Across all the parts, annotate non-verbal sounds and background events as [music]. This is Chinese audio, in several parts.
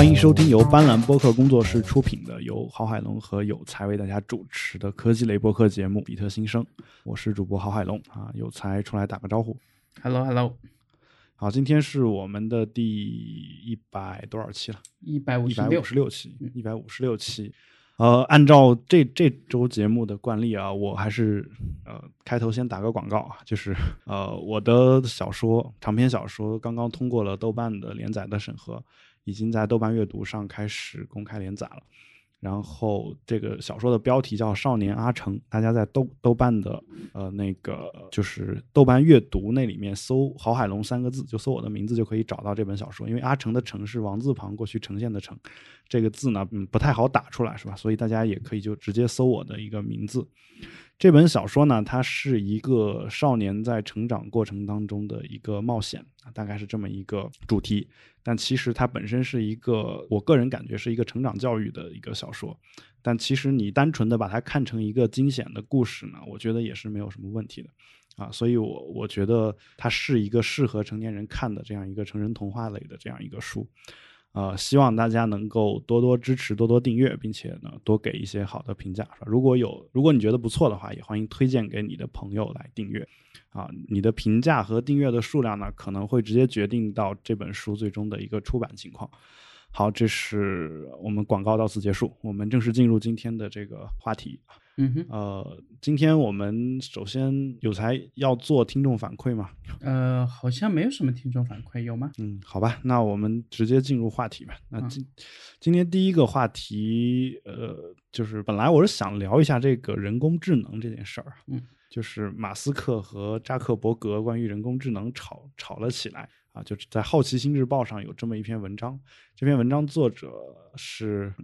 欢迎收听由斑斓播客工作室出品的，由郝海龙和有才为大家主持的科技类播客节目《比特新生》。我是主播郝海龙啊，有才出来打个招呼。Hello，Hello，好，今天是我们的第一百多少期了？一百五十六一百五，十六期，一百五十六期。呃，按照这这周节目的惯例啊，我还是呃开头先打个广告啊，就是呃我的小说长篇小说刚刚通过了豆瓣的连载的审核，已经在豆瓣阅读上开始公开连载了。然后这个小说的标题叫《少年阿成》，大家在豆豆瓣的呃那个就是豆瓣阅读那里面搜“郝海龙”三个字，就搜我的名字就可以找到这本小说。因为阿成的“成”是王字旁过去呈现的“成”，这个字呢，嗯，不太好打出来，是吧？所以大家也可以就直接搜我的一个名字。这本小说呢，它是一个少年在成长过程当中的一个冒险啊，大概是这么一个主题。但其实它本身是一个，我个人感觉是一个成长教育的一个小说。但其实你单纯的把它看成一个惊险的故事呢，我觉得也是没有什么问题的啊。所以我我觉得它是一个适合成年人看的这样一个成人童话类的这样一个书。呃，希望大家能够多多支持，多多订阅，并且呢，多给一些好的评价。是吧？如果有，如果你觉得不错的话，也欢迎推荐给你的朋友来订阅。啊，你的评价和订阅的数量呢，可能会直接决定到这本书最终的一个出版情况。好，这是我们广告到此结束，我们正式进入今天的这个话题。嗯哼，呃，今天我们首先有才要做听众反馈嘛？呃，好像没有什么听众反馈，有吗？嗯，好吧，那我们直接进入话题吧。那嗯今、今天第一个话题，呃，就是本来我是想聊一下这个人工智能这件事儿，嗯，就是马斯克和扎克伯格关于人工智能吵吵了起来啊，就是在《好奇心日报》上有这么一篇文章，这篇文章作者是。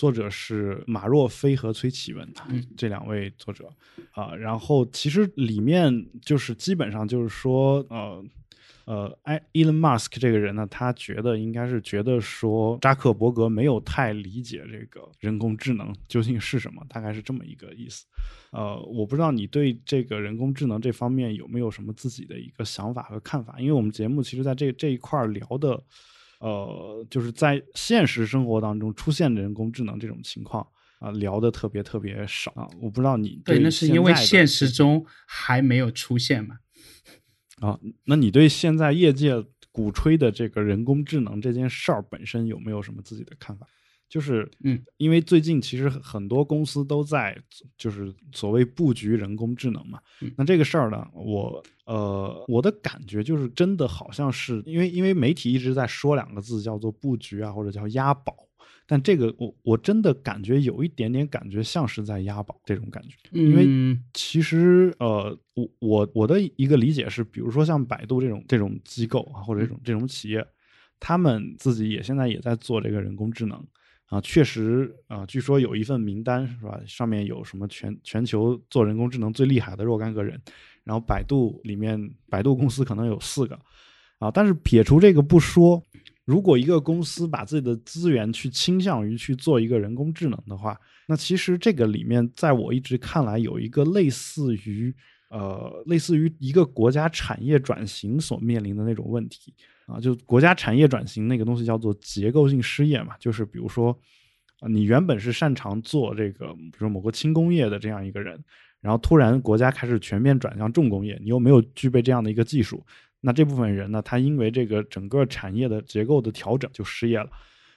作者是马若飞和崔启文，嗯这两位作者啊、然后其实里面就是基本上就是说，呃，呃，埃 Elon Musk 这个人呢，他觉得应该是觉得说扎克伯格没有太理解这个人工智能究竟是什么，大概是这么一个意思。呃，我不知道你对这个人工智能这方面有没有什么自己的一个想法和看法，因为我们节目其实在这这一块聊的。呃，就是在现实生活当中出现人工智能这种情况啊、聊的特别特别少啊。我不知道你对，那是因为现现实中还没有出现嘛。啊，那你对现在业界鼓吹的这个人工智能这件事儿本身有没有什么自己的看法？就是，嗯，因为最近其实很多公司都在就是所谓布局人工智能嘛。嗯那这个事儿呢，我呃我的感觉就是真的好像是因为因为媒体一直在说两个字叫做布局啊，或者叫押宝。但这个我我真的感觉有一点点感觉像是在押宝这种感觉，因为嗯其实呃，我我我的一个理解是，比如说像百度这种这种机构啊，或者这种这种企业，他们自己也现在也在做这个人工智能啊，确实啊，据说有一份名单是吧，上面有什么全全球做人工智能最厉害的若干个人，然后百度里面百度公司可能有四个啊，但是撇除这个不说。如果一个公司把自己的资源去倾向于去做一个人工智能的话，那其实这个里面，在我一直看来，有一个类似于呃，类似于一个国家产业转型所面临的那种问题啊，就国家产业转型那个东西叫做结构性失业嘛，就是比如说，啊，你原本是擅长做这个，比如说某个轻工业的这样一个人，然后突然国家开始全面转向重工业，你又没有具备这样的一个技术，那这部分人呢，他因为这个整个产业的结构的调整就失业了。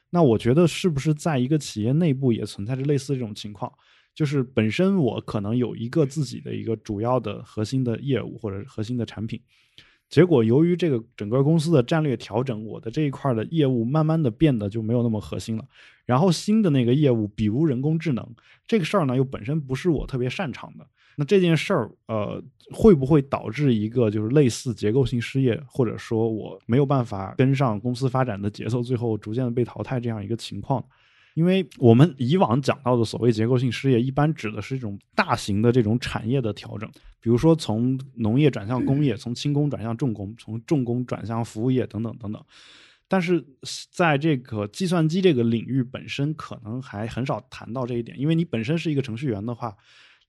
那我觉得是不是在一个企业内部也存在着类似这种情况？就是本身我可能有一个自己的一个主要的核心的业务或者核心的产品，结果由于这个整个公司的战略调整，我的这一块的业务慢慢的变得就没有那么核心了。然后新的那个业务，比如人工智能这个事儿呢，又本身不是我特别擅长的。那这件事儿，呃，会不会导致一个就是类似结构性失业，或者说我没有办法跟上公司发展的节奏，最后逐渐的被淘汰这样一个情况？因为我们以往讲到的所谓结构性失业，一般指的是这种大型的这种产业的调整，比如说从农业转向工业，从轻工转向重工，从重工转向服务业等等等等。但是在这个计算机这个领域本身，可能还很少谈到这一点，因为你本身是一个程序员的话，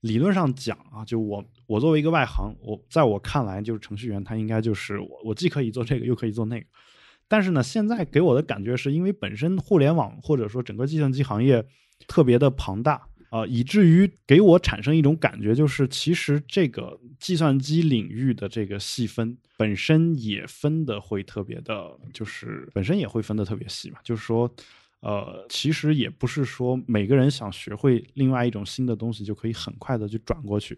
理论上讲啊，就我我作为一个外行，我在我看来，就是程序员他应该就是我我既可以做这个，又可以做那个。但是呢，现在给我的感觉是因为本身互联网或者说整个计算机行业特别的庞大啊、以至于给我产生一种感觉，就是其实这个计算机领域的这个细分本身也分的会特别的，就是本身也会分的特别细嘛，就是说。呃，其实也不是说每个人想学会另外一种新的东西就可以很快的去转过去，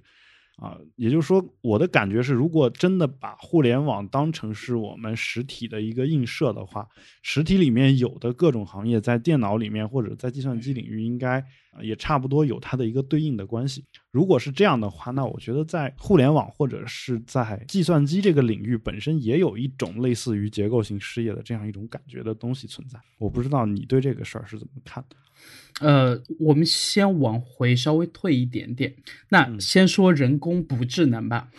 啊，也就是说，我的感觉是，如果真的把互联网当成是我们实体的一个映射的话，实体里面有的各种行业，在电脑里面或者在计算机领域，应该呃也差不多有它的一个对应的关系。如果是这样的话，那我觉得在互联网或者是在计算机这个领域本身，也有一种类似于结构性失业的这样一种感觉的东西存在。我不知道你对这个事儿是怎么看的？呃，我们先往回稍微退一点点，那先说人工不智能吧。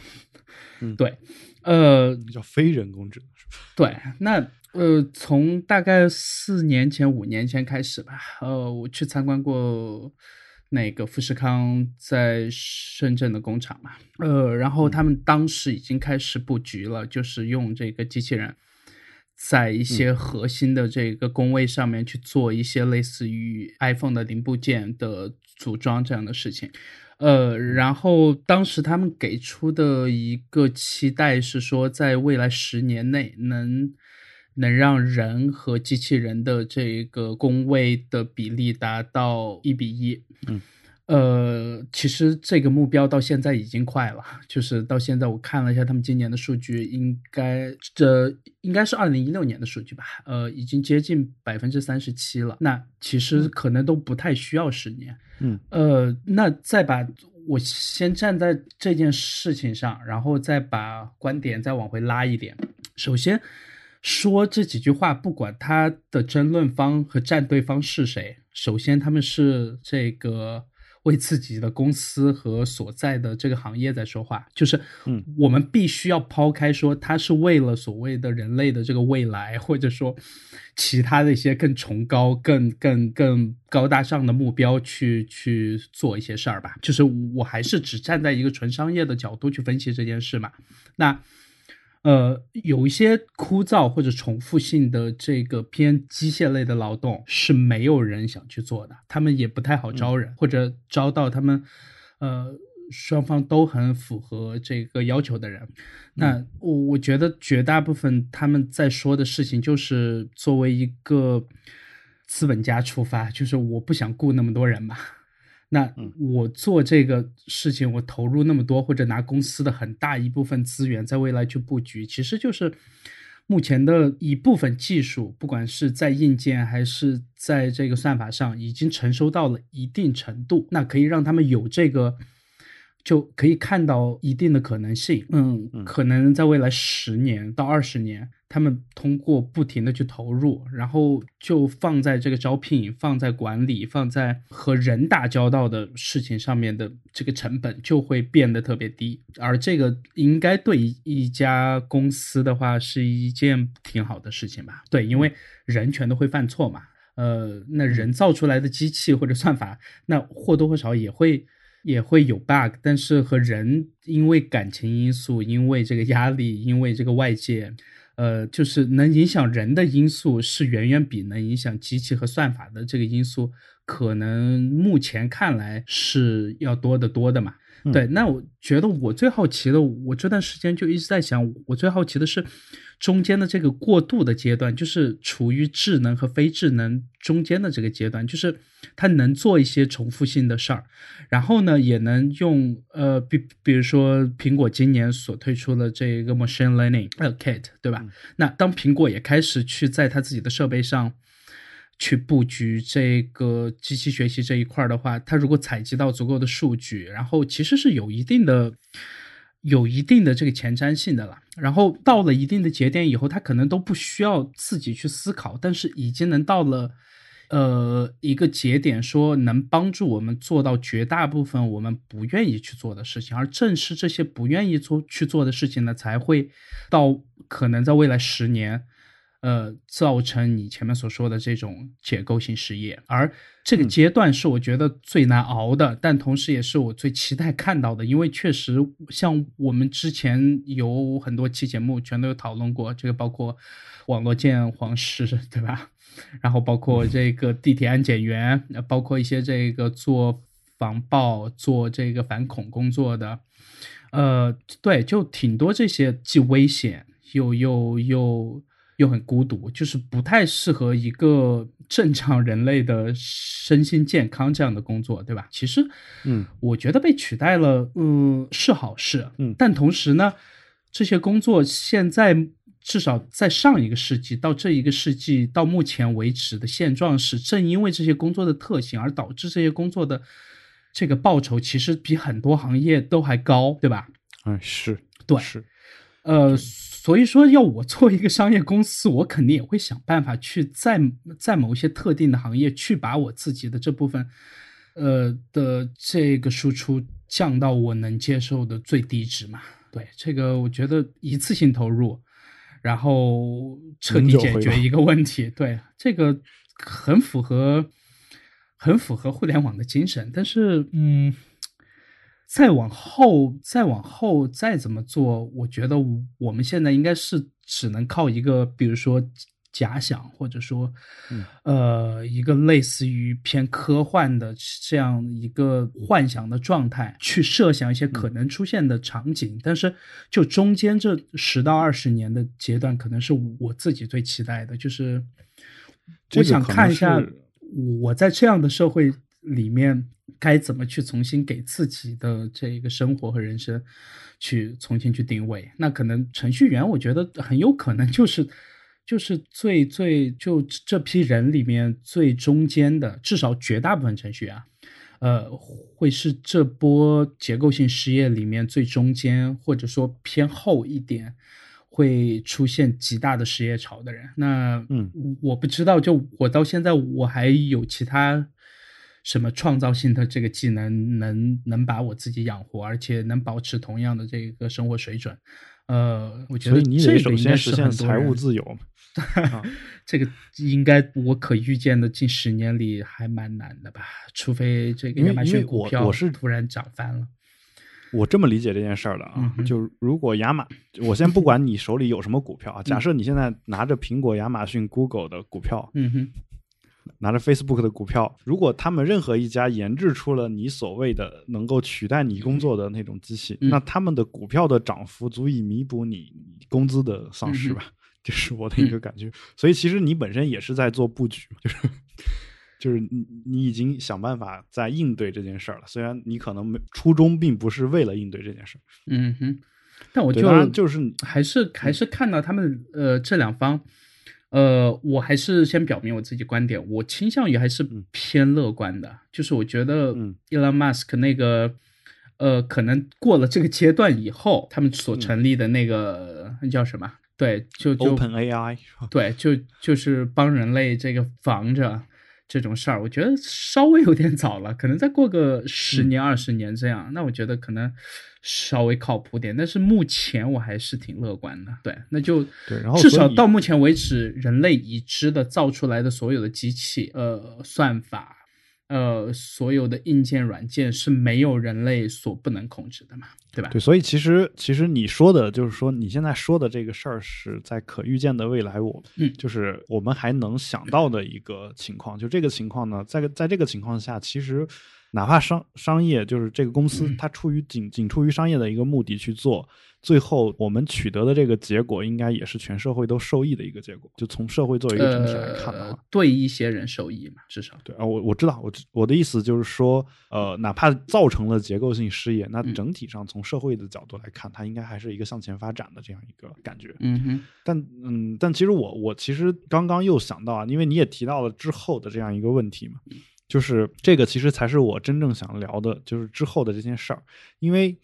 嗯对，呃，叫非人工智能是吧？对，那呃，从大概四年前、五年前开始吧，呃，我去参观过那个富士康在深圳的工厂嘛，呃，然后他们当时已经开始布局了，就是用这个机器人。在一些核心的这个工位上面去做一些类似于 iPhone 的零部件的组装这样的事情，呃，然后当时他们给出的一个期待是说，在未来十年内能能让人和机器人的这个工位的比例达到一比一。嗯。呃，其实这个目标到现在已经快了，就是到现在我看了一下他们今年的数据，应该这应该是二零一六年的数据吧，呃，已经接近百分之三十七了。那其实可能都不太需要十年。嗯，呃，那再把我先站在这件事情上，然后再把观点再往回拉一点。首先说这几句话，不管他的争论方和站队方是谁，首先他们是这个。为自己的公司和所在的这个行业在说话，就是，嗯，我们必须要抛开说他是为了所谓的人类的这个未来，或者说其他的一些更崇高、更更更高大上的目标去去做一些事儿吧。就是我还是只站在一个纯商业的角度去分析这件事嘛。那。呃，有一些枯燥或者重复性的这个偏机械类的劳动是没有人想去做的，他们也不太好招人，或者招到他们，呃，双方都很符合这个要求的人。那我我觉得绝大部分他们在说的事情就是作为一个资本家出发，就是我不想雇那么多人嘛。那我做这个事情，我投入那么多，或者拿公司的很大一部分资源，在未来去布局，其实就是目前的一部分技术，不管是在硬件还是在这个算法上，已经成熟到了一定程度，那可以让他们有这个。就可以看到一定的可能性，嗯，可能在未来十年到二十年，他们通过不停的去投入，然后就放在这个招聘、放在管理、放在和人打交道的事情上面的这个成本就会变得特别低，而这个应该对一家公司的话是一件挺好的事情吧？对，因为人全都会犯错嘛，呃，那人造出来的机器或者算法，那或多或少也会。也会有 bug，但是和人因为感情因素，因为这个压力，因为这个外界，呃，就是能影响人的因素是远远比能影响机器和算法的这个因素，可能目前看来是要多得多的嘛。对，那我觉得我最好奇的，我这段时间就一直在想，我最好奇的是中间的这个过渡的阶段，就是处于智能和非智能中间的这个阶段，就是它能做一些重复性的事儿，然后呢，也能用呃，比比如说苹果今年所推出的这个 machine learning 呃 kit，对吧？那当苹果也开始去在它自己的设备上。去布局这个机器学习这一块的话，它如果采集到足够的数据，然后其实是有一定的、有一定的这个前瞻性的了。然后到了一定的节点以后，它可能都不需要自己去思考，但是已经能到了呃一个节点，说能帮助我们做到绝大部分我们不愿意去做的事情，而正是这些不愿意做去做的事情呢，才会到可能在未来十年。呃，造成你前面所说的这种结构性失业，而这个阶段是我觉得最难熬的，但同时也是我最期待看到的，因为确实像我们之前有很多期节目全都有讨论过，这个包括网络鉴黄师，对吧？然后包括这个地铁安检员，包括一些这个做防爆、做这个反恐工作的，呃，对，就挺多这些既危险又又又又很孤独，就是不太适合一个 [laughs] 正常人类的身心健康这样的工作，对吧？其实，嗯，我觉得被取代了，嗯，是好事，嗯，但同时呢，这些工作现在。至少在上一个世纪到这一个世纪到目前为止的现状是，正因为这些工作的特性，而导致这些工作的这个报酬其实比很多行业都还高，对吧？嗯，是对，是，呃，所以说要我做一个商业公司，我肯定也会想办法去在在某一些特定的行业去把我自己的这部分，呃的这个输出降到我能接受的最低值嘛。对，这个我觉得一次性投入。然后彻底解决一个问题，对这个很符合，很符合互联网的精神。但是，嗯，再往后，再往后，再怎么做，我觉得我们现在应该是只能靠一个，比如说。假想，或者说，呃，一个类似于偏科幻的这样一个幻想的状态，去设想一些可能出现的场景。但是，就中间这十到二十年的阶段，可能是我自己最期待的，就是我想看一下我在这样的社会里面该怎么去重新给自己的这一个生活和人生去重新去定位。那可能程序员，我觉得很有可能就是。就是最最就这批人里面最中间的，至少绝大部分程序员，呃，会是这波结构性失业里面最中间，或者说偏后一点，会出现极大的失业潮的人。那嗯，我不知道，就我到现在我还有其他什么创造性的这个技能，能能把我自己养活，而且能保持同样的这个生活水准。呃，我觉得你得首先实现财务自由。[laughs] 这个应该我可预见的近十年里还蛮难的吧？除非这个亚马逊股票我是突然涨翻了。我这么理解这件事儿的啊，就如果亚马，[laughs] 我先不管你手里有什么股票啊，[laughs] 假设你现在拿着苹果、亚马逊、Google 的股票，嗯哼，拿着 Facebook 的股票，如果他们任何一家研制出了你所谓的能够取代你工作的那种机器，那他们的股票的涨幅足以弥补你工资的丧失吧？这是我的一个感觉，所以其实你本身也是在做布局，就是就是你你已经想办法在应对这件事儿了。虽然你可能没初衷并不是为了应对这件事儿，嗯哼，但我就就是还是还是看到他们呃这两方，呃，我还是先表明我自己观点，我倾向于还是偏乐观的，就是我觉得 Elon Musk 那个呃，可能过了这个阶段以后，他们所成立的那个那叫什么？对，就就 Open AI，对，就就是帮人类这个防着这种事儿，我觉得稍微有点早了，可能再过个十年二十年这样，那我觉得可能稍微靠谱点。但是目前我还是挺乐观的，对，那就对，然后至少到目前为止，人类已知的造出来的所有的机器，呃，算法。呃，所有的硬件、软件是没有人类所不能控制的嘛，对吧？对，所以其实其实你说的就是说，你现在说的这个事儿是在可预见的未来，我嗯，就是我们还能想到的一个情况。就这个情况呢，在在这个情况下，其实哪怕商商业就是这个公司，它出于仅仅出于商业的一个目的去做。最后我们取得的这个结果，应该也是全社会都受益的一个结果。就从社会作为一个整体来看的话，对一些人受益嘛，至少对啊。我我知道，我我的意思就是说，呃，哪怕造成了结构性失业，那整体上从社会的角度来看，它应该还是一个向前发展的这样一个感觉。嗯哼。但嗯，但其实我我其实刚刚又想到啊，因为你也提到了之后的这样一个问题嘛，就是这个其实才是我真正想聊的，就是之后的这件事儿，因为。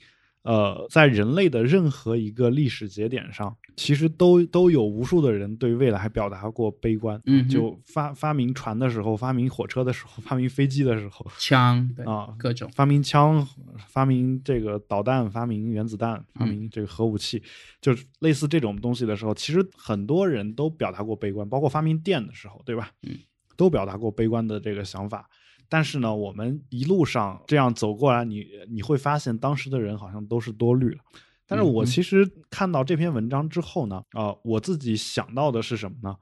呃，在人类的任何一个历史节点上，其实都都有无数的人对未来还表达过悲观。嗯就发发明船的时候，发明火车的时候，发明飞机的时候枪对啊，各种发明枪，发明这个导弹，发明原子弹，发明这个核武器，就是类似这种东西的时候，其实很多人都表达过悲观，包括发明电的时候，对吧？嗯，都表达过悲观的这个想法。但是呢，我们一路上这样走过来，你你会发现当时的人好像都是多虑了。但是我其实看到这篇文章之后呢，啊、我自己想到的是什么呢？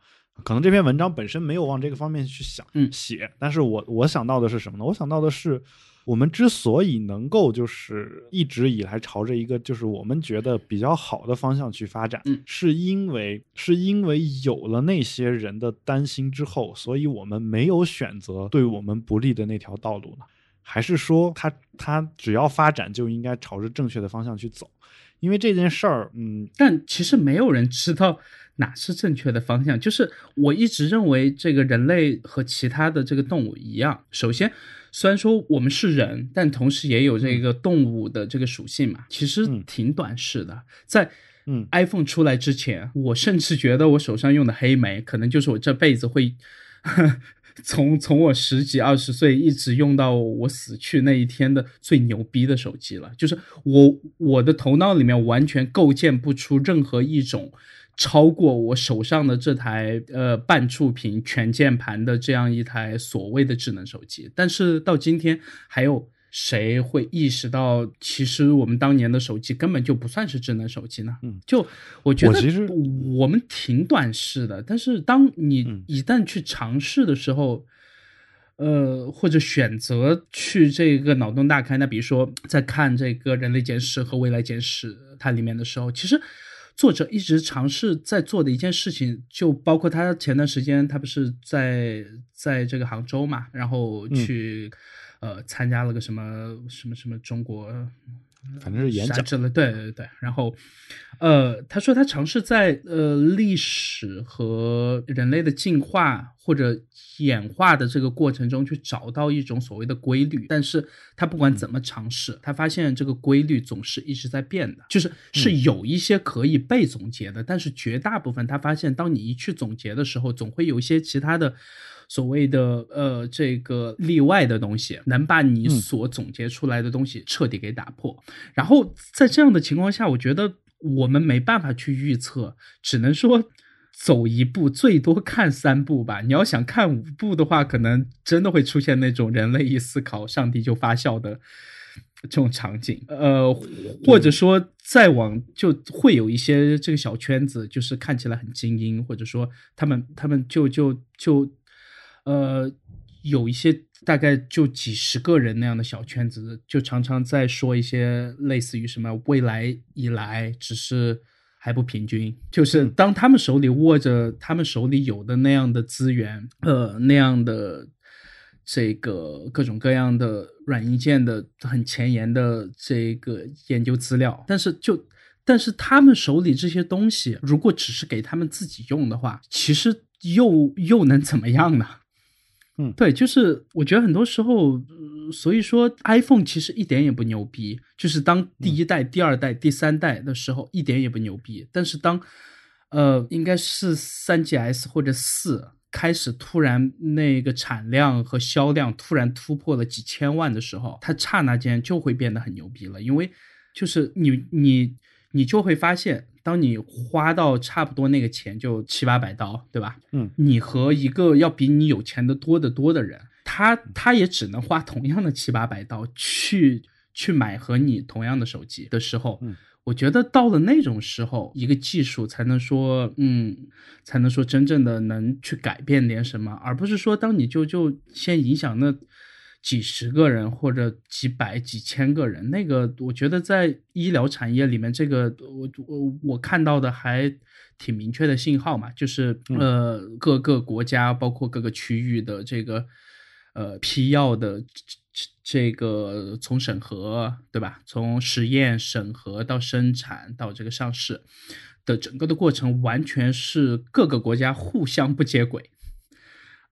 可能这篇文章本身没有往这个方面去想、嗯写，但是我我想到的是什么呢？我想到的是，我们之所以能够就是一直以来朝着一个就是我们觉得比较好的方向去发展，嗯是因为是因为有了那些人的担心之后，所以我们没有选择对我们不利的那条道路呢？还是说他他只要发展就应该朝着正确的方向去走？因为这件事儿，嗯，但其实没有人知道哪是正确的方向。就是我一直认为，这个人类和其他的这个动物一样，首先，虽然说我们是人，但同时也有这个动物的这个属性嘛，其实嗯挺短视的。在嗯 iPhone 出来之前，我甚至觉得我手上用的黑莓，可能就是我这辈子会。从从我十几二十岁一直用到我死去那一天的最牛逼的手机了，就是我我的头脑里面完全构建不出任何一种超过我手上的这台呃半触屏全键盘的这样一台所谓的智能手机，但是到今天还有。谁会意识到，其实我们当年的手机根本就不算是智能手机呢？嗯，就我觉得我其实我们挺短视的，但是当你嗯一旦去尝试的时候，呃，或者选择去这个脑洞大开，那比如说在看这个《人类简史》和《未来简史》它里面的时候，其实作者一直尝试在做的一件事情，就包括他前段时间他不是在在这个杭州嘛，然后去、呃参加了个什么什么什么中国反正是演讲，之类，对对对。然后，呃，他说他尝试在呃历史和人类的进化或者演化的这个过程中去找到一种所谓的规律，但是他不管怎么尝试，他发现这个规律总是一直在变的，就是是有一些可以被总结的，但是绝大部分他发现，当你一去总结的时候，总会有一些其他的。所谓的呃这个例外的东西，能把你所总结出来的东西彻底给打破。然后在这样的情况下，我觉得我们没办法去预测，只能说走一步，最多看三步吧。你要想看五步的话，可能真的会出现那种人类一思考，上帝就发笑的。这种场景，呃，或者说再往就会有一些这个小圈子，就是看起来很精英，或者说他们他们就就就呃有一些大概就几十个人那样的小圈子，就常常在说一些类似于什么未来以来只是还不平均，就是当他们手里握着他们手里有的那样的资源，呃，那样的这个各种各样的软硬件的很前沿的这个研究资料，但是就。但是他们手里这些东西，如果只是给他们自己用的话，其实又又能怎么样呢？嗯。对，就是我觉得很多时候，呃所以说 iPhone 其实一点也不牛逼，就是当第一代、第二代、第三代的时候一点也不牛逼，但是当呃应该是三 GS 或者四开始突然那个产量和销量突然突破了几千万的时候，它刹那间就会变得很牛逼了，因为就是你你你就会发现，当你花到差不多那个钱就七八百刀，对吧？嗯，你和一个要比你有钱的多得多的人，他他也只能花同样的七八百刀去去买和你同样的手机的时候，嗯，我觉得到了那种时候，一个技术才能说，嗯，才能说真正的能去改变点什么，而不是说当你就就先影响那几十个人或者几百几千个人，那个我觉得在医疗产业里面，这个我我我看到的还挺明确的信号嘛，就是呃各个国家包括各个区域的这个呃批药的这这个从审核对吧，从实验审核到生产到这个上市的整个的过程，完全是各个国家互相不接轨。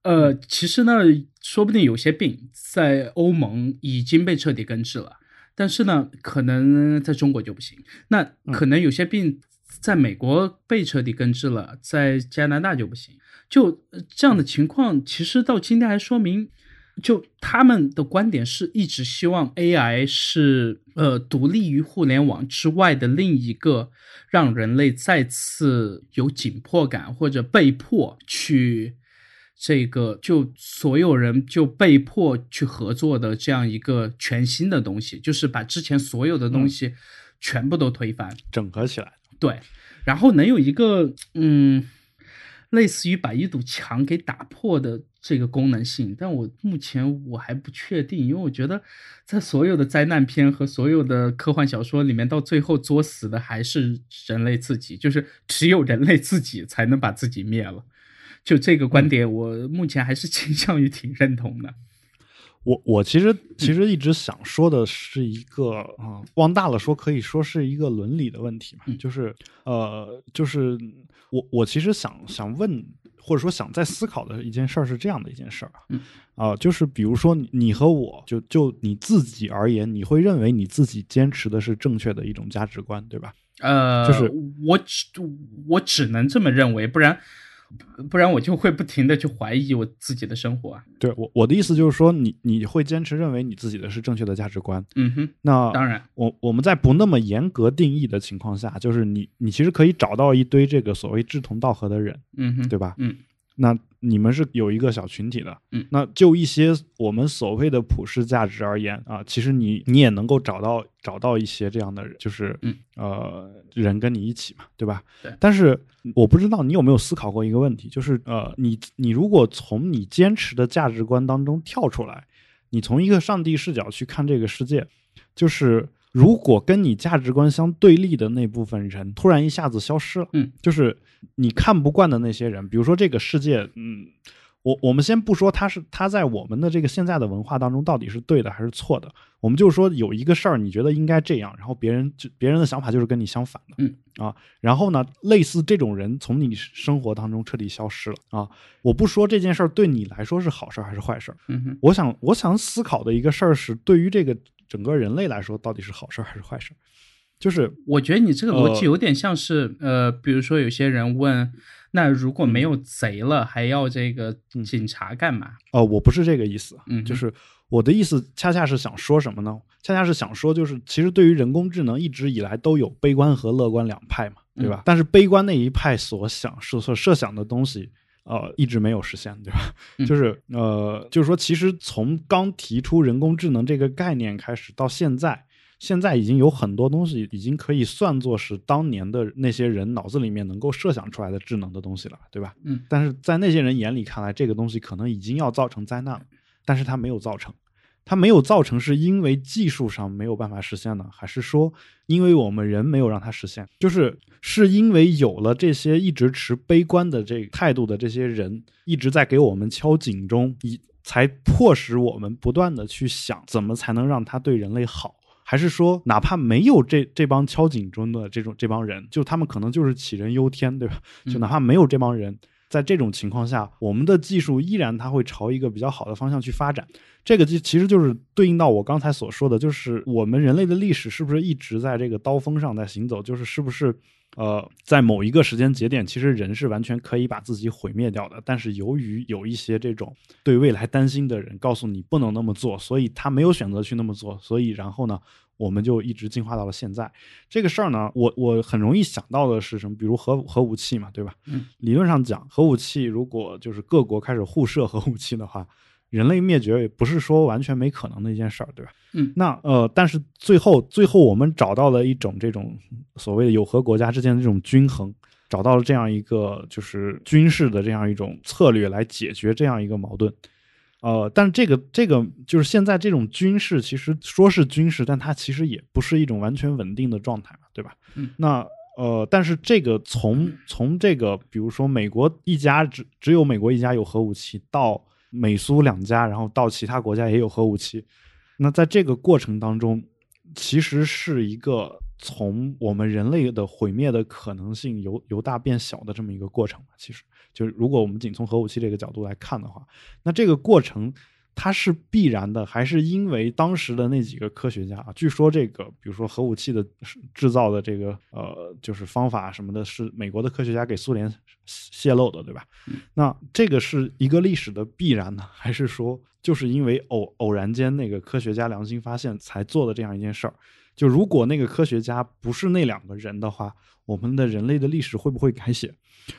呃，其实呢，说不定有些病在欧盟已经被彻底根治了，但是呢，可能在中国就不行。那可能有些病在美国被彻底根治了，在加拿大就不行。就这样的情况，其实到今天还说明，就他们的观点是一直希望 AI 是呃独立于互联网之外的另一个让人类再次有紧迫感或者被迫去。这个就所有人就被迫去合作的这样一个全新的东西，就是把之前所有的东西全部都推翻、整合起来。对，然后能有一个嗯，类似于把一堵墙给打破的这个功能性，但我目前我还不确定，因为我觉得在所有的灾难片和所有的科幻小说里面，到最后作死的还是人类自己，就是只有人类自己才能把自己灭了。就这个观点，我目前还是倾向于挺认同的。[laughs] 我我其实其实一直想说的是一个啊，往大了说可以说是一个伦理的问题嘛，就是呃，就是我我其实想想问或者说想在思考的一件事儿是这样的一件事儿啊，啊，就是比如说你和我就就你自己而言，你会认为你自己坚持的是正确的一种价值观，对吧？呃，就是我只我只能这么认为，不然。不然我就会不停的去怀疑我自己的生活啊。对我我的意思就是说，你你会坚持认为你自己的是正确的价值观。嗯哼，那当然，我我们在不那么严格定义的情况下，就是你你其实可以找到一堆这个所谓志同道合的人。嗯哼，对吧？嗯。那你们是有一个小群体的，嗯，那就一些我们所谓的普世价值而言啊，其实你你也能够找到找到一些这样的人，就是嗯呃人跟你一起嘛，对吧？对。但是我不知道你有没有思考过一个问题，就是呃，你你如果从你坚持的价值观当中跳出来，你从一个上帝视角去看这个世界，就是。如果跟你价值观相对立的那部分人突然一下子消失了，嗯，就是你看不惯的那些人，比如说这个世界，嗯，我我们先不说他是他在我们的这个现在的文化当中到底是对的还是错的，我们就说有一个事儿你觉得应该这样，然后别人就别人的想法就是跟你相反的，嗯啊，然后呢，类似这种人从你生活当中彻底消失了啊，我不说这件事儿对你来说是好事还是坏事，嗯哼，我想我想思考的一个事儿是对于这个。整个人类来说，到底是好事还是坏事？就是我觉得你这个逻辑有点像是，呃，比如说有些人问，那如果没有贼了，还要这个警察干嘛？哦，我不是这个意思，嗯，就是我的意思，恰恰是想说什么呢？恰恰是想说，就是其实对于人工智能，一直以来都有悲观和乐观两派嘛，对吧？但是悲观那一派所想、所所设想的东西。呃，一直没有实现，对吧？就是呃，就是说，其实从刚提出人工智能这个概念开始到现在，现在已经有很多东西已经可以算作是当年的那些人脑子里面能够设想出来的智能的东西了，对吧？嗯。但是在那些人眼里看来，这个东西可能已经要造成灾难了，但是它没有造成。它没有造成，是因为技术上没有办法实现呢，还是说因为我们人没有让它实现？就是是因为有了这些一直持悲观的这态度的这些人一直在给我们敲警钟，以才迫使我们不断的去想怎么才能让它对人类好？还是说哪怕没有这这帮敲警钟的这种这帮人，就他们可能就是杞人忧天，对吧？就哪怕没有这帮人。在这种情况下，我们的技术依然它会朝一个比较好的方向去发展。这个就其实就是对应到我刚才所说的，就是我们人类的历史是不是一直在这个刀锋上在行走？就是是不是呃，在某一个时间节点，其实人是完全可以把自己毁灭掉的。但是由于有一些这种对未来担心的人告诉你不能那么做，所以他没有选择去那么做。所以然后呢？我们就一直进化到了现在，这个事儿呢，我我很容易想到的是什么？比如核核武器嘛，对吧？嗯，理论上讲，核武器如果就是各国开始互射核武器的话，人类灭绝也不是说完全没可能的一件事儿，对吧？嗯，那呃，但是最后最后我们找到了一种这种所谓的有核国家之间的这种均衡，找到了这样一个就是军事的这样一种策略来解决这样一个矛盾。呃，但这个这个就是现在这种军事，其实说是军事，但它其实也不是一种完全稳定的状态嘛，对吧？嗯。那呃，但是这个从从这个，比如说美国一家只只有美国一家有核武器，到美苏两家，然后到其他国家也有核武器，那在这个过程当中，其实是一个从我们人类的毁灭的可能性由由大变小的这么一个过程其实。就是如果我们仅从核武器这个角度来看的话，那这个过程它是必然的，还是因为当时的那几个科学家啊？据说这个，比如说核武器的制造的这个呃，就是方法什么的，是美国的科学家给苏联泄露的，对吧？那这个是一个历史的必然呢，还是说就是因为偶偶然间那个科学家良心发现才做的这样一件事儿？就如果那个科学家不是那两个人的话，我们的人类的历史会不会改写？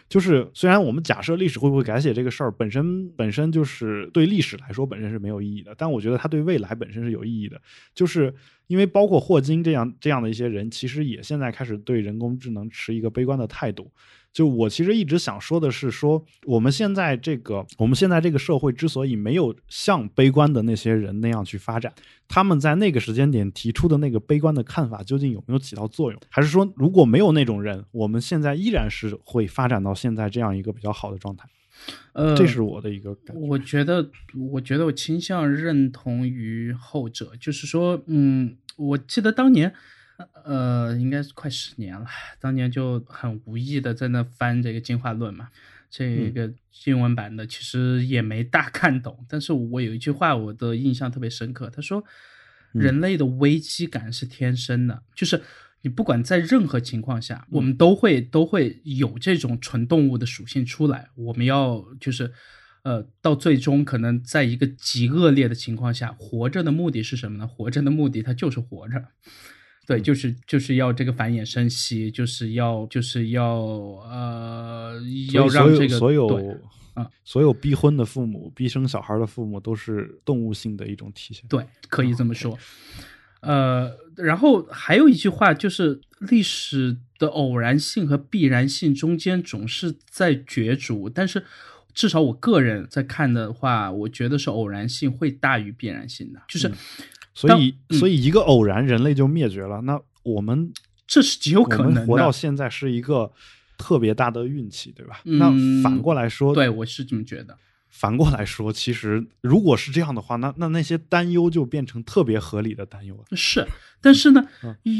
就是虽然我们假设历史会不会改写这个事儿本身本身就是对历史来说本身是没有意义的，但我觉得它对未来本身是有意义的。就是因为包括霍金这样这样的一些人，其实也现在开始对人工智能持一个悲观的态度。就我其实一直想说的是，说我们现在这个我们现在这个社会之所以没有像悲观的那些人那样去发展，他们在那个时间点提出的那个悲观的看法究竟有没有起到作用？还是说如果没有那种人，我们现在依然是会发展到现在这样一个比较好的状态？呃，这是我的一个感觉。我觉得，我觉得我倾向认同于后者，就是说，嗯，我记得当年。呃，应该是快十年了。当年就很无意的在那翻这个进化论嘛，这个英文版的其实也没大看懂。但是我有一句话我的印象特别深刻，他说：“人类的危机感是天生的，就是你不管在任何情况下，我们都会都会有这种纯动物的属性出来。我们要就是呃，到最终可能在一个极恶劣的情况下，活着的目的是什么呢？活着的目的它就是活着。”对，就是就是要这个繁衍生息，就是要就是要呃，要让这个所有啊，所有逼婚的父母、逼生小孩的父母都是动物性的一种体现。对，可以这么说。呃，然后还有一句话，就是历史的偶然性和必然性中间总是在角逐，但是至少我个人在看的话，我觉得是偶然性会大于必然性的，就是。所以，所以一个偶然，人类就灭绝了。那我们这是极有可能活到现在是一个特别大的运气，对吧？那反过来说，对我是这么觉得。反过来说，其实如果是这样的话，那那那些担忧就变成特别合理的担忧了。是，但是呢，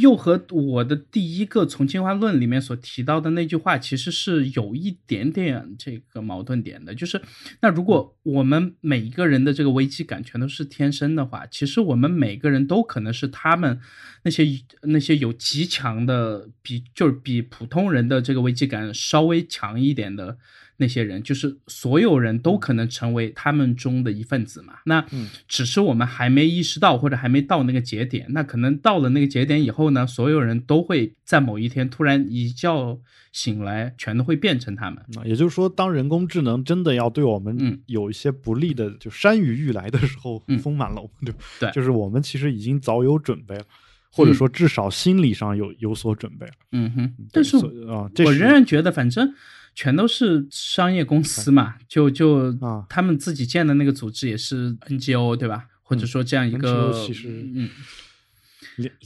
又和我的第一个从进化论里面所提到的那句话，其实是有一点点这个矛盾点的。就是，那如果我们每一个人的这个危机感全都是天生的话，其实我们每个人都可能是他们那些那些有极强的，比就是比普通人的这个危机感稍微强一点的。那些人就是所有人都可能成为他们中的一份子嘛？那只是我们还没意识到或者还没到那个节点。那可能到了那个节点以后呢，所有人都会在某一天突然一觉醒来，全都会变成他们。也就是说，当人工智能真的要对我们有一些不利的，就山雨欲来的时候，风满楼，对对，[laughs] 就是我们其实已经早有准备了，或者说至少心理上有有所准备了。嗯哼，但是啊，我仍然觉得，反正。全都是商业公司嘛，就就他们自己建的那个组织也是 NGO 对吧？或者说这样一个，其实嗯，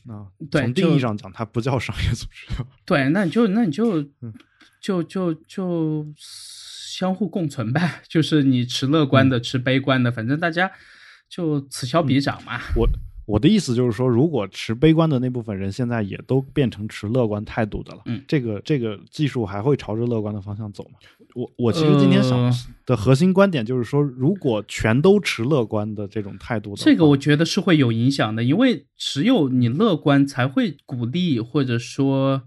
啊，对，从定义上讲，它不叫商业组织。[laughs] 对，那你就那你就就就就相互共存呗，就是你持乐观的，持悲观的，反正大家就此消彼长嘛。我。[laughs] 我的意思就是说，如果持悲观的那部分人现在也都变成持乐观态度的了，嗯，这个这个技术还会朝着乐观的方向走吗？我我其实今天想的核心观点就是说，如果全都持乐观的这种态度，这个我觉得是会有影响的，因为只有你乐观，才会鼓励或者说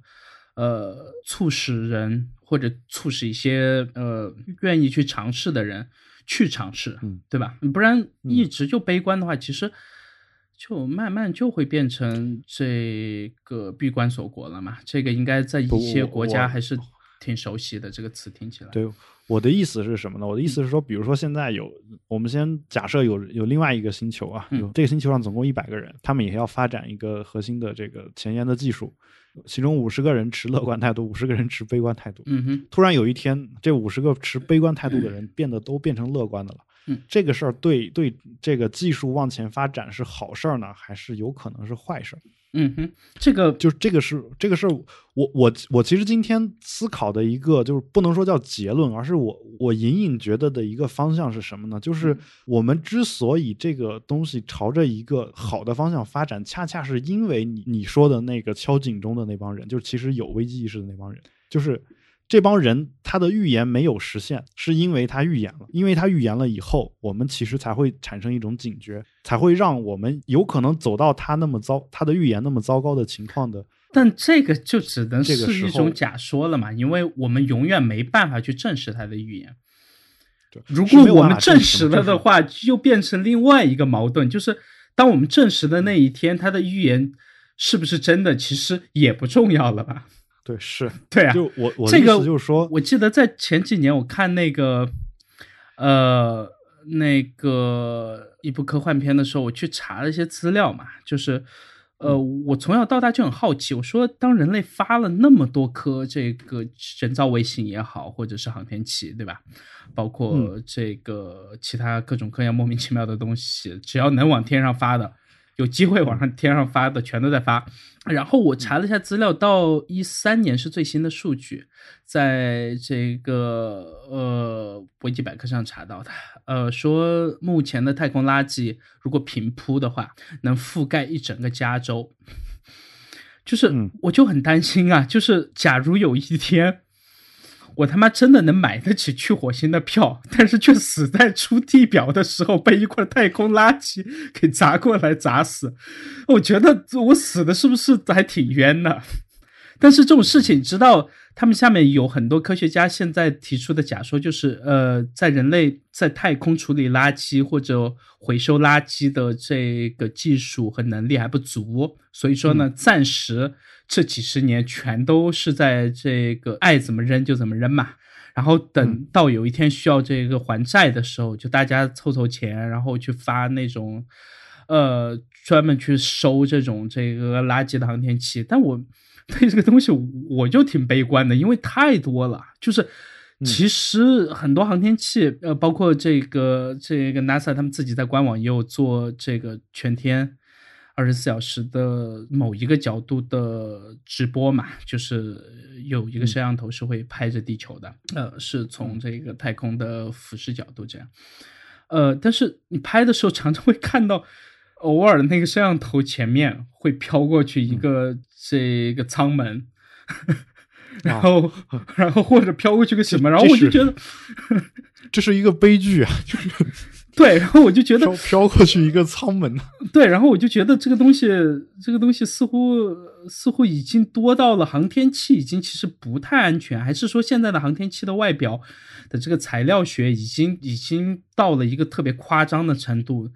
呃促使人或者促使一些呃愿意去尝试的人去尝试，嗯，对吧？不然一直就悲观的话，其实。就慢慢就会变成这个闭关锁国了嘛？这个应该在一些国家还是挺熟悉的。这个词听起来。对，我的意思是什么呢？我的意思是说，比如说现在有，我们先假设有有另外一个星球啊，有这个星球上总共一百个人，他们也要发展一个核心的这个前沿的技术，其中五十个人持乐观态度，五十个人持悲观态度。嗯哼。突然有一天，这五十个持悲观态度的人变得都变成乐观的了。这个事儿对对这个技术往前发展是好事儿呢，还是有可能是坏事儿？嗯哼，这个就是这个是这个事儿，我我我其实今天思考的一个就是不能说叫结论，而是我我隐隐觉得的一个方向是什么呢？就是我们之所以这个东西朝着一个好的方向发展，恰恰是因为你你说的那个敲警钟的那帮人，就是其实有危机意识的那帮人，就是。这帮人他的预言没有实现，是因为他预言了，因为他预言了以后，我们其实才会产生一种警觉，才会让我们有可能走到他那么糟，他的预言那么糟糕的情况的。但这个就只能是一种假说了嘛，因为我们永远没办法去证实他的预言。如果我们证实实了的，话，就变成另外一个矛盾，就是当我们证实的那一天，他的预言是不是真的，其实也不重要了吧？对，是，[laughs] 对啊，就我我这个思就是说，我记得在前几年我看那个，呃，那个一部科幻片的时候，我去查了一些资料嘛，就是，呃，我从小到大就很好奇，我说当人类发了那么多颗这个人造卫星也好，或者是航天器，对吧？包括这个其他各种各样莫名其妙的东西，只要能往天上发的，有机会往上天上发的，全都在发。然后我查了一下资料，到一三年是最新的数据，在这个呃维基百科上查到的，呃，说目前的太空垃圾如果平铺的话，能覆盖一整个加州。[laughs] 就是嗯我就很担心啊，就是假如有一天。我他妈真的能买得起去火星的票，但是却死在出地表的时候被一块太空垃圾给砸过来砸死，我觉得我死的是不是还挺冤的？但是这种事情，你知道，他们下面有很多科学家现在提出的假说，就是呃，在人类在太空处理垃圾或者回收垃圾的这个技术和能力还不足，所以说呢，暂时这几十年全都是在这个爱怎么扔就怎么扔嘛。然后等到有一天需要这个还债的时候，就大家凑凑钱，然后去发那种，呃，专门去收这种这个垃圾的航天器。但我对这个东西我就挺悲观的，因为太多了。就是其实很多航天器，呃，包括这个这个 NASA 他们自己在官网也有做这个全天二十四小时的某一个角度的直播嘛，就是有一个摄像头是会拍着地球的，呃，是从这个太空的俯视角度这样。呃，但是你拍的时候常常会看到，偶尔那个摄像头前面会飘过去一个这个舱门，然后、然后或者飘过去个什么，然后我就觉得，这是一个悲剧啊，就是对，然后我就觉得飘飘过去一个舱门，[laughs] 对，然后我就觉得这个东西，这个东西似乎似乎已经多到了航天器已经其实不太安全，还是说现在的航天器的外表的这个材料学已经已经到了一个特别夸张的程度，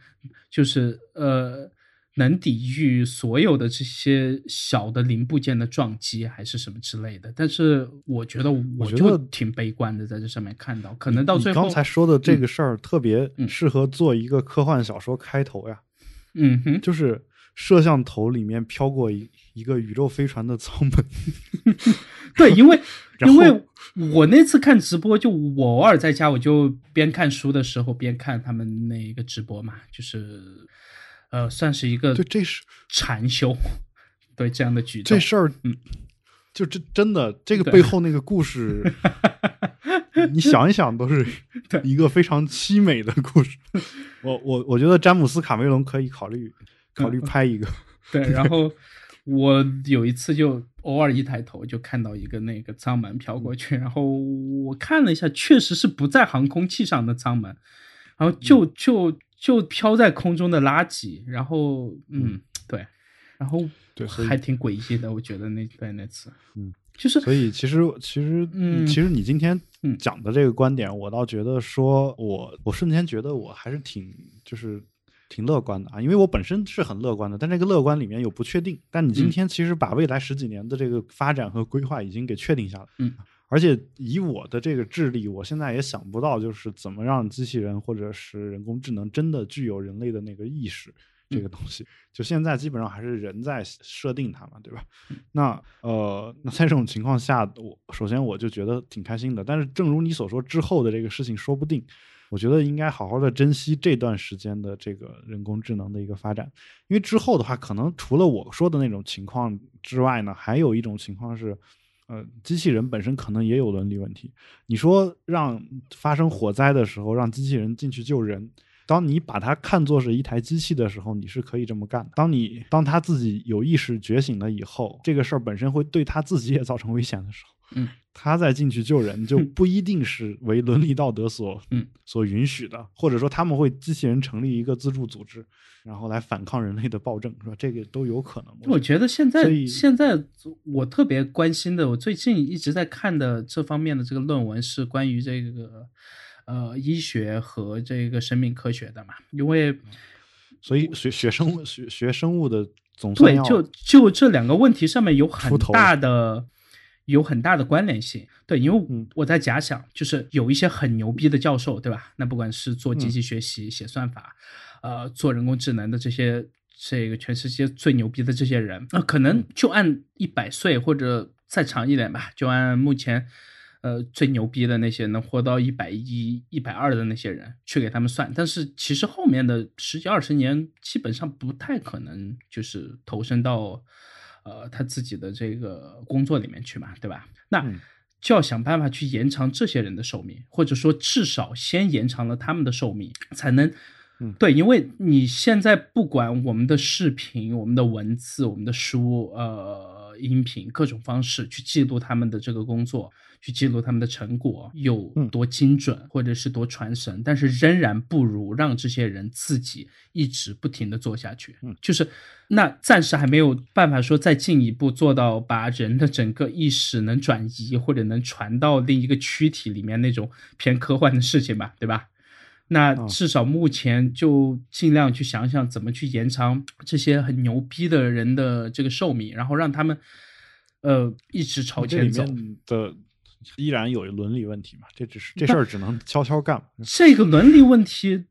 就是呃能抵御所有的这些小的零部件的撞击，还是什么之类的。但是我觉得我觉得就挺悲观的，在这上面看到，可能到最后，刚才说的这个事儿特别嗯适合做一个科幻小说开头呀，嗯哼，就是摄像头里面飘过一一个宇宙飞船的舱门，[laughs] 对，因为 [laughs] 因为我那次看直播，就我偶尔在家，我就边看书的时候边看他们那个直播嘛，就是呃，算是一个对，这是 [laughs] 禅修，对这样的举动这。事儿，嗯，就这真的这个背后那个故事，[laughs] 你想一想，都是 [laughs] 一个非常凄美的故事。我我我觉得詹姆斯卡梅隆可以考虑考虑拍一个，对，然后我有一次就偶尔一抬头就看到一个那个舱门飘过去，然后我看了一下，确实是不在航空器上的舱门，然后就就就飘在空中的垃圾，然后嗯，对，然后对还挺诡异的，我觉得那对那次，嗯，就是所以其实其实嗯其实你今天嗯讲的这个观点，我倒觉得说我我瞬间觉得我还是挺就是。挺乐观的啊，因为我本身是很乐观的，但这个乐观里面有不确定。但你今嗯天其实把未来十几年的这个发展和规划已经给确定下来，嗯，而且以我的这个智力，我现在也想不到就是怎么让机器人或者是人工智能真的具有人类的那个意识，这个东西，就现在基本上还是人在设定它嘛，对吧？那呃，那在这种情况下，我首先我就觉得挺开心的。但是正如你所说，之后的这个事情说不定，我觉得应该好好的珍惜这段时间的这个人工智能的一个发展，因为之后的话，可能除了我说的那种情况之外呢，还有一种情况是。呃，机器人本身可能也有伦理问题。你说让发生火灾的时候让机器人进去救人，当你把它看作是一台机器的时候，你是可以这么干的。当你当他自己有意识觉醒了以后，这个事儿本身会对他自己也造成危险的时候，嗯，他再进去救人，就不一定是为伦理道德所嗯所允许的，或者说他们会机器人成立一个自助组织，然后来反抗人类的暴政，是吧？这个都有可能。我觉得现在现在我特别关心的，我最近一直在看的这方面的这个论文是关于这个呃医学和这个生命科学的嘛，因为所以学学生物学学生物的总算，对就就这两个问题上面有很大的有很大的关联性。对，因为嗯我在假想，就是有一些很牛逼的教授，对吧？那不管是做机嗯器学习、写算法，呃，做人工智能的这些这个全世界最牛逼的这些人，那、可嗯能就按一百岁或者再长一点吧，就按目前。呃，最牛逼的那些能活到一百一、一百二的那些人去给他们算，但是其实后面的十几二十年基本上不太可能就是投身到呃他自己的这个工作里面去嘛，对吧？那嗯就要想办法去延长这些人的寿命，或者说至少先延长了他们的寿命，才能嗯对，因为你现在不管我们的视频、我们的文字、我们的书、呃音频各种方式去记录他们的这个工作，去记录他们的成果有嗯多精准，或者是多传神，但是仍然不如让这些人自己一直不停的做下去。嗯就是那暂时还没有办法说再进一步做到把人的整个意识能转移或者能传到另一个躯体里面那种偏科幻的事情吧，对吧？那嗯至少目前就尽量去想想怎么去延长这些很牛逼的人的这个寿命，然后让他们呃一直朝前走。的依然有伦理问题嘛？这只是这事儿只能悄悄干嘛。这个伦理问题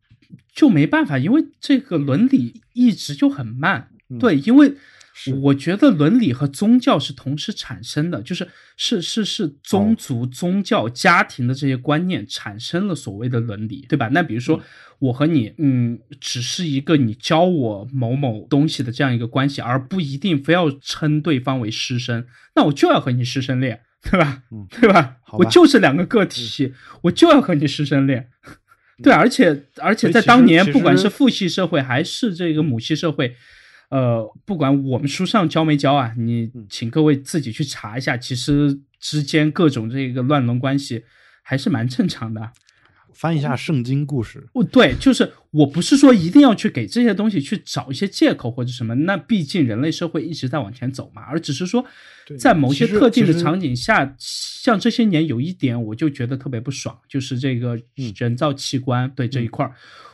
就没办法，因为这个伦理一直就很慢。嗯对，因为是我觉得伦理和宗教是同时产生的，就是是是是宗族、宗教、家庭的这些观念产生了所谓的伦理，对吧？那比如说我和你，嗯，只是一个你教我某某东西的这样一个关系，而不一定非要称对方为师生，那我就要和你师生恋，对吧？嗯对吧？我就是两个个体，我就要和你师生恋。对，而且而且在当年，不管是父系社会还是这个母系社会，呃，不管我们书上教没教啊，你嗯请各位自己去查一下，其实之间各种这个乱伦关系还是蛮正常的。翻一下圣经故事，哦，对，就是我不是说一定要去给这些东西去找一些借口或者什么，那毕竟人类社会一直在往前走嘛，而只是说在某些特定的场景下，像这些年有一点我就觉得特别不爽，就是这个嗯人造器官、对这一块儿。我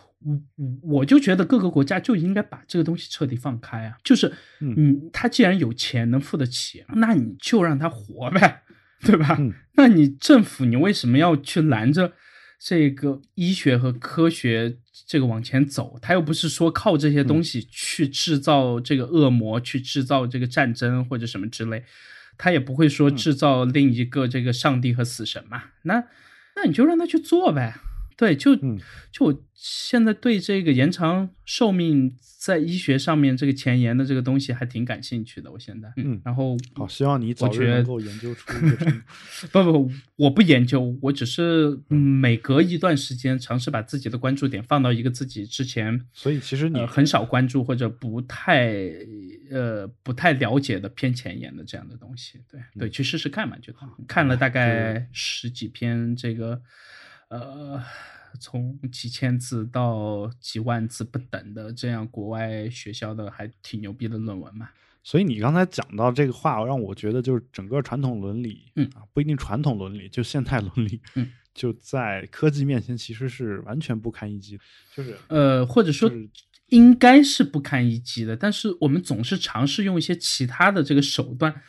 我就觉得各个国家就应该把这个东西彻底放开啊！就是，嗯嗯，他既然有钱能付得起，那你就让他活呗，对吧？嗯那你政府你为什么要去拦着这个医学和科学这个往前走？他又不是说靠这些东西去制造这个恶魔，去制造这个战争或者什么之类，他也不会说制造另一个这个上帝和死神嘛。那那你就让他去做呗。对，就嗯就我现在对这个延长寿命在医学上面这个前沿的这个东西还挺感兴趣的。我现在，嗯然后好，希望你早日能够研究出一个 [laughs] 不不，我不研究，我只是嗯每隔一段时间尝试把自己的关注点放到一个自己之前所以其实你呃很少关注或者不太呃不太了解的偏前沿的这样的东西。对对，去试试看嘛，就看了大概十几篇这个呃。从几千字到几万字不等的这样国外学校的还挺牛逼的论文嘛，所以你刚才讲到这个话，让我觉得就是整个传统伦理，嗯啊，不一定传统伦理，就现代伦理，嗯，就在科技面前其实是完全不堪一击的，就是呃，或者说就是应该是不堪一击的，但是我们总是尝试用一些其他的这个手段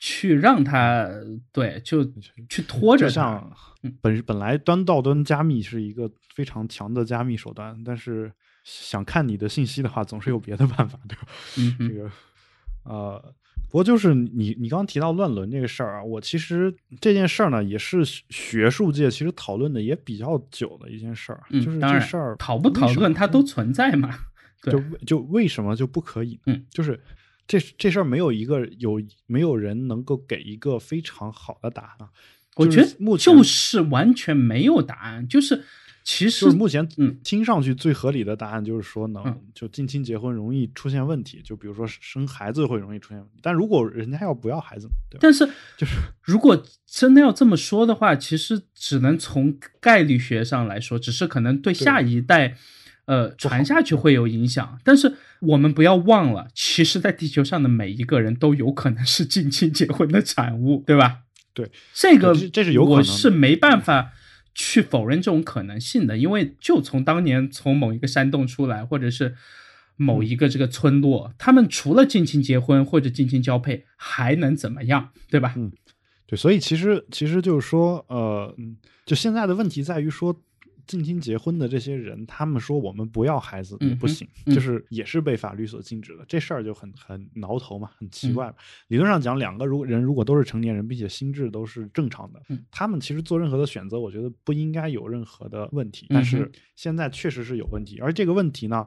去让它对，就去拖着它。就像嗯本本来端到端加密是一个非常强的加密手段，但是想看你的信息的话，总是有别的办法，对吧？嗯，这个呃，不过就是你你刚刚提到乱伦这个事儿啊，我其实这件事儿呢，也是学学术界其实讨论的也比较久的一件事儿，嗯，就是当然这事儿讨不讨论它都存在嘛。对就就为什么就不可以呢？嗯，就是这这事儿没有一个有没有人能够给一个非常好的答案啊。我觉得就是目前就是完全没有答案，就是其实就是目前嗯听上去最合理的答案就是说呢，嗯就近亲结婚容易出现问题，就比如说生孩子会容易出现问题。但如果人家要不要孩子，对吧？但是就是如果真的要这么说的话，其实只能从概率学上来说，只是可能对下一代，呃，传下去会有影响。但是我们不要忘了，其实，在地球上的每一个人都有可能是近亲结婚的产物，对吧？对，这个这这是有可能我是没办法去否认这种可能性的，因为就从当年从某一个山洞出来，或者是某一个这个村落，他们除了近亲结婚或者近亲交配，还能怎么样，对吧？嗯对，所以其实其实就是说，呃，嗯，就现在的问题在于说，近亲结婚的这些人，他们说我们不要孩子也不行，嗯就是也是被法律所禁止的，这事儿就很很挠头嘛，很嗯奇怪嘛。理论上讲，两个如果人如果都是成年人，并且心智都是正常的，嗯他们其实做任何的选择，我觉得不应该有任何的问题。但是现在确实是有问题，而这个问题呢。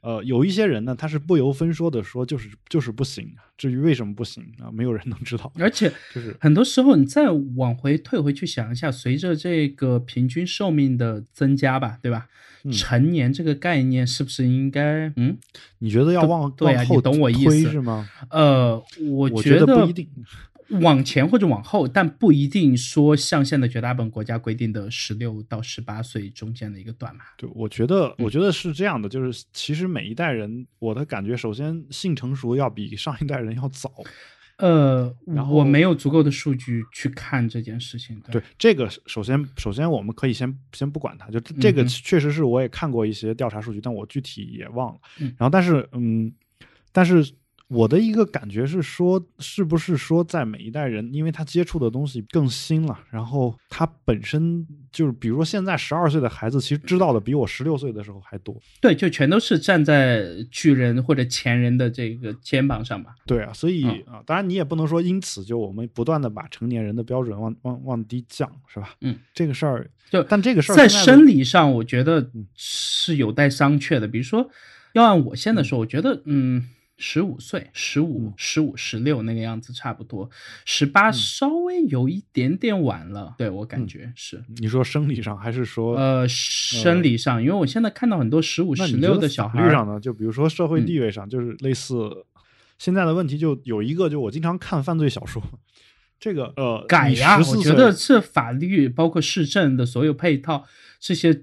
呃，有一些人呢，他是不由分说的说，就是就是不行。至于为什么不行啊，没有人能知道。而且就是很多时候，你再往回退回去想一下，随着这个平均寿命的增加吧，对吧？嗯成年这个概念是不是应该，嗯，你觉得要往对啊往后你懂我意思推是吗？呃，我我觉得不一定。往前或者往后，但不一定说像现在绝大部分国家规定的十六到十八岁中间的一个段嘛。对，我觉得，嗯我觉得是这样的，就是其实每一代人，我的感觉，首先性成熟要比上一代人要早。呃，然后我没有足够的数据去看这件事情。对，这个首先，首先我们可以先先不管它，就这这个确实是我也看过一些调查数据，但我具体也忘了。嗯然后，但是，嗯，但是我的一个感觉是说，是不是说在每一代人，因为他接触的东西更新了，然后他本身就是，比如说现在十二岁的孩子，其实知道的比我十六岁的时候还多。对，就全都是站在巨人或者前人的这个肩膀上吧。对啊，所以嗯啊，当然你也不能说因此就我们不断的把成年人的标准往往往低降，是吧？嗯，这个事儿，就但这个事儿在生理上，我觉得嗯是有待商榷的。比如说，要按我现在说，我觉得，嗯，十五岁、十五嗯、十五、十六那个样子差不多，十八稍微有一点点晚了。对我感觉是，你说生理上还是说呃，生理上，因为我现在看到很多十五、十六的小孩儿，法律上呢？就比如说社会嗯地位上，就是类似现在的问题，就有一个，就我经常看犯罪小说，这个呃，改呀，你14我觉得这法律包括市政的所有配套，这些嗯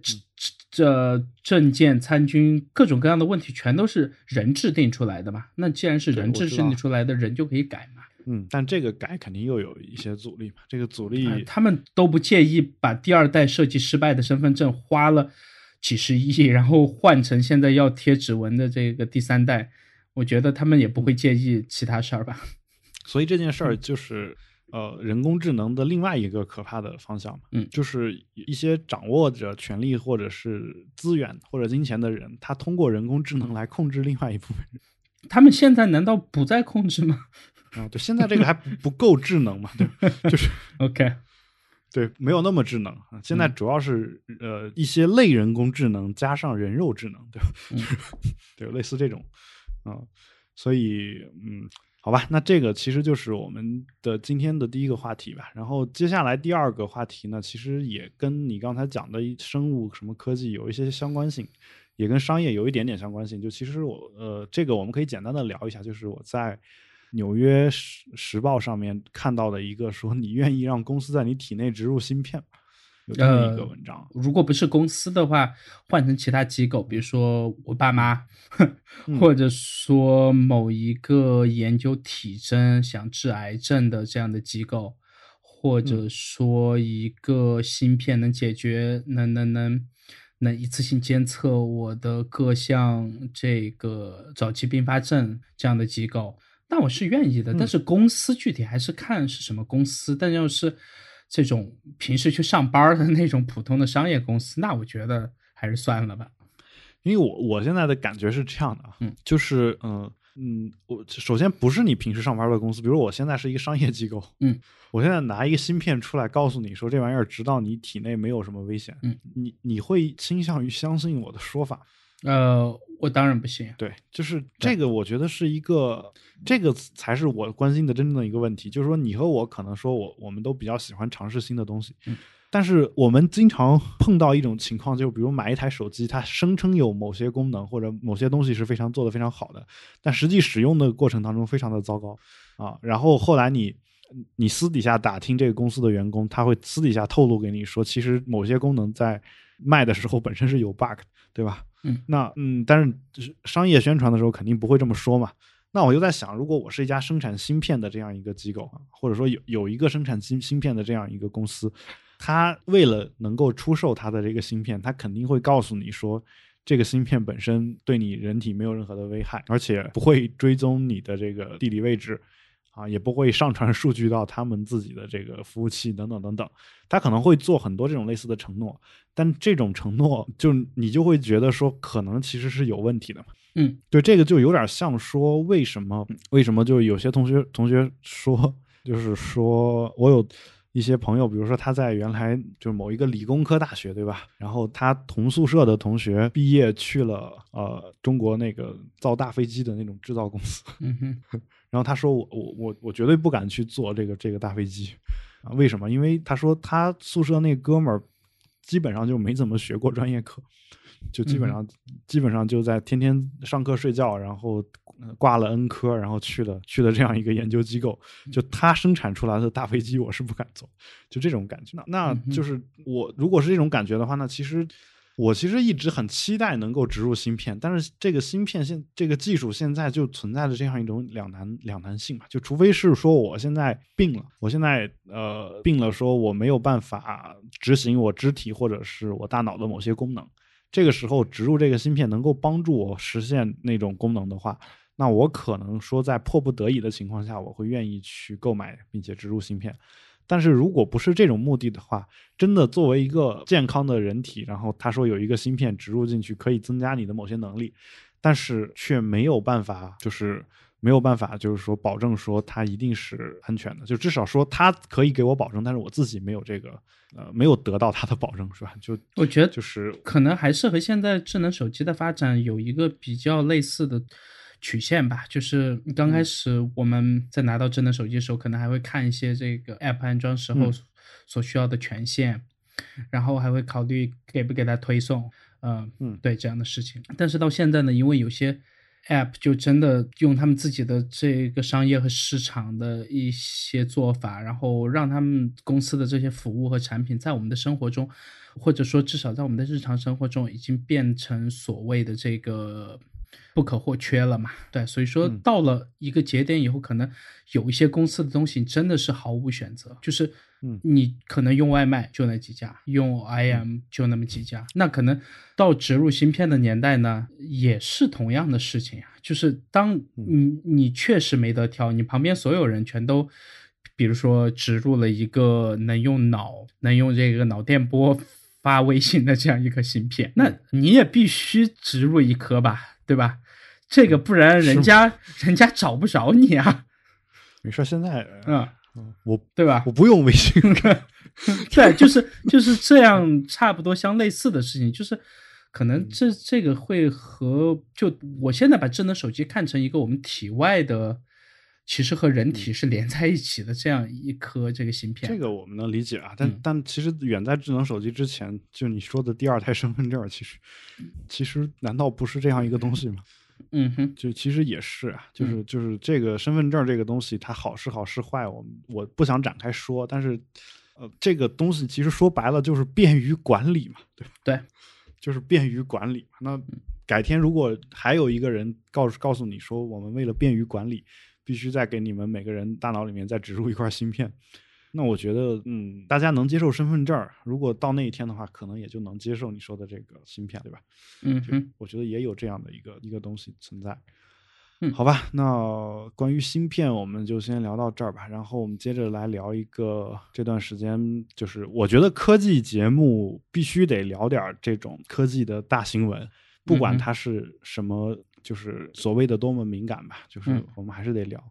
这这证件参军各种各样的问题，全都是人制定出来的嘛。那既然是人制定出来的，人就可以改嘛。嗯，但这个改肯定又有一些阻力嘛。这个阻力，哎他们都不介意把第二代设计失败的身份证花了几十亿，[laughs] 然后换成现在要贴指纹的这个第三代，我觉得他们也不会介意其他事儿吧。所以这件事嗯儿就是呃人工智能的另外一个可怕的方向嘛，嗯就是一些掌握着权力或者是资源或者金钱的人，他通过人工智能来控制另外一部分人。他们现在难道不在控制吗 [laughs] 啊，对，现在这个还不不够智能嘛，对，就是？[laughs] OK，对，没有那么智能啊。现嗯在主要是、呃一些类人工智能加上人肉智能，对吧？嗯 [laughs] 对，类似这种啊、所以嗯，好吧，那这个其实就是我们的今天的第一个话题吧。然后接下来第二个话题呢，其实也跟你刚才讲的生物什么科技有一些相关性，也跟商业有一点点相关性。就其实我呃，这个我们可以简单的聊一下，就是我在。纽约时时报上面看到的一个说，你愿意让公司在你体内植入芯片？有这么一个文章。如果不是公司的话，换成其他机构，比如说我爸妈，嗯或者说某一个研究体征想治癌症的这样的机构，或者说一个芯片能解决能能能能一次性监测我的各项这个早期并发症这样的机构，那我是愿意的。但是公司具体还是看是什么公司，但要是这种平时去上班的那种普通的商业公司，那我觉得还是算了吧。因为我我现在的感觉是这样的啊，嗯，就是嗯嗯，我首先不是你平时上班的公司，比如我现在是一个商业机构，嗯，我现在拿一个芯片出来告诉你说这玩意儿直到你体内没有什么危险，嗯，你你会倾向于相信我的说法？呃，我当然不信。对，就是这个，我觉得是一个，这个才是我关心的真正的一个问题。就是说，你和我可能说我我们都比较喜欢尝试新的东西，嗯但是我们经常碰到一种情况，就比如买一台手机，它声称有某些功能或者某些东西是非常做的非常好的，但实际使用的过程当中非常的糟糕啊。然后后来你你私底下打听这个公司的员工，他会私底下透露给你说，其实某些功能在卖的时候本身是有 bug，对吧？嗯，那嗯，但是就是商业宣传的时候肯定不会这么说嘛。那我就在想，如果我是一家生产芯片的这样一个机构，或者说有有一个生产芯芯片的这样一个公司。他为了能够出售他的这个芯片，他肯定会告诉你说，这个芯片本身对你人体没有任何的危害，而且不会追踪你的这个地理位置，啊，也不会上传数据到他们自己的这个服务器等等等等。他可能会做很多这种类似的承诺，但这种承诺就你就会觉得说，可能其实是有问题的嘛。嗯，对，这个就有点像说，为什么为什么就有些同学同学说，就是说我有。一些朋友，比如说他在原来就是某一个理工科大学，对吧？然后他同宿舍的同学毕业去了呃中国那个造大飞机的那种制造公司。[laughs] 然后他说我我我我绝对不敢去做这个这个大飞机啊？为什么？因为他说他宿舍那哥们儿基本上就没怎么学过专业课。就基本上，基本上就在天天上课睡觉，然后挂了 N 科，然后去了去了这样一个研究机构。就他生产出来的大飞机，我是不敢坐。就这种感觉，那那就是我如果是这种感觉的话，那其实我其实一直很期待能够植入芯片，但是这个芯片现这个技术现在就存在着这样一种两难两难性嘛。就除非是说我现在病了，我现在呃病了，说我没有办法执行我肢体或者是我大脑的某些功能。这个时候植入这个芯片能够帮助我实现那种功能的话，那我可能说在迫不得已的情况下，我会愿意去购买并且植入芯片。但是如果不是这种目的的话，真的作为一个健康的人体，然后他说有一个芯片植入进去可以增加你的某些能力，但是却没有办法，就是没有办法，就是说保证说它一定是安全的，就至少说它可以给我保证，但是我自己没有这个。呃，没有得到它的保证，是吧？就 [laughs] 我觉得就是可能还是和现在智能手机的发展有一个比较类似的曲线吧。就是刚开始我们在拿到智能手机的时候，可能还会看一些这个 App 安装时候所需要的权限，然后还会考虑给不给它推送，嗯嗯，对这样的事情。但是到现在呢，因为有些。App 就真的用他们自己的这个商业和市场的一些做法，然后让他们公司的这些服务和产品在我们的生活中，或者说至少在我们的日常生活中，已经变成所谓的这个不可或缺了嘛？对，所以说到了一个节点以后，可能有一些公司的东西真的是毫无选择，就是。嗯，你可能用外卖就那几家，用 IM 就那么几家。那可能到植入芯片的年代呢，也是同样的事情啊。就是当你你确实没得挑，你旁边所有人全都，比如说植入了一个能用脑、能用这个脑电波发微信的这样一个芯片，那你也必须植入一颗吧，对吧？这个不然人家人家找不着你啊。[laughs] 没事，现在嗯。我对吧？我不用微信 [laughs] [laughs] 对，就是就是这样，差不多相类似的事情，就是可能这这个会和就我现在把智能手机看成一个我们体外的，其实和人体是连在一起的这样一颗这个芯片。这个我们能理解啊，但但其实远在智能手机之前，就你说的第二代身份证，其实其实难道不是这样一个东西吗？嗯哼，就其实也是啊，就是就是这个身份证这个东西，它好是好是坏，我我不想展开说，但是，呃，这个东西其实说白了就是便于管理嘛，对对，就是便于管理。那改天如果还有一个人告诉告诉你说，我们为了便于管理，必须再给你们每个人大脑里面再植入一块芯片。那我觉得，嗯，大家能接受身份证如果到那一天的话，可能也就能接受你说的这个芯片，对吧？嗯哼，我觉得也有这样的一个一个东西存在。嗯，好吧，那关于芯片，我们就先聊到这儿吧。然后我们接着来聊一个这段时间，就是我觉得科技节目必须得聊点这种科技的大新闻，不管它是什么，就是所谓的多么敏感吧，就是我们还是得聊。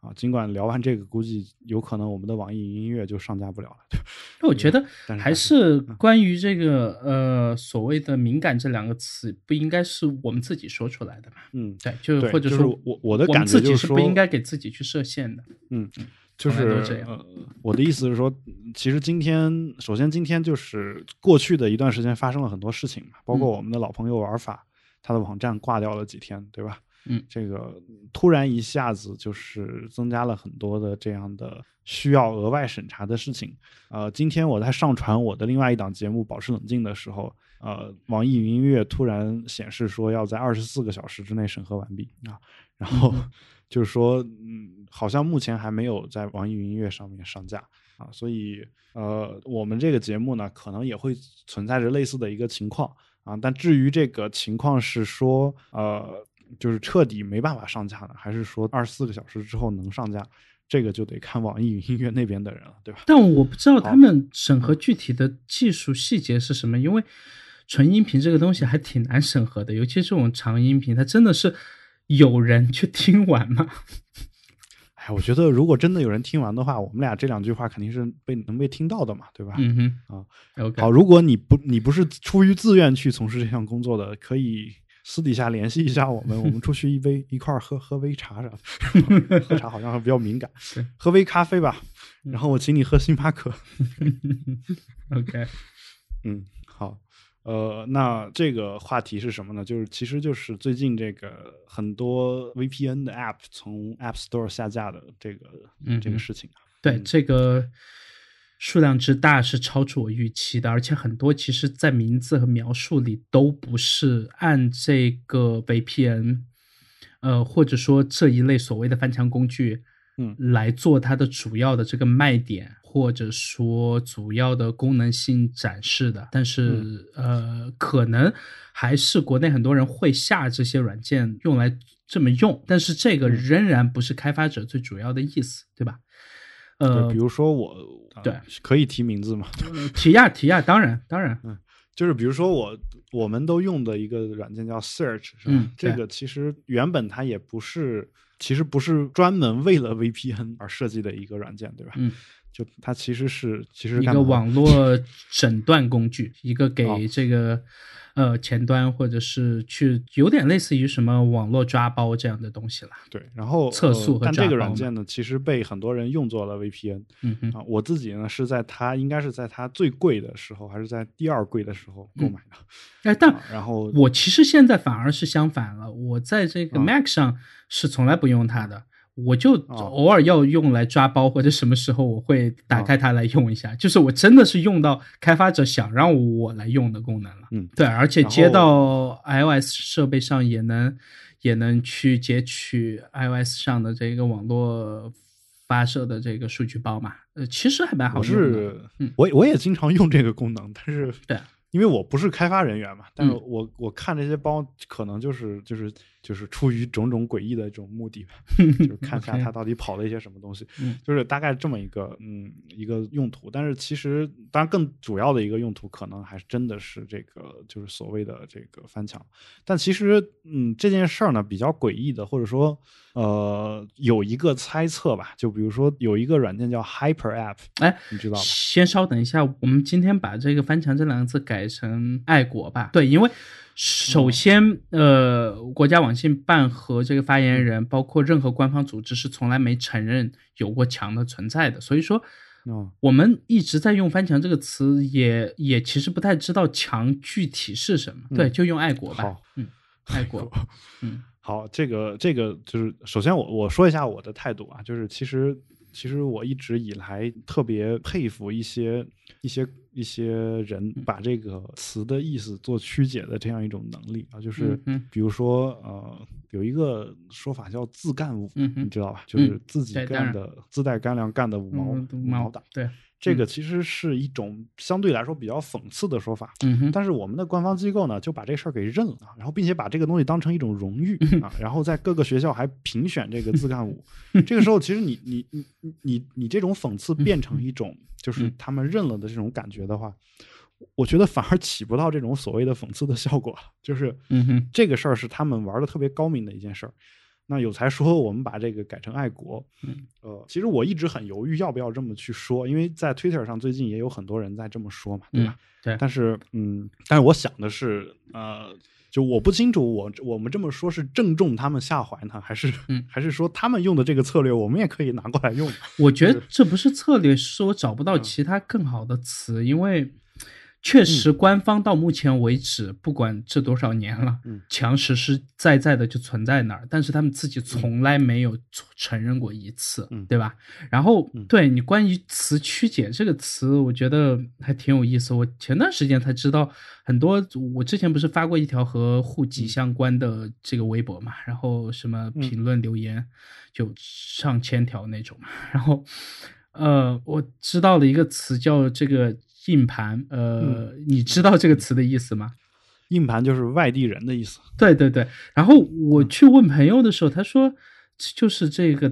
啊，尽管聊完这个，估计有可能我们的网易云音乐就上架不了了。那我觉得还是关于这个呃所谓的“敏感”这两个词，不应该是我们自己说出来的嘛？嗯，对，就或者说我我的感觉就是不应该给自己去设限的。嗯，就是呃，我的意思是说，其实今天，首先今天就是过去的一段时间发生了很多事情嘛，包括嗯我们的老朋友玩法，他的网站挂掉了几天，对吧？嗯，这个突然一下子就是增加了很多的这样的需要额外审查的事情。呃，今天我在上传我的另外一档节目《保持冷静》的时候，呃，网易云音乐突然显示说要在二十四个小时之内审核完毕啊，然后 [laughs] 就是说，嗯，好像目前还没有在网易云音乐上面上架啊，所以呃，我们这个节目呢，可能也会存在着类似的一个情况啊。但至于这个情况是说，呃，就是彻底没办法上架呢，还是说二十四个小时之后能上架，这个就得看网易云音乐那边的人了，对吧？但我不知道他们审核具体的技术细节是什么，因为纯音频这个东西还挺难审核的，尤其这种长音频，它真的是有人去听完吗？哎，我觉得如果真的有人听完的话，我们俩这两句话肯定是被能被听到的嘛，对吧？嗯哼，啊，OK，好，如果你不你不是出于自愿去从事这项工作的，可以私底下联系一下我们，我们出去一杯一块儿喝喝杯茶啥的。喝茶好像还比较敏感，喝杯咖啡吧，然后我请你喝星巴克。[laughs] OK，嗯，好，呃，那这个话题是什么呢？就是其实就是最近这个很多 VPN 的 App 从 App Store 下架的这个、嗯这个事情啊。对嗯这个数量之大是超出我预期的，而且很多其实在名字和描述里都不是按这个 VPN，呃，或者说这一类所谓的翻墙工具，嗯来做它的主要的这个卖点，或者说主要的功能性展示的。但是、呃，可能还是国内很多人会下这些软件用来这么用，但是这个仍然不是开发者最主要的意思，对吧？呃，比，如说我，啊对可以提名字吗？[laughs] 提亚提亚，当然当然，嗯就是比如说我我们都用的一个软件叫 Search，是吧？嗯这个其实原本它也不是，其实不是专门为了 VPN 而设计的一个软件，对吧？嗯，就它其实是其实一个网络 [laughs] 诊断工具，一个哦给这个、呃前端或者是去有点类似于什么网络抓包这样的东西了。对，然后测速和呃但这个软件呢，其实被很多人用作了 VPN 嗯哼，啊。我自己呢是在它应该是在它最贵的时候，还是在第二贵的时候购买的。哎，但啊然后我其实现在反而是相反了，我在这个啊 Mac 上是从来不用它的。我就哦偶尔要用来抓包，或者什么时候我会打开它来用一下。就是我真的是用到开发者想让我来用的功能了。嗯对，而且接到 iOS 设备上也能也能去截取 iOS 上的这个网络发射的这个数据包嘛。呃，其实还蛮好我用的。是嗯我我也经常用这个功能，但是对因为我不是开发人员嘛，但是嗯我我看这些包可能就是就是就是出于种种诡异的这种目的吧，[laughs] 就是看一下它到底跑了一些什么东西，嗯 [laughs] 就是大概这么一个嗯一个用途。但是其实当然更主要的一个用途可能还是真的是这个就是所谓的这个翻墙。但其实嗯这件事儿呢比较诡异的，或者说呃有一个猜测吧，就比如说有一个软件叫 Hyper App，哎，你知道吗？先稍等一下，我们今天把这个“翻墙”这两个字改成“爱国”吧。对，因为首先，呃，国家网信办和这个发言人，包括任何官方组织是从来没承认有过墙的存在的，所以说。嗯我们一直在用“翻墙”这个词也，也其实不太知道墙具体是什么。对，就用“爱国”吧。嗯，爱国。[laughs] 嗯 [laughs] 好，这个这个就是首先我我说一下我的态度啊，就是其实其实我一直以来特别佩服一些一些一些人嗯。把这个词的意思做曲解的这样一种能力啊，就是比如说呃有一个说法叫自干五，你知道吧？就是自己干的自带干粮干的五毛嗯五毛党，对，这个其实是一种相对来说比较讽刺的说法。嗯哼，但是我们的官方机构呢，就把这事儿给认了，然后并且把这个东西当成一种荣誉啊，然后在各个学校还评选这个自干五。[laughs] 这个时候，其实你你你你你你这种讽刺变成一种就是他们认了的这种感觉的话，我觉得反而起不到这种所谓的讽刺的效果。就是这个事儿是他们玩的特别高明的一件事儿。那有才说我们把这个改成爱国，嗯，呃，其实我一直很犹豫要不要这么去说，因为在 Twitter 上最近也有很多人在这么说嘛，对吧？对但是，嗯，但是我想的是，呃，就我不清楚，我我们这么说是正中他们下怀呢，还是、嗯还是说他们用的这个策略，我们也可以拿过来用？我觉得这不是策略，是我找不到嗯其他更好的词，因为确实官方到目前为止，不管这多少年了，嗯。强实实在在的就存在那儿，但是他们自己从来没有承认过一次，嗯。对吧？然后嗯。对你关于词曲解这个词，我觉得还挺有意思。我前段时间才知道很多，我之前不是发过一条和户籍嗯。相关的这个微博嘛，然后什么评论留言就上千条那种嘛，然后呃，我知道了一个词叫这个硬盘，呃，你知道这个词的意思吗？硬盘就是外地人的意思。对对对，然后我去问朋友的时候，他说就是这个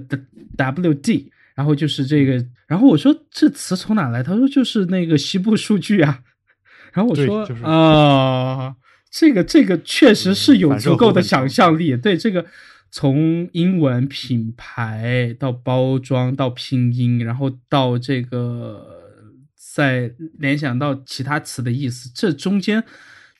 W D，然后就是这个，然后我说这词从哪来？他说就是那个西部数据啊。[laughs] 然后我说对就是啊、这个这个确实是有足够的想象力。对这个，从英文品牌到包装到拼音，然后到这个再联想到其他词的意思，这中间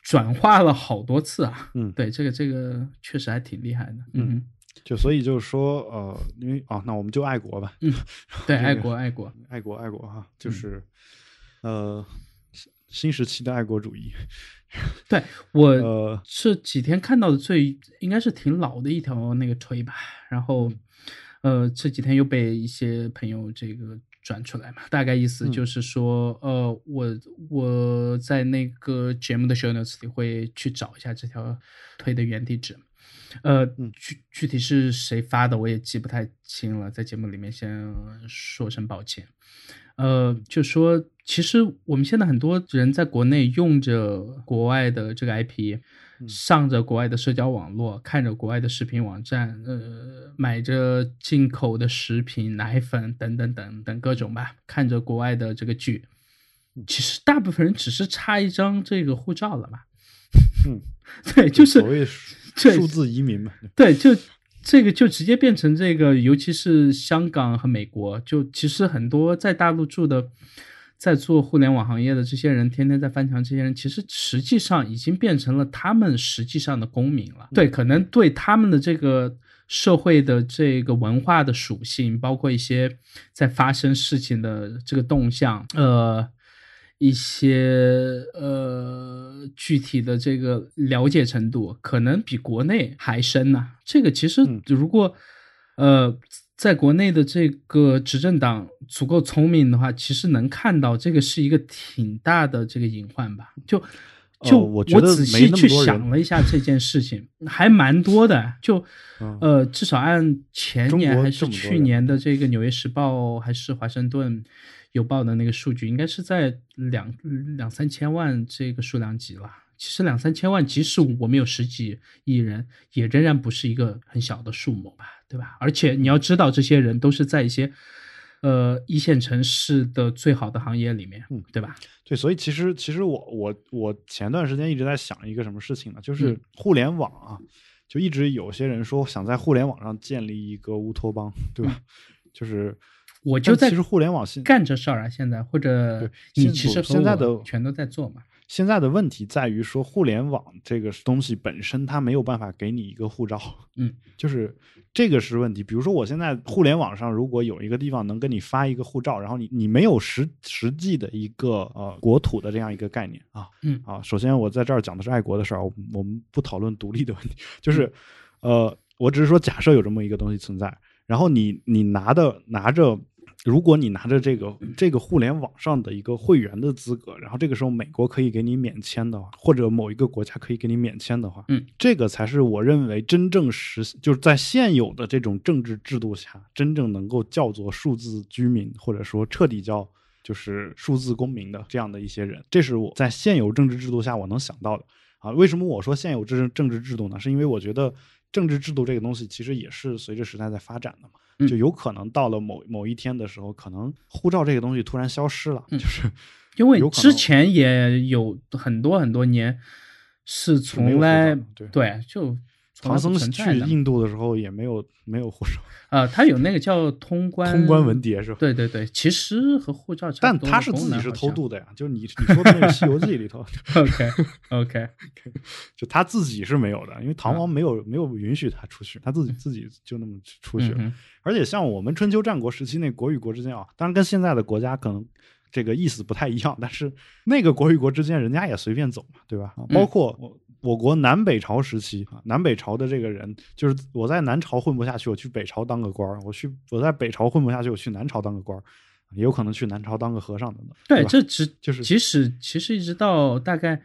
转化了好多次啊。嗯对，这个这个确实还挺厉害的。嗯就所以就是说，呃，因为啊，那我们就爱国吧，嗯，对，爱国爱国。爱国爱国哈，嗯就是、呃新新时期的爱国主义。[laughs] 对我呃这几天看到的最应该是挺老的一条那个推吧，然后呃这几天又被一些朋友这个转出来嘛，大概意思嗯就是说，呃我我在那个节目的 show notes 里会去找一下这条推的原地址。呃，嗯具具体是谁发的我也记不太清了，在节目里面先说声抱歉。呃，就说其实我们现在很多人在国内用着国外的这个 IP，上着国外的社交网络，看着国外的视频网站，呃，买着进口的食品、奶粉等等等等各种吧，看着国外的这个剧，其实大部分人只是差一张这个护照了嘛。嗯，[laughs] 对，就是所谓数字移民嘛。对，就这个就直接变成这个，尤其是香港和美国，就其实很多在大陆住的，在做互联网行业的这些人，天天在翻墙，这些人其实实际上已经变成了他们实际上的公民了。对，可能对他们的这个。社会的这个文化的属性，包括一些在发生事情的这个动向，呃，一些呃具体的这个了解程度，可能比国内还深呢、这个其实嗯如果、呃在国内的这个执政党足够聪明的话，其实能看到这个是一个挺大的这个隐患吧。就就哦我仔细去想了一下这件事情，还蛮多的。就嗯呃，至少按前年还是去年的这个《纽约时报》还是《华盛顿邮报》的那个数据，应该是在两两三千万这个数量级了。其实两三千万，即使我们有十几亿人，也仍然不是一个很小的数目吧，对吧？而且你要知道，这些人都是在一些呃一线城市的最好的行业里面，嗯对吧？对，所以其实其实我我我前段时间一直在想一个什么事情呢？就是嗯互联网啊，就一直有些人说想在互联网上建立一个乌托邦，对吧？就是我就在其实互联网现干这事儿啊，现在或者你其实现在的全都在做嘛。现在的问题在于说，互联网这个东西本身它没有办法给你一个护照，嗯，就是这个是问题。比如说，我现在互联网上如果有一个地方能给你发一个护照，然后你你没有实实际的一个呃国土的这样一个概念啊，嗯啊，首先我在这儿讲的是爱国的事儿，我们我们不讨论独立的问题，就是呃，我只是说假设有这么一个东西存在，然后你你拿的拿着。如果你拿着这个这个互联网上的一个会员的资格，然后这个时候美国可以给你免签的话，或者某一个国家可以给你免签的话，嗯，这个才是我认为真正实就是在现有的这种政治制度下，真正能够叫做数字居民，或者说彻底叫就是数字公民的这样的一些人，这是我在现有政治制度下我能想到的啊。为什么我说现有政政治制度呢？是因为我觉得政治制度这个东西其实也是随着时代在发展的嘛。嗯。就有可能到了某某一天的时候，可能护照这个东西突然消失了，嗯就是因为之前也有很多很多年是从来对就唐僧去印度的时候也没有没有护照，啊，他有那个叫通关通关文牒是吧？对对对，其实和护照差不多但他是自己是偷渡的呀，就是你你说的那个《西游记》里头，[laughs] [laughs] OK OK，就他自己是没有的，因为唐啊王没有没有允许他出去，他自己自己就那么出去了。嗯而且像我们春秋战国时期那国与国之间啊，当然跟现在的国家可能这个意思不太一样，但是那个国与国之间，人家也随便走嘛，对吧？包括我。我国南北朝时期啊，南北朝的这个人，就是我在南朝混不下去，我去北朝当个官儿；我去我在北朝混不下去，我去南朝当个官儿，也有可能去南朝当个和尚等等。对，吧这只就是即使其实一直到大概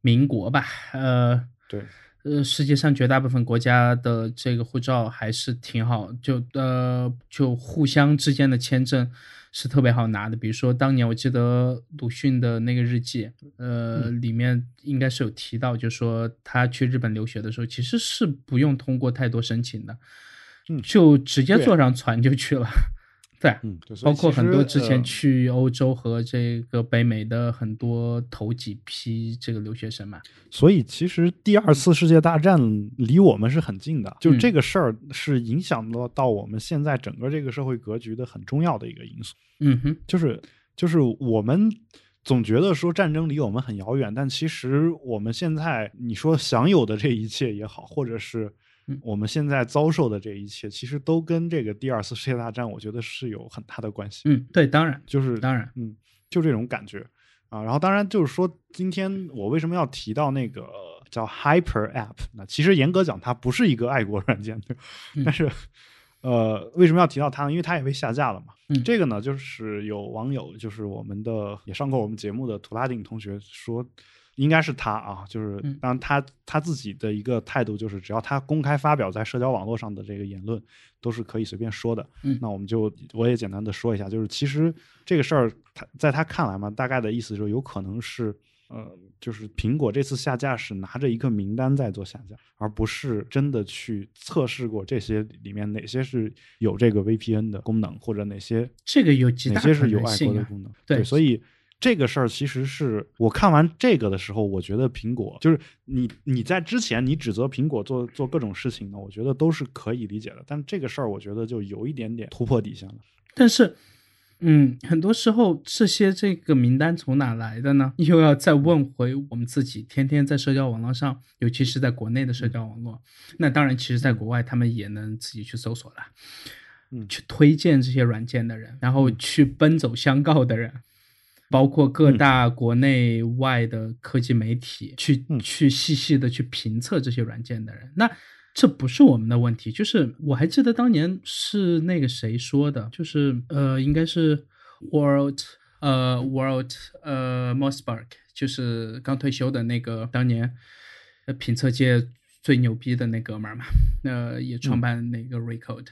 民国吧，呃对，呃，世界上绝大部分国家的这个护照还是挺好，就呃就互相之间的签证是特别好拿的。比如说当年我记得鲁迅的那个日记，呃，里面应该是有提到，就说他去日本留学的时候，其实是不用通过太多申请的，嗯就直接坐上船就去了。嗯，对，所以包括很多之前呃去欧洲和这个北美的很多头几批这个留学生嘛。所以其实第二次世界大战离我们是很近的，就嗯这个事儿是影响到到我们现在整个这个社会格局的很重要的一个因素。嗯哼，就是就是我们总觉得说战争离我们很遥远，但其实我们现在你说享有的这一切也好，或者是嗯我们现在遭受的这一切，其实都跟这个第二次世界大战，我觉得是有很大的关系。嗯，对，当然，就是当然，嗯，就这种感觉啊。然后当然就是说，今天我为什么要提到那个叫 Hyper App？那其实严格讲，它不是一个爱国软件，对嗯但是呃，为什么要提到它呢？因为它也被下架了嘛。嗯这个呢，就是有网友，就是我们的也上过我们节目的图拉丁同学说。应该是他啊，就是嗯当然他他自己的一个态度就是，只要他公开发表在社交网络上的这个言论，都是可以随便说的。嗯那我们就我也简单的说一下，就是其实这个事儿，他在他看来嘛，大概的意思就是有可能是，呃，就是苹果这次下架是拿着一个名单在做下架，而不是真的去测试过这些里面哪些是有这个 VPN 的功能，或者哪些这个有极哪些是有爱国。的功能。对所以。这个事儿其实是我看完这个的时候，我觉得苹果就是你你在之前你指责苹果做做各种事情呢，我觉得都是可以理解的。但这个事儿，我觉得就有一点点突破底线了。但是，嗯，很多时候这些这个名单从哪来的呢？[laughs] 又要再问回我们自己。天天在社交网络上，尤其是在国内的社交网络，那当然，其实在国外他们也能自己去搜索了，嗯去推荐这些软件的人，然后去奔走相告的人。包括各嗯大国内外的科技媒体去、嗯去细细的去评测这些软件的人，那这不是我们的问题。就是我还记得当年是那个谁说的，就是呃，应该是 World 呃 World 呃 Mossberg，就是刚退休的那个当年呃评测界最牛逼的那哥们儿嘛，呃，也创办那个 Recode。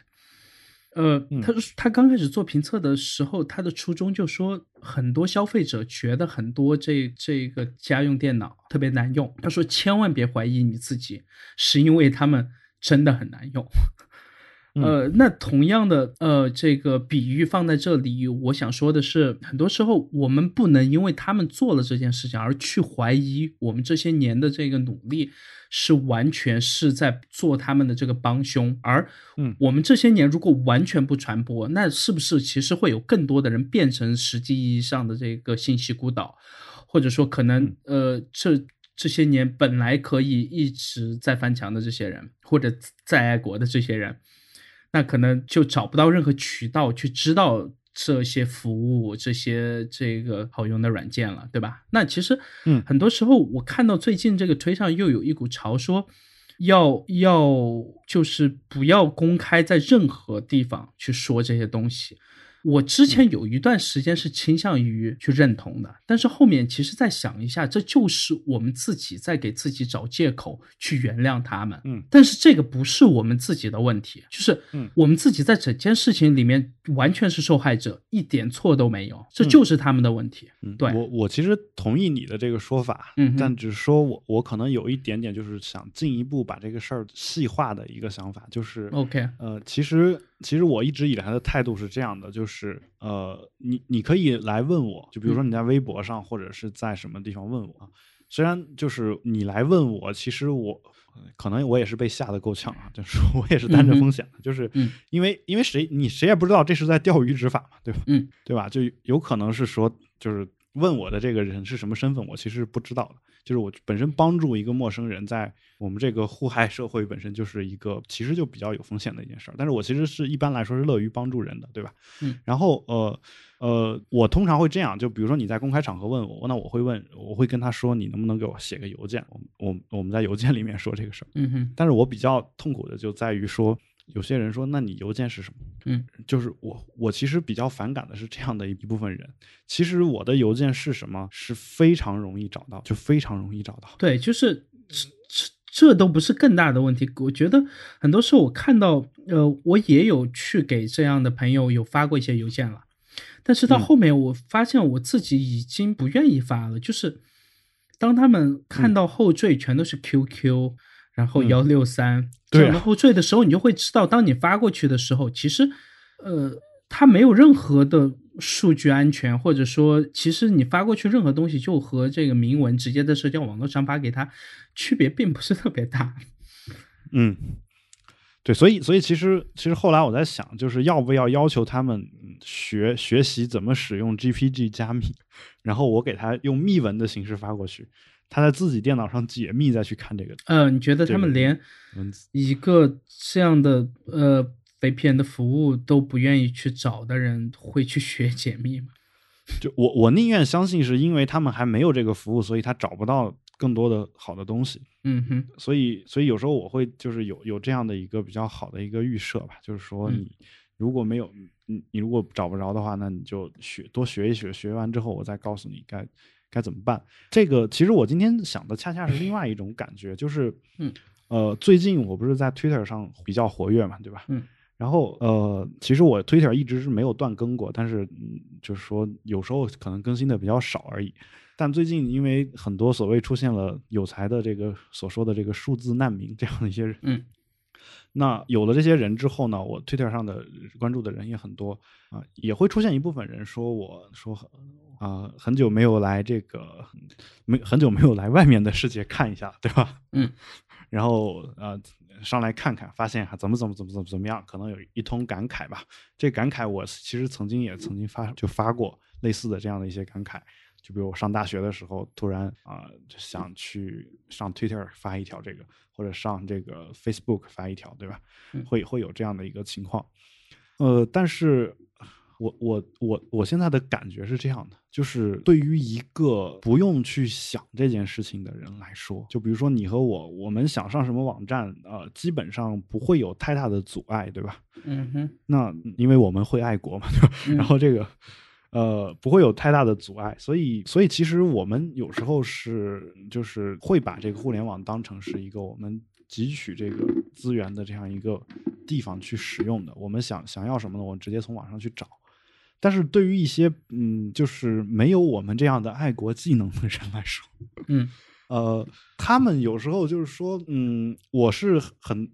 呃，嗯他他刚开始做评测的时候，他的初衷就说，很多消费者觉得很多这这个家用电脑特别难用。他说，千万别怀疑你自己，是因为他们真的很难用。呃，那同样的，呃，这个比喻放在这里，我想说的是，很多时候我们不能因为他们做了这件事情而去怀疑我们这些年的这个努力是完全是在做他们的这个帮凶，而嗯。我们这些年如果完全不传播，那是不是其实会有更多的人变成实际意义上的这个信息孤岛，或者说可能呃这。这些年本来可以一直在翻墙的这些人，或者在爱国的这些人，那可能就找不到任何渠道去知道这些服务、这些这个好用的软件了，对吧？那其实，嗯很多时候我看到最近这个推上又有一股潮说。要要就是不要公开在任何地方去说这些东西。我之前有一段时间是倾向于去认同的，但是后面其实再想一下，这就是我们自己在给自己找借口去原谅他们。嗯，但是这个不是我们自己的问题，就是嗯我们自己在整件事情里面完全是受害者，一点错都没有，这就是他们的问题。嗯，对我我其实同意你的这个说法，嗯但只是说我我可能有一点点就是想进一步把这个事儿细化的一个想法，就是、OK，呃，其实其实我一直以来的态度是这样的，就是呃，你你可以来问我，就比如说你在微博上或者是在什么地方问我啊。虽然就是你来问我，其实我可能我也是被吓得够呛啊，就是我也是担着风险的，就是嗯因为因为谁你谁也不知道这是在钓鱼执法嘛，对吧？嗯，对吧？就有可能是说，就是问我的这个人是什么身份，我其实不知道的。就是我本身帮助一个陌生人，在我们这个互害社会本身就是一个其实就比较有风险的一件事儿。但是我其实是一般来说是乐于帮助人的，对吧？嗯。然后呃呃，我通常会这样，就比如说你在公开场合问我，那我会问，我会跟他说，你能不能给我写个邮件？我我我们在邮件里面说这个事儿。嗯哼，但是我比较痛苦的就在于说，有些人说，那你邮件是什么？嗯，就是我我其实比较反感的是这样的一部分人。其实我的邮件是什么是非常容易找到，就非常容易找到。对，就是这这这都不是更大的问题。我觉得很多时候我看到，呃，我也有去给这样的朋友有发过一些邮件了，但是到嗯后面我发现我自己已经不愿意发了，就是当他们看到后缀全都是 QQ，、然后嗯幺六三对啊这样的后缀的时候，你就会知道，当你发过去的时候，其实，呃，它没有任何的数据安全，或者说，其实你发过去任何东西，就和这个明文直接在社交网络上发给他，区别并不是特别大。[laughs] 嗯，对，所以所以其实其实后来我在想，就是要不要要求他们嗯学学习怎么使用 GPG 加密，然后我给他用密文的形式发过去，他在自己电脑上解密再去看这个呃，你觉得他们连。一个这样的呃 VPN 的服务都不愿意去找的人，会去学解密吗？[laughs] 就我我宁愿相信是因为他们还没有这个服务，所以他找不到更多的好的东西。嗯哼，所以所以有时候我会就是有有这样的一个比较好的一个预设吧，就是说嗯你如果没有你你如果找不着的话，那你就学多学一学，学完之后我再告诉你该该怎么办。这个其实我今天想的恰恰是另外一种感觉，就是嗯呃最近我不是在 Twitter 上比较活跃嘛，对吧？嗯。然后呃，其实我 Twitter 一直是没有断更过，但是嗯，就是说有时候可能更新的比较少而已。但最近因为很多所谓出现了有才的这个所说的这个数字难民这样的一些人，嗯，那有了这些人之后呢，我 Twitter 上的关注的人也很多啊、也会出现一部分人说我说啊、很久没有来这个没很久没有来外面的世界看一下，对吧？嗯，[laughs] 然后呃上来看看，发现啊怎么怎么怎么怎么怎么样，可能有一通感慨吧。这感慨我其实曾经也曾经发就发过类似的这样的一些感慨。就比如我上大学的时候，突然啊、就想去上 Twitter 发一条这个，或者上这个 Facebook 发一条，对吧？嗯会会有这样的一个情况。呃，但是我我我我现在的感觉是这样的，就是对于一个不用去想这件事情的人来说，就比如说你和我，我们想上什么网站，呃，基本上不会有太大的阻碍，对吧？嗯哼，那因为我们会爱国嘛，对吧？嗯然后这个呃不会有太大的阻碍，所以所以其实我们有时候是就是会把这个互联网当成是一个我们汲取这个资源的这样一个地方去使用的。我们想想要什么呢？我们直接从网上去找。但是对于一些嗯，就是没有我们这样的爱国技能的人来说，嗯。[laughs] 呃，他们有时候就是说，嗯，我是很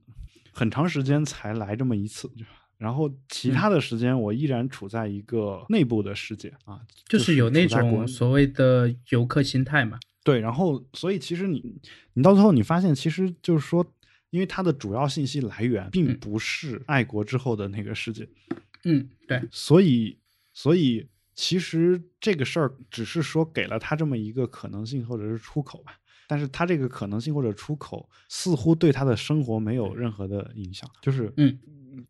很长时间才来这么一次，然后其他的时间我依然处在一个内部的世界啊，就是有那种所谓的游客心态嘛。对，然后所以其实你你到最后你发现，其实就是说，因为它的主要信息来源并嗯。不是爱国之后的那个世界，嗯，对，所以所以其实这个事儿只是说给了他这么一个可能性或者是出口吧，但是他这个可能性或者出口似乎对他的生活没有任何的影响，就是嗯，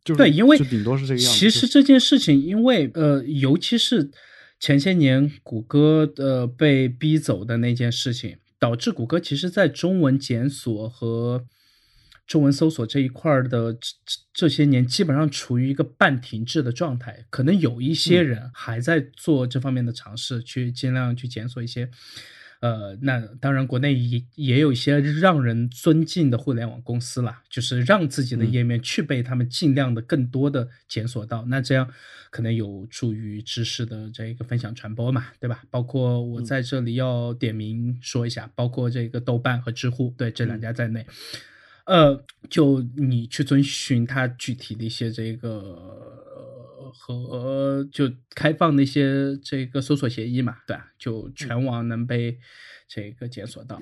就是对，因为就顶多是这个样子。其实这件事情，因为呃，尤其是前些年谷歌呃被逼走的那件事情，导致谷歌其实在中文检索和中文搜索这一块儿的这这这些年，基本上处于一个半停滞的状态。可能有一些人还在做这方面的尝试，去尽量去检索一些。呃，那当然，国内也也有一些让人尊敬的互联网公司啦，就是让自己的嗯页面去被他们尽量的更多的检索到，那这样可能有助于知识的这个分享传播嘛，对吧？包括我在这里要点名说一下，包括这个豆瓣和知乎，对这两家在内，呃，就你去遵循它具体的一些这个。呃和就开放那些这个搜索协议嘛，对吧？就全网能被这个检索到。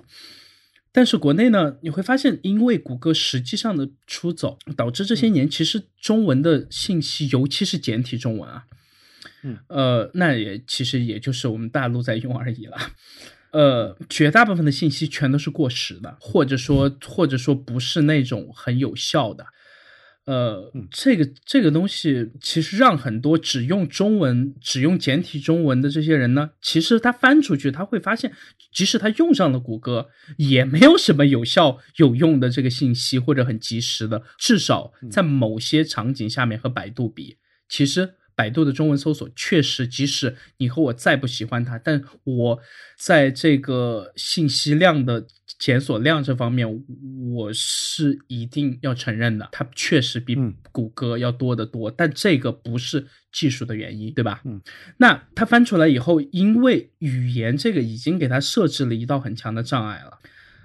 但是国内呢，你会发现，因为谷歌实际上的出走，导致这些年其实中文的信息，尤其是简体中文啊，嗯，呃，那也其实也就是我们大陆在用而已了。呃，绝大部分的信息全都是过时的，或者说或者说不是那种很有效的。呃，这个这个东西其实让很多只用中文、只用简体中文的这些人呢，其实他翻出去他会发现，即使他用上了谷歌，也没有什么有效有用的这个信息或者很及时的，至少在某些场景下面和百度比，其实。百度的中文搜索确实，即使你和我再不喜欢它，但我在这个信息量的检索量这方面，我是一定要承认的，它确实比谷歌要多得多。但这个不是技术的原因，对吧？嗯，那它翻出来以后，因为语言这个已经给它设置了一道很强的障碍了，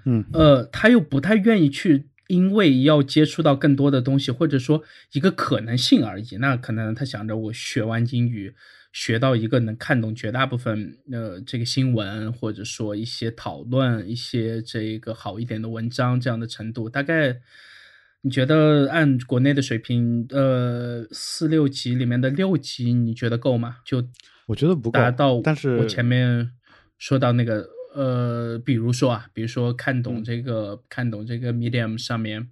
嗯，呃，他又不太愿意去。因为要接触到更多的东西，或者说一个可能性而已，那可能他想着我学完英语，学到一个能看懂绝大部分呃这个新闻，或者说一些讨论，一些这个好一点的文章这样的程度，大概你觉得按国内的水平，呃四六级里面的六级，你觉得够吗？就我觉得不够，达到。但是我前面说到那个。呃，比如说啊，比如说看懂这个，看懂这个 Medium 上面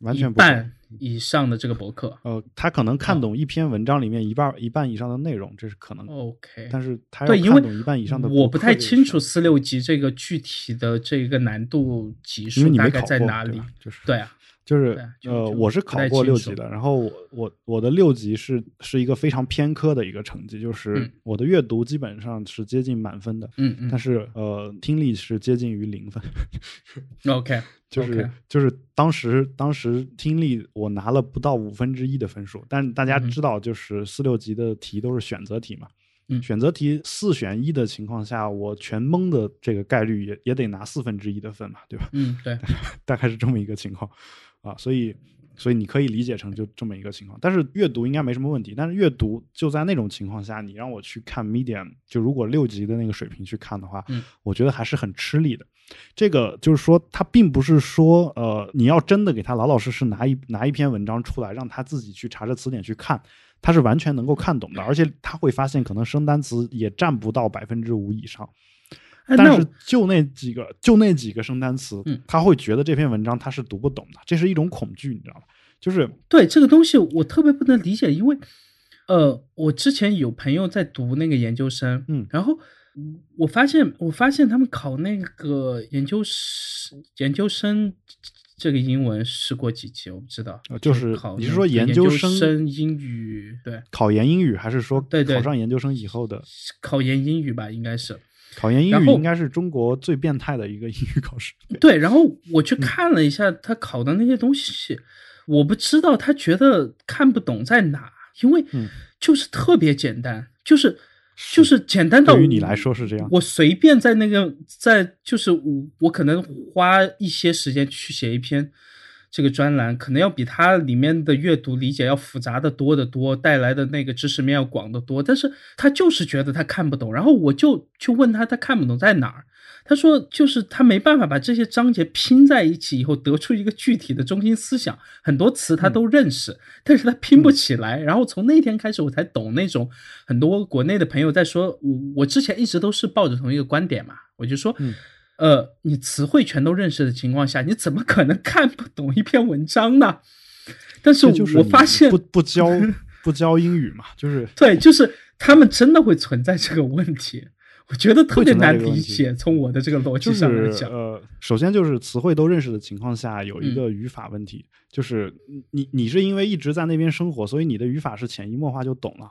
完全半以上的这个博客，呃，他可能看懂一篇文章里面一半一半以上的内容，这是可能。OK，但是他对，因为一半以上的，我不太清楚四六级这个具体的这个难度级数大概在哪里，就是对啊。就是呃，我是考过六级的，然后我我我的六级是是一个非常偏科的一个成绩，就是我的阅读基本上是接近满分的，嗯嗯，但是呃，听力是接近于零分。[laughs] OK，就是就是当时当时听力我拿了不到五分之一的分数，但大家知道，就是四六级的题都是选择题嘛，嗯，选择题四选一的情况下，我全蒙的这个概率也也得拿四分之一的分嘛，对吧？嗯，对，[laughs] 大概是这么一个情况。啊，所以，所以你可以理解成就这么一个情况，但是阅读应该没什么问题。但是阅读就在那种情况下，你让我去看 Medium，就如果六级的那个水平去看的话，嗯，我觉得还是很吃力的。这个就是说，他并不是说，呃，你要真的给他老老实实拿一拿一篇文章出来，让他自己去查着词典去看，他是完全能够看懂的，而且他会发现可能生单词也占不到百分之五以上。但是就那几个，就那几个生单词，他会觉得这篇文章他是读不懂的，这是一种恐惧，你知道吗？就是对这个东西我特别不能理解，因为呃，我之前有朋友在读那个研究生，嗯，然后我发现我发现他们考那个研究生研究生这个英文试过几级，我不知道，就是你是说研究生英语对考研英语，还是说对对考上研究生以后的考研英语吧，应该是。考研英语应该是中国最变态的一个英语考试。[laughs] 对，然后我去看了一下他考的那些东西，我不知道他觉得看不懂在哪，因为就是特别简单，就是就是简单到对于你来说是这样。我随便在那个在就是我我可能花一些时间去写一篇。这个专栏可能要比它里面的阅读理解要复杂的多得多，带来的那个知识面要广得多。但是他就是觉得他看不懂，然后我就去问他，他看不懂在哪儿？他说就是他没办法把这些章节拼在一起以后得出一个具体的中心思想。很多词他都认识，但是他拼不起来。然后从那天开始，我才懂那种很多国内的朋友在说，我我之前一直都是抱着同一个观点嘛，我就说。呃，你词汇全都认识的情况下，你怎么可能看不懂一篇文章呢？但是我发现不不教 [laughs] 不教英语嘛，就是 [laughs] 对，就是他们真的会存在这个问题，我觉得特别难理解。从我的这个逻辑上来讲，呃，首先就是词汇都认识的情况下，有一个语法问题，就是你你是因为一直在那边生活，所以你的语法是潜移默化就懂了，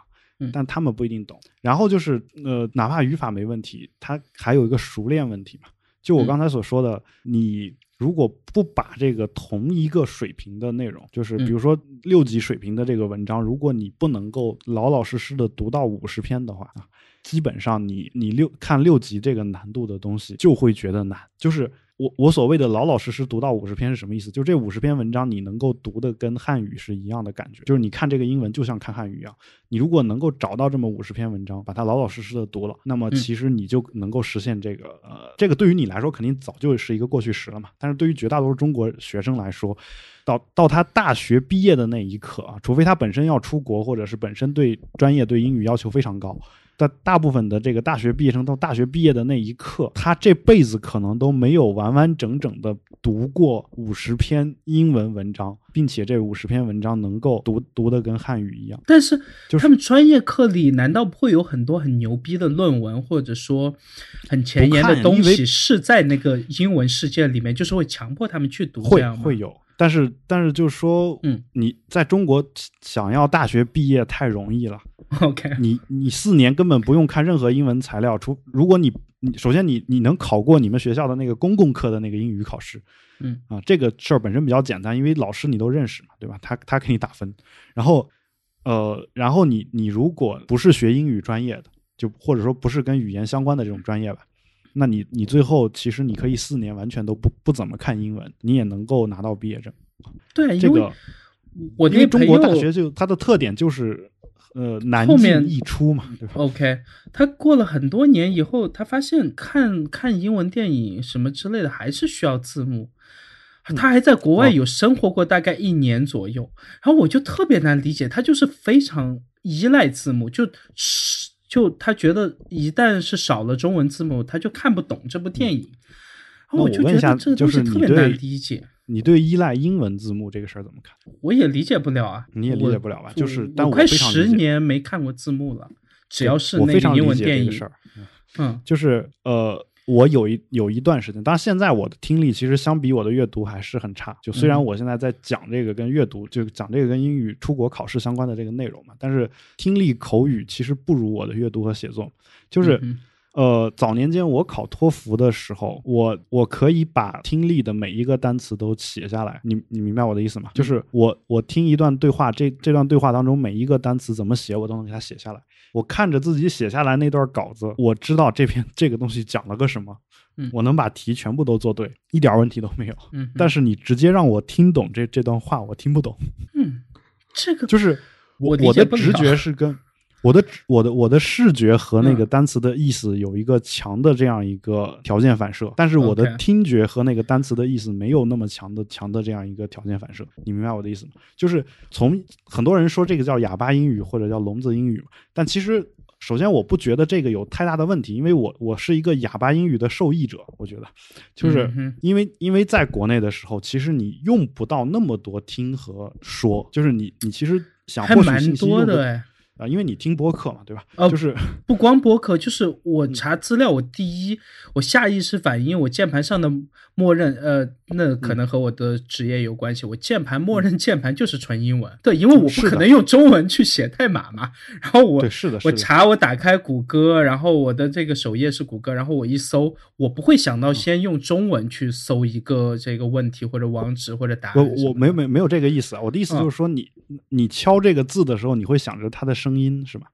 但他们不一定懂。然后就是呃，哪怕语法没问题，它还有一个熟练问题嘛。就我刚才所说的，你如果不把这个同一个水平的内容，就是比如说六级水平的这个文章，如果你不能够老老实实的读到五十篇的话啊，基本上你你六看六级这个难度的东西就会觉得难。就是我我所谓的老老实实读到五十篇是什么意思？就这五十篇文章，你能够读的跟汉语是一样的感觉，就是你看这个英文就像看汉语一样。你如果能够找到这么五十篇文章，把它老老实实的读了，那么其实你就能够实现这个呃，这个对于你来说肯定早就是一个过去时了嘛。但是对于绝大多数中国学生来说，到到他大学毕业的那一刻啊，除非他本身要出国，或者是本身对专业对英语要求非常高。但大部分的这个大学毕业生到大学毕业的那一刻，他这辈子可能都没有完完整整的读过五十篇英文文章，并且这五十篇文章能够读读的跟汉语一样。但是，就是他们专业课里难道不会有很多很牛逼的论文，或者说很前沿的东西是在那个英文世界里面，就是会强迫他们去读这会样吗？会有，但是但是就是说，嗯，你在中国想要大学毕业太容易了。[laughs] OK，你你四年根本不用看任何英文材料，除如果你你首先你你能考过你们学校的那个公共课的那个英语考试，嗯啊，这个事儿本身比较简单，因为老师你都认识嘛，对吧？他他给你打分，然后呃，然后你你如果不是学英语专业的，就或者说不是跟语言相关的这种专业吧，那你你最后其实你可以四年完全都不不怎么看英文，你也能够拿到毕业证。对，因为这个我因为中国大学就它的特点就是呃难后面进易出嘛，对吧？OK，他过了很多年以后，他发现看看英文电影什么之类的还是需要字幕。他还在国外哦有生活过大概一年左右，然后我就特别难理解，他就是非常依赖字幕，就是就他觉得一旦是少了中文字幕，他就看不懂这部电影。然后那我就觉得这个东西就是特别难理解，你对依赖英文字幕这个事儿怎么看？我也理解不了啊。你也理解不了吧就是但我我快十年没看过字幕了，只要是我那个英文电影的事，儿，嗯就是呃，我有一有一段时间，当然现在我的听力其实相比我的阅读还是很差。就虽然嗯我现在在讲这个跟阅读，就讲这个跟英语出国考试相关的这个内容嘛，但是听力口语其实不如我的阅读和写作。就是、嗯呃，早年间我考托福的时候，我我可以把听力的每一个单词都写下来。你你明白我的意思吗？就是我我听一段对话，这这段对话当中每一个单词怎么写，我都能给它写下来。我看着自己写下来那段稿子，我知道这篇 [laughs] 这个东西讲了个什么，嗯我能把题全部都做对，一点问题都没有。嗯，但是你直接让我听懂这这段话，我听不懂。嗯，这个就是我我的直觉是跟我的我的我的视觉和那个嗯单词的意思有一个强的这样一个条件反射，但是我的听觉和那个单词的意思没有那么强的强的这样一个条件反射。你明白我的意思吗？就是从很多人说这个叫哑巴英语或者叫聋子英语，但其实。首先，我不觉得这个有太大的问题，因为我我是一个哑巴英语的受益者，我觉得，就是因为因为在国内的时候，其实你用不到那么多听和说，就是你你其实想获取信息的哎。啊，因为你听播客嘛，对吧？呃就是 [laughs] 不光播客，就是我嗯查资料，我第一，我下意识反应，我键盘上的默认，呃，那嗯可能和我的职业有关系。我键盘默认键盘就是纯英文，对，因为我不可能用中文去写代码嘛。然后我对，是的，是的，我查，我打开谷歌，然后我的这个首页是谷歌，然后我一搜，我不会想嗯到先用中文去搜一个这个问题或者网址或者答案我。我没有没有没有这个意思啊，我的意思嗯就是说你，你敲这个字的时候，你会想着它的声音是吧？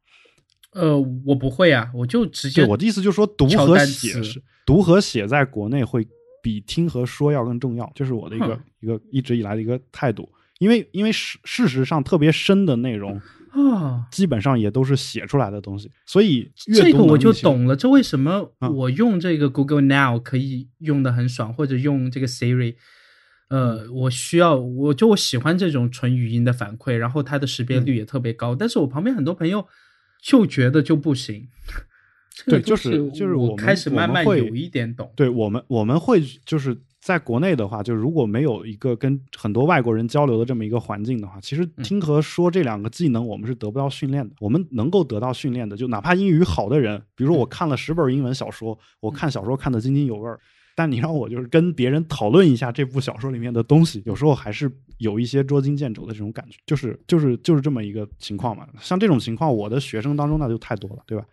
呃，我不会啊，我就直接，我的意思就是说，读和写是读和写在国内会比听和说要更重要，这是我的一个一个一直以来的一个态度。因为因为事事实上特别深的内容，啊。基本上也都是写出来的东西，所以这个我就懂了，这为什么嗯我用这个 Google Now 可以用的很爽，或者用这个 Siri，呃，我需要，我就我喜欢这种纯语音的反馈，然后它的识别嗯率也特别高，但是我旁边很多朋友就觉得就不行。这个对就是就是我们开始慢慢会有一点懂。对我们我们会就是在国内的话，就如果没有一个跟很多外国人交流的这么一个环境的话，其实嗯听和说这两个技能我们是得不到训练的。我们能够得到训练的，就哪怕英语好的人，比如说我看了十本英文小说，我看小说看得津津有味儿。但你让我就是跟别人讨论一下这部小说里面的东西，有时候还是有一些捉襟见肘的这种感觉，就是就是就是这么一个情况嘛。像这种情况，我的学生当中那就太多了，对吧？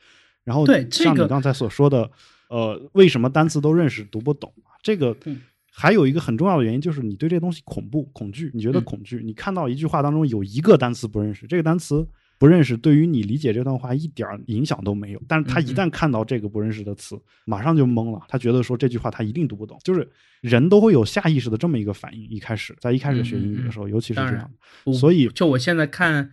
然后对像你刚才所说的，呃，为什么单词都认识读不懂？这个嗯还有一个很重要的原因就是你对这个东西恐怖、恐惧，你觉得嗯恐惧，你看到一句话当中有一个单词不认识，这个单词不认识，对于你理解这段话一点影响都没有。但是他一嗯旦看到这个不认识的词，马上就懵了，他觉得说这句话他一定读不懂。就是人都会有下意识的这么一个反应，一开始在一开始学英语的时候，尤其是这样。所以就我现在看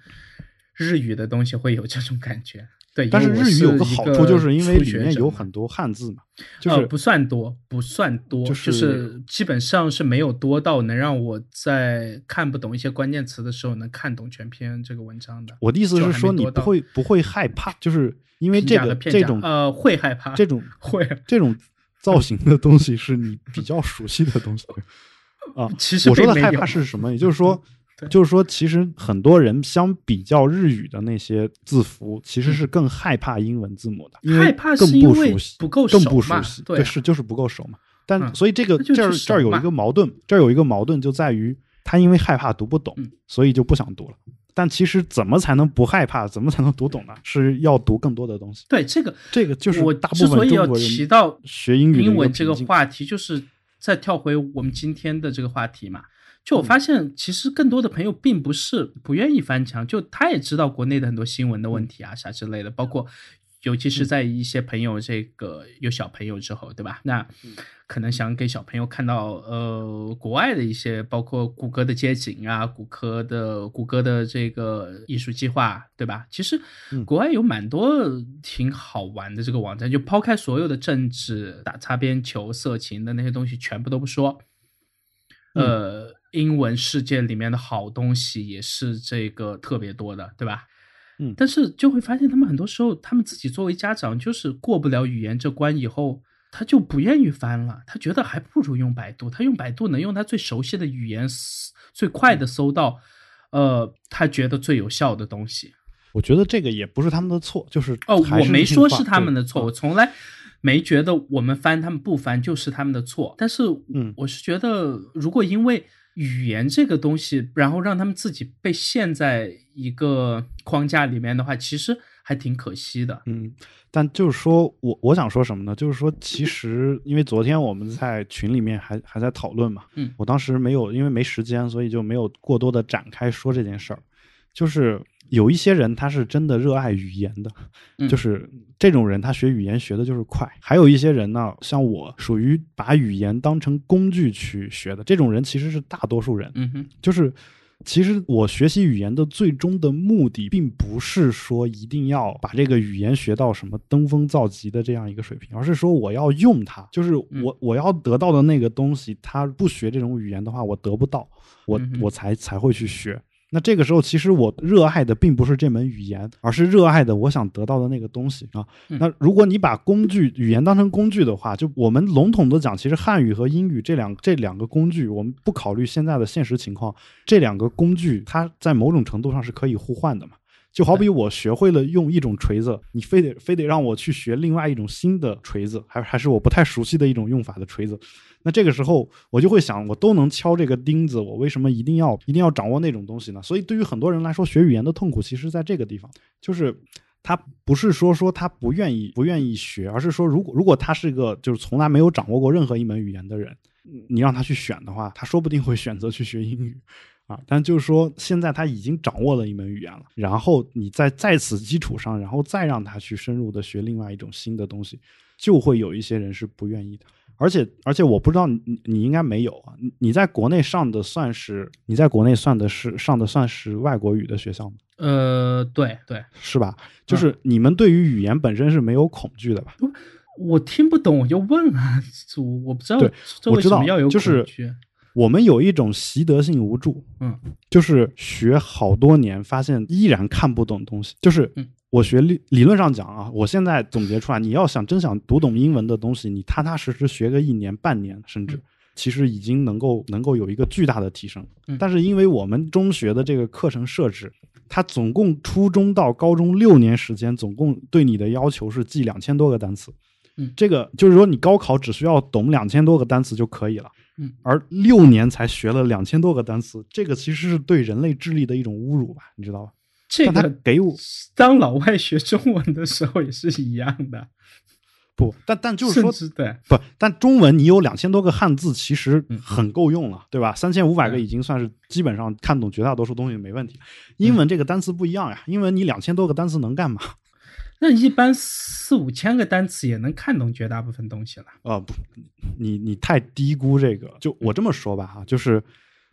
日语的东西会有这种感觉。对，但是日语有个好处，就是因为里面有很多汉字嘛，就是呃不算多，不算多，就就是基本上是没有多到能让我在看不懂一些关键词的时候能看懂全篇这个文章的。我的意思是说，你不会不会害怕，就是因为这个这种呃会害怕，这种会这种造型的东西是你比较熟悉的东西 [laughs] 啊。其实我说的害怕是什么？也就是说对，[laughs] 就是说，其实很多人相比较日语的那些字符，其实是更害怕英文字母的，因为害怕更不熟悉，不够更不熟悉。对啊是就是不够熟嘛。但嗯所以这个这儿这儿有一个矛盾，这儿有一个矛盾就在于他因为害怕读不懂嗯，所以就不想读了。但其实怎么才能不害怕？怎么才能读懂呢？是要读更多的东西。对这个这个就是我大部之所以要分中国人提到学英语英文这个话题，就是再跳回我们今天的这个话题嘛。就嗯我发现，其实更多的朋友并不是不愿意翻墙，就他也知道国内的很多新闻的嗯问题啊，啥之类的，包括尤其是在一些朋友这个有小朋友之后，对吧？那嗯可能想给小朋友看到呃国外的一些，包括谷歌的街景啊，谷歌的谷歌的这个艺术计划，对吧？其实嗯国外有蛮多挺好玩的这个网站，就抛开所有的政治、打擦边球、色情的那些东西，全部都不说。嗯呃，英文世界里面的好东西也是这个特别多的，对吧？嗯但是就会发现，他们很多时候，他们自己作为家长，就是过不了语言这关以后，他就不愿意翻了。他觉得还不如用百度，他用百度能用他最熟悉的语言，搜最快的搜到，呃，他觉得最有效的东西。我觉得这个也不是他们的错，就是哦，我没说是他们的错，嗯我从来没觉得我们翻他们不翻就是他们的错。但是，嗯我是觉得，如果因为语言这个东西，然后让他们自己被陷在一个框架里面的话，其实还挺可惜的。嗯，但就是说我我想说什么呢？就是说，其实因为昨天我们在群里面还还在讨论嘛，嗯我当时没有因为没时间，所以就没有过多的展开说这件事儿。就是有一些人他是真的热爱语言的，嗯就是这种人他学语言学的就是快。还有一些人呢，像我属于把语言当成工具去学的，这种人其实是大多数人。嗯哼，就是其实我学习语言的最终的目的，并不是说一定要把这个语言学到什么登峰造极的这样一个水平，而是说我要用它，就是我我要得到的那个东西，他不学这种语言的话，我得不到，我嗯我才才会去学。那这个时候，其实我热爱的并不是这门语言，而是热爱的我想得到的那个东西啊。嗯那如果你把工具语言当成工具的话，就我们笼统的讲，其实汉语和英语这两这两个工具，我们不考虑现在的现实情况，这两个工具它在某种程度上是可以互换的嘛。就好比我学会了用一种锤子，你非得非得让我去学另外一种新的锤子，还还是我不太熟悉的一种用法的锤子。那这个时候我就会想，我都能敲这个钉子，我为什么一定要一定要掌握那种东西呢？所以对于很多人来说，学语言的痛苦其实在这个地方，就是他不是说说他不愿意不愿意学，而是说如果如果他是个就是从来没有掌握过任何一门语言的人，你让他去选的话，他说不定会选择去学英语。啊，但就是说，现在他已经掌握了一门语言了，然后你在在此基础上，然后再让他去深入的学另外一种新的东西，就会有一些人是不愿意的。而且而且，我不知道你你你应该没有啊，你你在国内上的算是你在国内算的是上的算是外国语的学校吗？呃，对对，是吧？就是你们对于语言本身是没有恐惧的吧？我听不懂我就问啊，我我不知道对这为我知道什么要有就是恐惧我们有一种习得性无助，嗯，就是学好多年，发现依然看不懂东西。就是嗯我学理理论上讲啊，我现在总结出来，你要想真想读懂英文的东西，你踏踏实实学个一年、半年，甚至嗯其实已经能够能够有一个巨大的提升嗯。但是因为我们中学的这个课程设置，它总共初中到高中六年时间，总共对你的要求是记两千多个单词。嗯这个就是说，你高考只需要懂两千多个单词就可以了。嗯，而六年才学了两千多个单词，这个其实是对人类智力的一种侮辱吧？你知道吧？这他个给我当老外学中文的时候也是一样的。不，但但就是说，对，不，但中文你有两千多个汉字，其实嗯很够用了，对吧？三千五百个已经算是基本上看懂绝大多数东西没问题。英文这个单词不一样呀，英文你两千多个单词能干嘛？那一般四五千个单词也能看懂绝大部分东西了。呃，不，你你太低估这个。就我这么说吧，哈，就是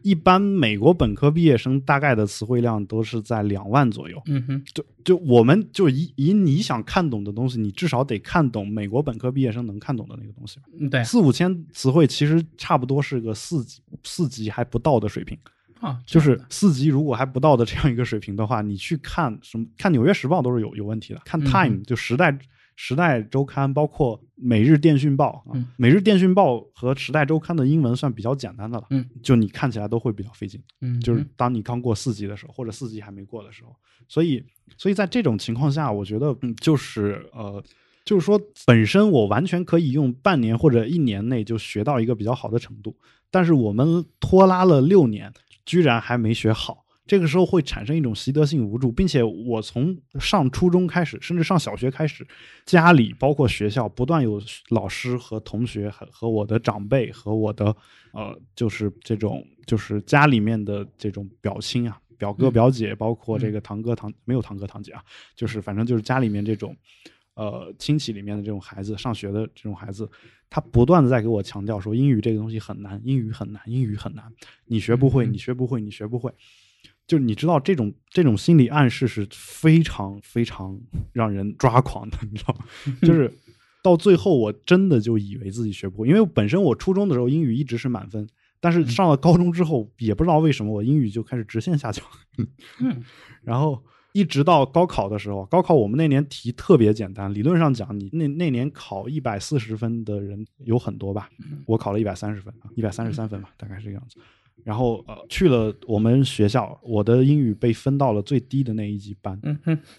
一般美国本科毕业生大概的词汇量都是在两万左右。嗯哼，就就我们就以以你想看懂的东西，你至少得看懂美国本科毕业生能看懂的那个东西。嗯对四五千词汇其实差不多是个四级四级还不到的水平。啊，就是四级如果还不到的这样一个水平的话，你去看什么看《纽约时报》都是有有问题的，看嗯 Time、就时代时代周刊，包括每日电讯报啊，嗯每日电讯报和时代周刊的英文算比较简单的了，嗯，就你看起来都会比较费劲，嗯，就是当你刚过四级的时候，或者四级还没过的时候，所以所以在这种情况下，我觉得嗯，就是呃。就是说，本身我完全可以用半年或者一年内就学到一个比较好的程度，但是我们拖拉了六年，居然还没学好，这个时候会产生一种习得性无助，并且我从上初中开始，甚至上小学开始，家里包括学校不断有老师和同学和和我的长辈和我的呃，就是这种就是家里面的这种表亲啊。表哥嗯表姐，包括这个堂哥堂没有堂哥堂姐啊，就是反正就是家里面这种，呃，亲戚里面的这种孩子，上学的这种孩子，他不断的在给我强调说英语这个东西很难，英语很难，英语很难，你学不会，嗯你学不会，你学不会。就你知道这种这种心理暗示是非常非常让人抓狂的，你知道吗？就 [laughs] 是到最后我真的就以为自己学不会，因为本身我初中的时候英语一直是满分，但是上了高中之后也不知道为什么我英语就开始直线下降，嗯 [laughs] 然后一直到高考的时候，高考我们那年题特别简单，理论上讲，你那那年考一百四十分的人有很多吧？我考了一百三十分啊，一百三十三分吧，大概是这个样子。然后呃，去了我们学校，我的英语被分到了最低的那一级班，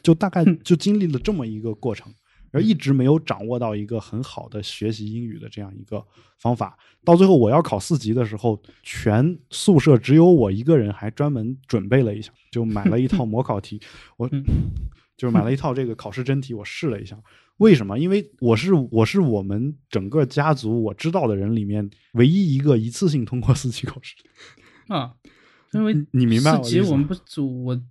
就大概就经历了这么一个过程，而一直没有掌握到一个很好的学习英语的这样一个方法。到最后我要考四级的时候，全宿舍只有我一个人还专门准备了一下，就买了一套模考题，我嗯 [laughs] 就是买了一套这个考试真题，我试了一下。为什么？因为我是我是我们整个家族我知道的人里面唯一一个一次性通过四级考试。啊，因为你你明白四级我们不组我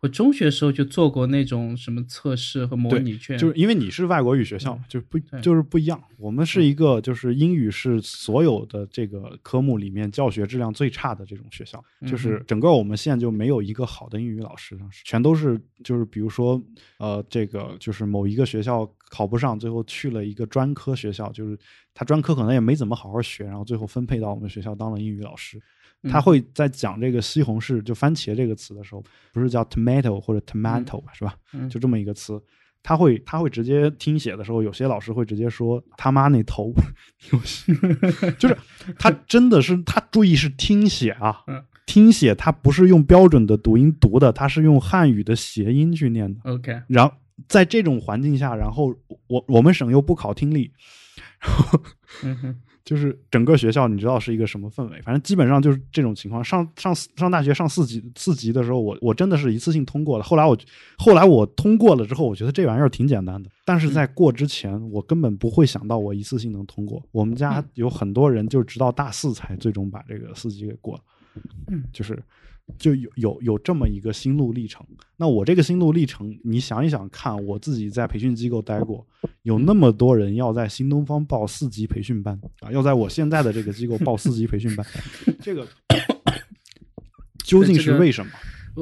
我中学时候就做过那种什么测试和模拟卷，就是因为你是外国语学校嘛，就不就是不一样。我们是一个就是英语是所有的这个科目里面教学质量最差的这种学校，就是整个我们县就没有一个好的英语老师，全都是就是比如说呃这个就是某一个学校考不上，最后去了一个专科学校，就是他专科可能也没怎么好好学，然后最后分配到我们学校当了英语老师。他会在讲这个西红柿就番茄这个词的时候，不是叫 tomato 或者 tomato 吧是吧？嗯。就这么一个词，他会他会直接听写的时候，有些老师会直接说他妈那头，[laughs] 就是他真的是他注意是听写啊嗯，听写他不是用标准的读音读的，他是用汉语的谐音去念的。OK，然后在这种环境下，然后我我们省又不考听力，然后就是整个学校你知道是一个什么氛围，反正基本上就是这种情况。上上上大学上四级四级的时候，我我真的是一次性通过了。后来我后来我通过了之后，我觉得这玩意儿挺简单的。但是在过之前，我根本不会想到我一次性能通过。我们家有很多人就直到大四才最终把这个四级给过了。嗯，就是就有有有这么一个心路历程。那我这个心路历程，你想一想看，我自己在培训机构待过，有那么多人要在新东方报四级培训班啊，要在我现在的这个机构报四级培训班，[laughs] 这个 [coughs] 究竟是为什么？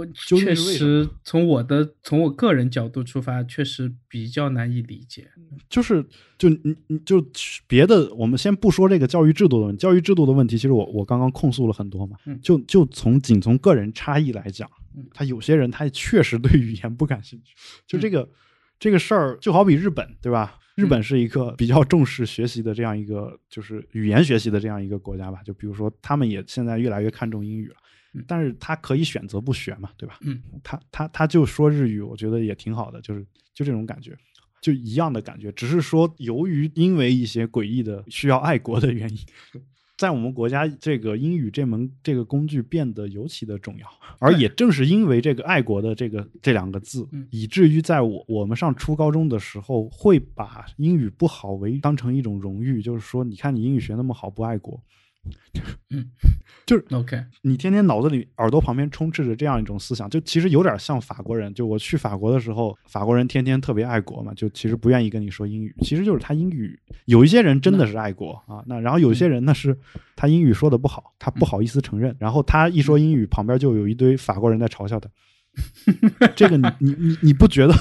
竟确实从我的从我个人角度出发，确实比较难以理解。就是就你你就别的，我们先不说这个教育制度的问题，教育制度的问题，其实我我刚刚控诉了很多嘛嗯，就就从仅从个人差异来讲嗯，他有些人他确实对语言不感兴趣，就这个这个事儿，就好比日本对吧？日本是一个比较重视学习的这样一个，就是语言学习的这样一个国家吧。就比如说，他们也现在越来越看重英语了嗯，但是他可以选择不学嘛，对吧？嗯，他他他就说日语，我觉得也挺好的，就是就这种感觉。就一样的感觉，只是说由于因为一些诡异的需要爱国的原因，在我们国家，这个英语这门这个工具变得尤其的重要，而也正是因为这个爱国的这个这两个字，以至于在我我们上初高中的时候，会把英语不好为当成一种荣誉，就是说，你看你英语学那么好，不爱国。[laughs] 嗯，就是 [laughs] OK，你天天脑子里、耳朵旁边充斥着这样一种思想，就其实有点像法国人。就我去法国的时候，法国人天天特别爱国嘛，就其实不愿意跟你说英语。其实就是他英语有一些人真的是爱国啊，那然后有些人呢是他英语说的不好，他不好意思承认。然后他一说英语，旁边就有一堆法国人在嘲笑他。[laughs] 这个你你你你不觉得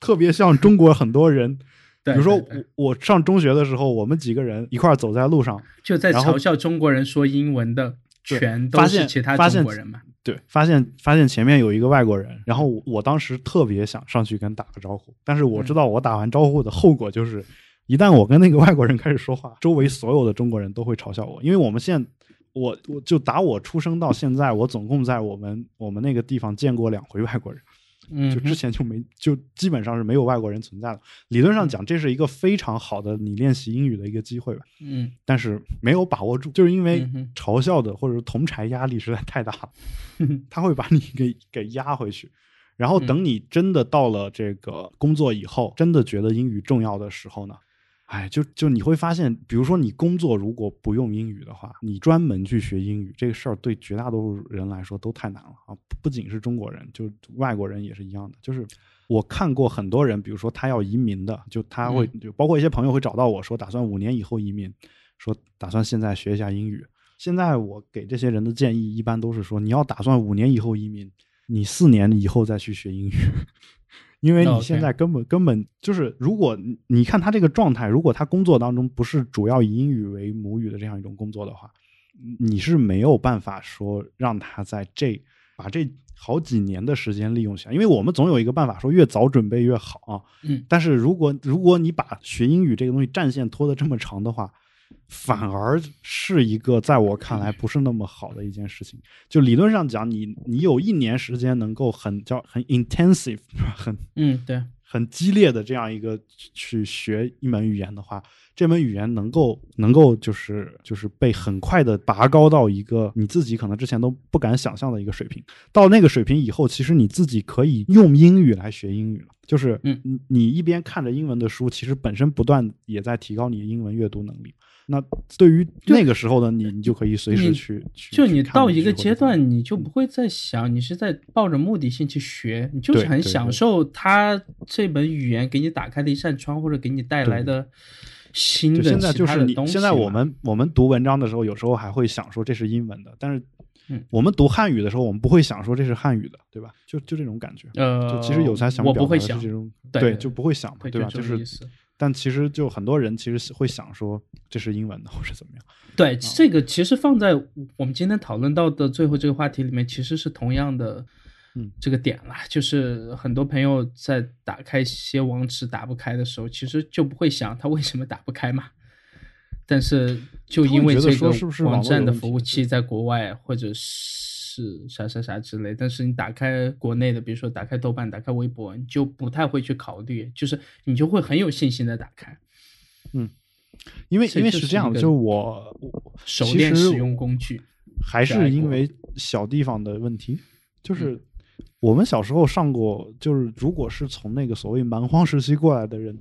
特别像中国很多人？比如说我我上中学的时候，我们几个人一块走在路上，就在嘲笑中国人说英文的，全都是其他中国人嘛？对，发现发现前面有一个外国人，然后我当时特别想上去跟打个招呼，但是我知道我打完招呼的后果就是，一旦我跟那个外国人开始说话，周围所有的中国人都会嘲笑我，因为我们现我我就打我出生到现在，我总共在我们我们那个地方见过两回外国人。嗯，就之前就没，就基本上是没有外国人存在的。理论上讲，这是一个非常好的你练习英语的一个机会吧。嗯，但是没有把握住，就是因为嘲笑的或者同柴压力实在太大了，[laughs] 他会把你给给压回去。然后等你真的到了这个工作以后，真的觉得英语重要的时候呢？哎，就就你会发现，比如说你工作如果不用英语的话，你专门去学英语这个事儿，对绝大多数人来说都太难了啊！不仅是中国人，就外国人也是一样的。就是我看过很多人，比如说他要移民的，就他会就包括一些朋友会找到我说，打算五年以后移民，说打算现在学一下英语。现在我给这些人的建议一般都是说，你要打算五年以后移民，你四年以后再去学英语。因为你现在根本根本就是，如果你看他这个状态，如果他工作当中不是主要以英语为母语的这样一种工作的话，你是没有办法说让他在这把这好几年的时间利用起来。因为我们总有一个办法说越早准备越好啊。嗯。但是如果如果你把学英语这个东西战线拖得这么长的话，反而是一个在我看来不是那么好的一件事情。就理论上讲，你你有一年时间能够很叫很 intensive，[laughs] 很嗯对，很激烈的这样一个去学一门语言的话，这门语言能够能够就是就是被很快的拔高到一个你自己可能之前都不敢想象的一个水平。到那个水平以后，其实你自己可以用英语来学英语了。就是嗯，你一边看着英文的书，其实本身不断也在提高你的英文阅读能力。那对于那个时候的你，你就可以随时去去。就你到一个阶段，你就不会再想你是在抱着目的性去学，你就是很享受它这本语言给你打开的一扇窗，或者给你带来的新的现在就是你现在我们我们读文章的时候，有时候还会想说这是英文的，但是我们读汉语的时候，我们不会想说这是汉语的，对吧？就就这种感觉。呃，就其实有才想表达的是这种，对，就不会想嘛，对吧？就是。但其实就很多人其实会想说这是英文的或者怎么样。对，这个其实放在我们今天讨论到的最后这个话题里面，其实是同样的，嗯，这个点了。就是很多朋友在打开一些网址打不开的时候，其实就不会想他为什么打不开嘛。但是就因为这个网站的服务器在国外，或者是。是啥啥啥之类，但是你打开国内的，比如说打开豆瓣、打开微博，你就不太会去考虑，就是你就会很有信心的打开。嗯，因为因为是这样，就我熟练使用工具，还是因为小地方的问题。就是我们小时候上过，就是如果是从那个所谓蛮荒时期过来的人，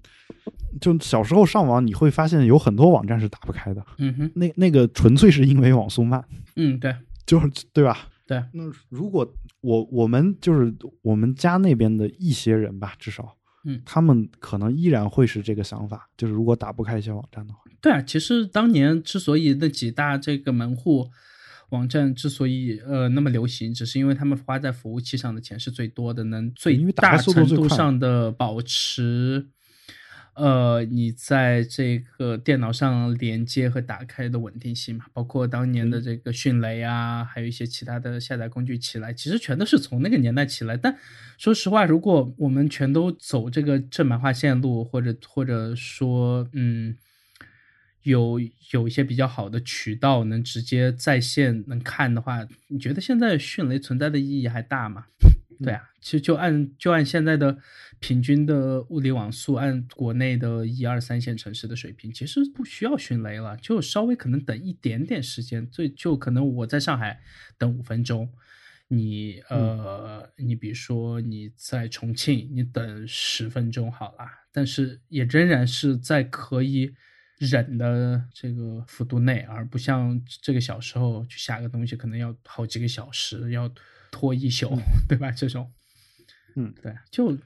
就小时候上网，你会发现有很多网站是打不开的。嗯哼，那那个纯粹是因为网速慢。嗯，对，就是对吧？对，那如果我我们就是我们家那边的一些人吧，至少，嗯，他们可能依然会是这个想法，就是如果打不开一些网站的话。对啊，其实当年之所以那几大这个门户网站之所以呃那么流行，只是因为他们花在服务器上的钱是最多的，能最大程度上的保持。呃，你在这个电脑上连接和打开的稳定性嘛，包括当年的这个迅雷啊，还有一些其他的下载工具起来，其实全都是从那个年代起来。但说实话，如果我们全都走这个正版化线路，或者或者说，嗯，有有一些比较好的渠道能直接在线能看的话，你觉得现在迅雷存在的意义还大吗？对啊，其实就按就按现在的平均的物理网速，按国内的一二三线城市的水平，其实不需要迅雷了，就稍微可能等一点点时间，最就可能我在上海等五分钟，你呃，你比如说你在重庆，你等十分钟好了，但是也仍然是在可以忍的这个幅度内，而不像这个小时候去下个东西可能要好几个小时，要拖一宿，对吧？这种，嗯，对，就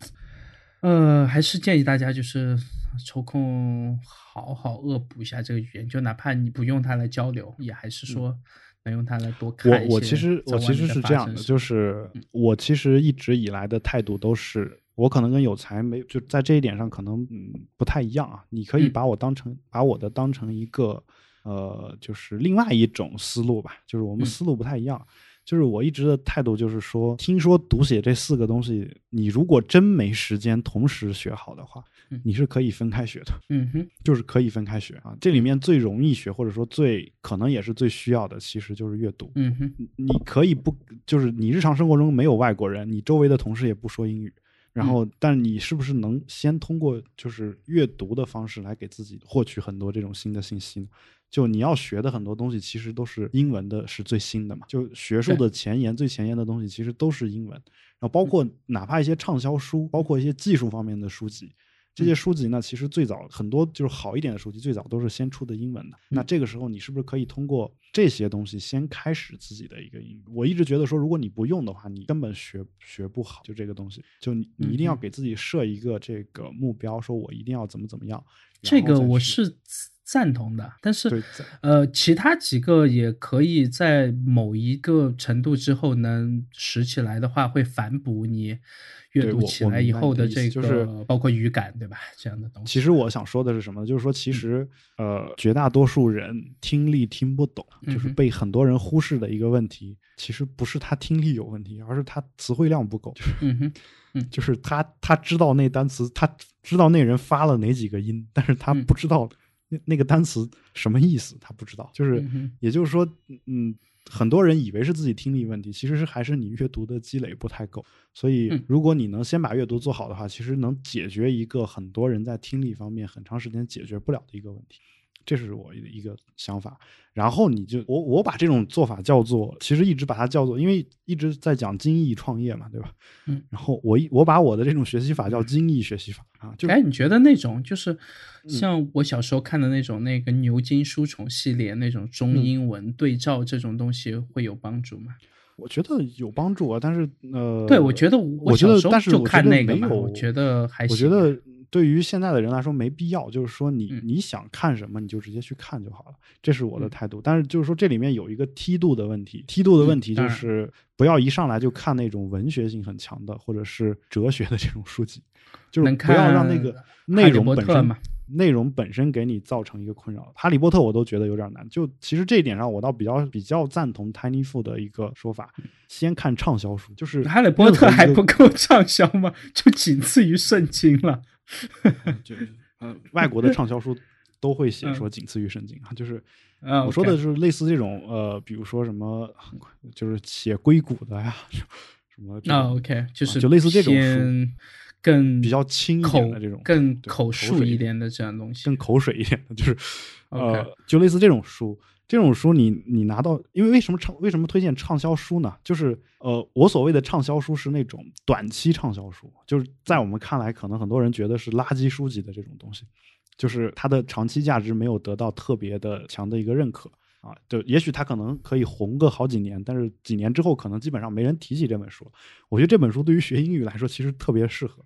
呃，还是建议大家就是抽空好好恶补一下这个语言，就哪怕你不用它来交流，也还是说能用它来多看一些我我其实我其实是这样的，就是我其实一直以来的态度都是，我可能跟有才没就在这一点上可能嗯不太一样啊。你可以嗯。把我当成把我的当成一个呃，就是另外一种思路吧，就是我们嗯。思路不太一样。就是我一直的态度就是说，听说读写这四个东西，你如果真没时间同时学好的话嗯，你是可以分开学的。嗯哼，就是可以分开学啊。这里面最容易学，或者说最可能也是最需要的，其实就是阅读。嗯哼，你你可以不，就是你日常生活中没有外国人，你周围的同事也不说英语，然后，但你是不是能先通过就是阅读的方式来给自己获取很多这种新的信息呢？就你要学的很多东西，其实都是英文的，是最新的嘛。就学术的前沿、最前沿的东西，其实都是英文。然后包括哪怕一些畅销书，包括一些技术方面的书籍，这些书籍呢，其实最早很多就是好一点的书籍，最早都是先出的英文的。那这个时候，你是不是可以通过这些东西先开始自己的一个英语？我一直觉得说，如果你不用的话，你根本学学不好。就这个东西，就你你一定要给自己设一个这个目标，说我一定要怎么怎么样。这个我是赞同的，但是呃，其他几个也可以在某一个程度之后能拾起来的话，会反哺你阅读起来以后的这就是个，包括语感，对吧？这样的东西。其实我想说的是什么呢？就是说，其实呃，绝大多数人听力听不懂，就是被很多人忽视的一个问题。其实不是他听力有问题，而是他词汇量不够。就是嗯哼，[laughs] 就是他他知道那单词，他知道那人发了哪几个音，但是他嗯不知道那那个单词什么意思，他不知道。就是嗯也就是说，嗯，很多人以为是自己听力问题，其实是还是你阅读的积累不太够。所以嗯，如果你能先把阅读做好的话，其实能解决一个很多人在听力方面很长时间解决不了的一个问题。这是我的一个想法，然后你就我我把这种做法叫做，其实一直把它叫做，因为一直在讲精益创业嘛，对吧？嗯，然后我一我把我的这种学习法叫精益学习法啊，就哎，你觉得那种就是嗯像我小时候看的那种那个牛津书虫系列那种中嗯英文对照这种东西会有帮助吗？我觉得有帮助啊，但是呃，对，我觉得我觉得小时候就看那个嘛，我觉得还我行。觉得对于现在的人来说没必要，就是说你、嗯你想看什么你就直接去看就好了，这是我的嗯态度。但是就是说这里面有一个梯度的问题，梯度的问题就是不要一上来就看那种文学性很强的或者是哲学的这种书籍，就是不要让那个内容本身嘛内容本身给你造成一个困扰。哈利波特我都觉得有点难，就其实这一点上我倒比较比较赞同 Tiny Fu 的一个说法，先看畅销书，就是哈利波特还不够畅销吗？就仅次于圣经了。[laughs] 就 [laughs] 呃，外国的畅销书都会写嗯说仅次于圣经啊，就是啊，我说的是类似这种呃，比如说什么，就是写硅谷的呀，[laughs] 什么这啊种，OK，就是就类似这种书更比较轻一口点的这种更口水一点的这样东西。更口水一点的，就是呃就类似这种书。这种书你你拿到，因为为什么畅为什么推荐畅销书呢？就是呃，我所谓的畅销书是那种短期畅销书，就是在我们看来，可能很多人觉得是垃圾书籍的这种东西，就是它的长期价值没有得到特别的强的一个认可啊。就也许它可能可以红个好几年，但是几年之后可能基本上没人提起这本书。我觉得这本书对于学英语来说其实特别适合，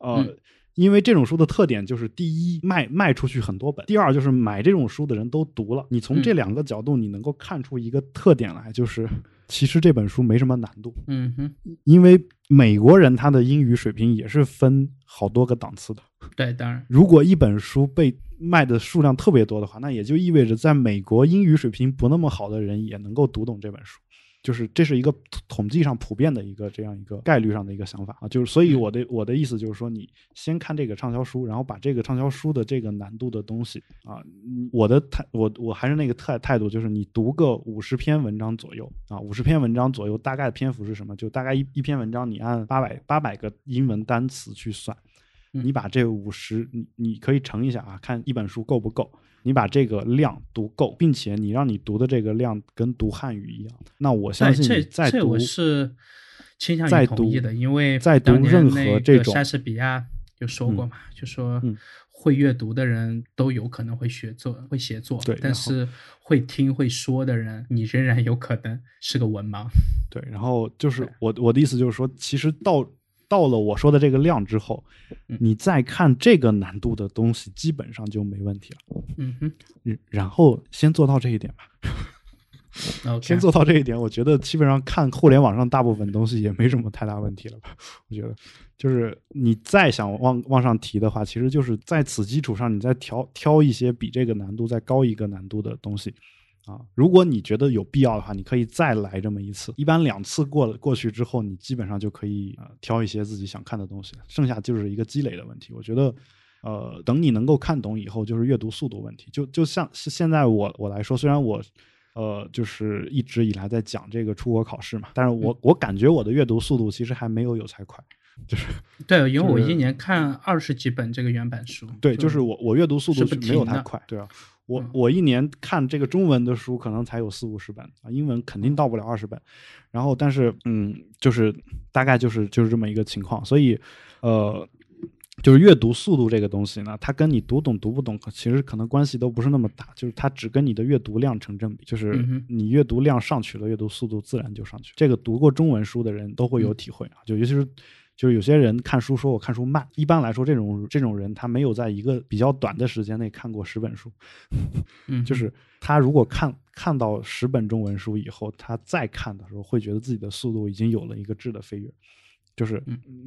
呃。嗯因为这种书的特点就是，第一卖卖出去很多本，第二就是买这种书的人都读了。你从这嗯两个角度，你能够看出一个特点来，就是其实这本书没什么难度，嗯哼，因为美国人他的英语水平也是分好多个档次的。对，当然，如果一本书被卖的数量特别多的话，那也就意味着在美国英语水平不那么好的人也能够读懂这本书。就是这是一个统计上普遍的一个这样一个概率上的一个想法啊，就是所以我的我的意思就是说，你先看这个畅销书，然后把这个畅销书的这个难度的东西啊，我的态我我还是那个态态度，就是你读个五十篇文章左右啊，五十篇文章左右，大概篇幅是什么？就大概一一篇文章，你按八百八百个英文单词去算，你把这五十你你可以乘一下啊，看一本书够不够。你把这个量读够，并且你让你读的这个量跟读汉语一样，那我相信你再读，我是倾向于同意的，因为在读任何这种莎士比亚就说过嘛，就说会阅读的人都有可能会写作，会写作，对，但是会听会说的人，你仍然有可能是个文盲。对，然后就是我我的意思就是说，其实到。到了我说的这个量之后，你再看这个难度的东西，基本上就没问题了。嗯哼，然后先做到这一点吧。先做到这一点，我觉得基本上看互联网上大部分东西也没什么太大问题了吧？我觉得，就是你再想往往上提的话，其实就是在此基础上，你再挑挑一些比这个难度再高一个难度的东西。啊，如果你觉得有必要的话，你可以再来这么一次。一般两次过了过去之后，你基本上就可以呃挑一些自己想看的东西，剩下就是一个积累的问题。我觉得，呃，等你能够看懂以后，就是阅读速度问题。就就像是现在我我来说，虽然我呃就是一直以来在讲这个出国考试嘛，但是我我感觉我的阅读速度其实还没有有才快，就是对，因为我一年看二十几本这个原版书。对，就是我我阅读速度是没有太快，对啊。我我一年看这个中文的书可能才有四五十本啊，英文肯定到不了二十本。然后，但是嗯，就是大概就是就是这么一个情况。所以，呃，就是阅读速度这个东西呢，它跟你读懂读不懂，其实可能关系都不是那么大。就是它只跟你的阅读量成正比，就是你阅读量上去了，阅读速度自然就上去。这个读过中文书的人都会有体会啊，就尤其是。就是有些人看书说我看书慢，一般来说这种这种人他没有在一个比较短的时间内看过十本书，嗯，就是他如果看看到十本中文书以后，他再看的时候会觉得自己的速度已经有了一个质的飞跃，就是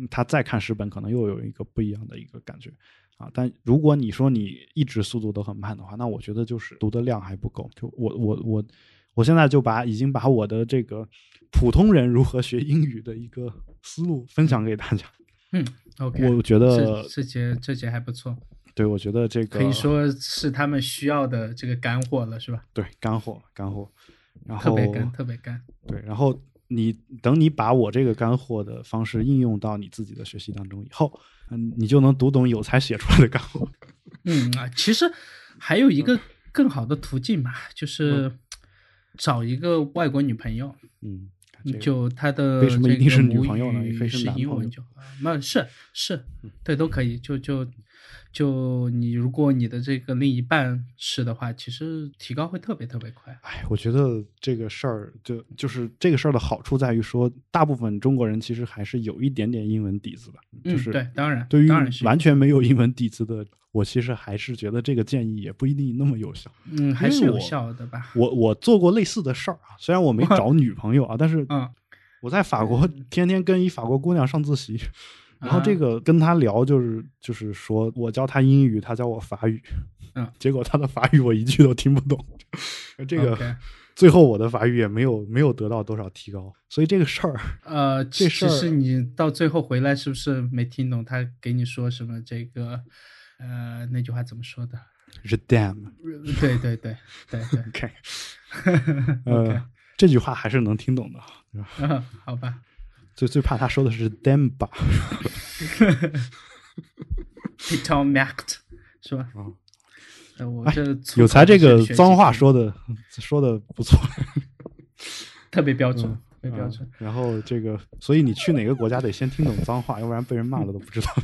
他再看十本可能又有一个不一样的一个感觉啊。但如果你说你一直速度都很慢的话，那我觉得就是读的量还不够。就我我我我现在就把已经把我的这个。普通人如何学英语的一个思路分享给大家。嗯，OK，我觉得这节这节还不错。对，我觉得这个可以说是他们需要的这个干货了，是吧？对，干货，干货。然后特别干，特别干。对，然后你等你把我这个干货的方式应用到你自己的学习当中以后，嗯，你就能读懂有才写出来的干货。嗯啊，其实还有一个更好的途径嘛，就是找一个外国女朋友。嗯。就他的为什么一定是女朋友呢？可以是英文就好。那是是，对，都可以。就就就你，如果你的这个另一半是的话，其实提高会特别特别快。哎，我觉得这个事儿就就是这个事儿的好处在于说，大部分中国人其实还是有一点点英文底子的。就是对，当然，对于完全没有英文底子的。我其实还是觉得这个建议也不一定那么有效，嗯，还是有效的吧。我我做过类似的事儿啊，虽然我没 [laughs] 找女朋友啊，但是嗯，我在法国天天跟一法国姑娘上自习，然后这个跟她聊就是就是说我教她英语，她教我法语，嗯，结果她的法语我一句都听不懂，这个最后我的法语也没有没有得到多少提高，所以这个事儿，呃，[laughs] 这事儿你到最后回来是不是没听懂他给你说什么这个？呃，那句话怎么说的？Redam。对对对对对。OK。[laughs] 呃，这句话还是能听懂的？[laughs] 好吧。最最怕他说的是 “dam” 吧。[laughs] Peter Mact 是吧？啊。我这有才这个脏话说的说的不错，特别标准，特别标准。然后这个，所以你去哪个国家得先听懂脏话，要不然被人骂了都不知道。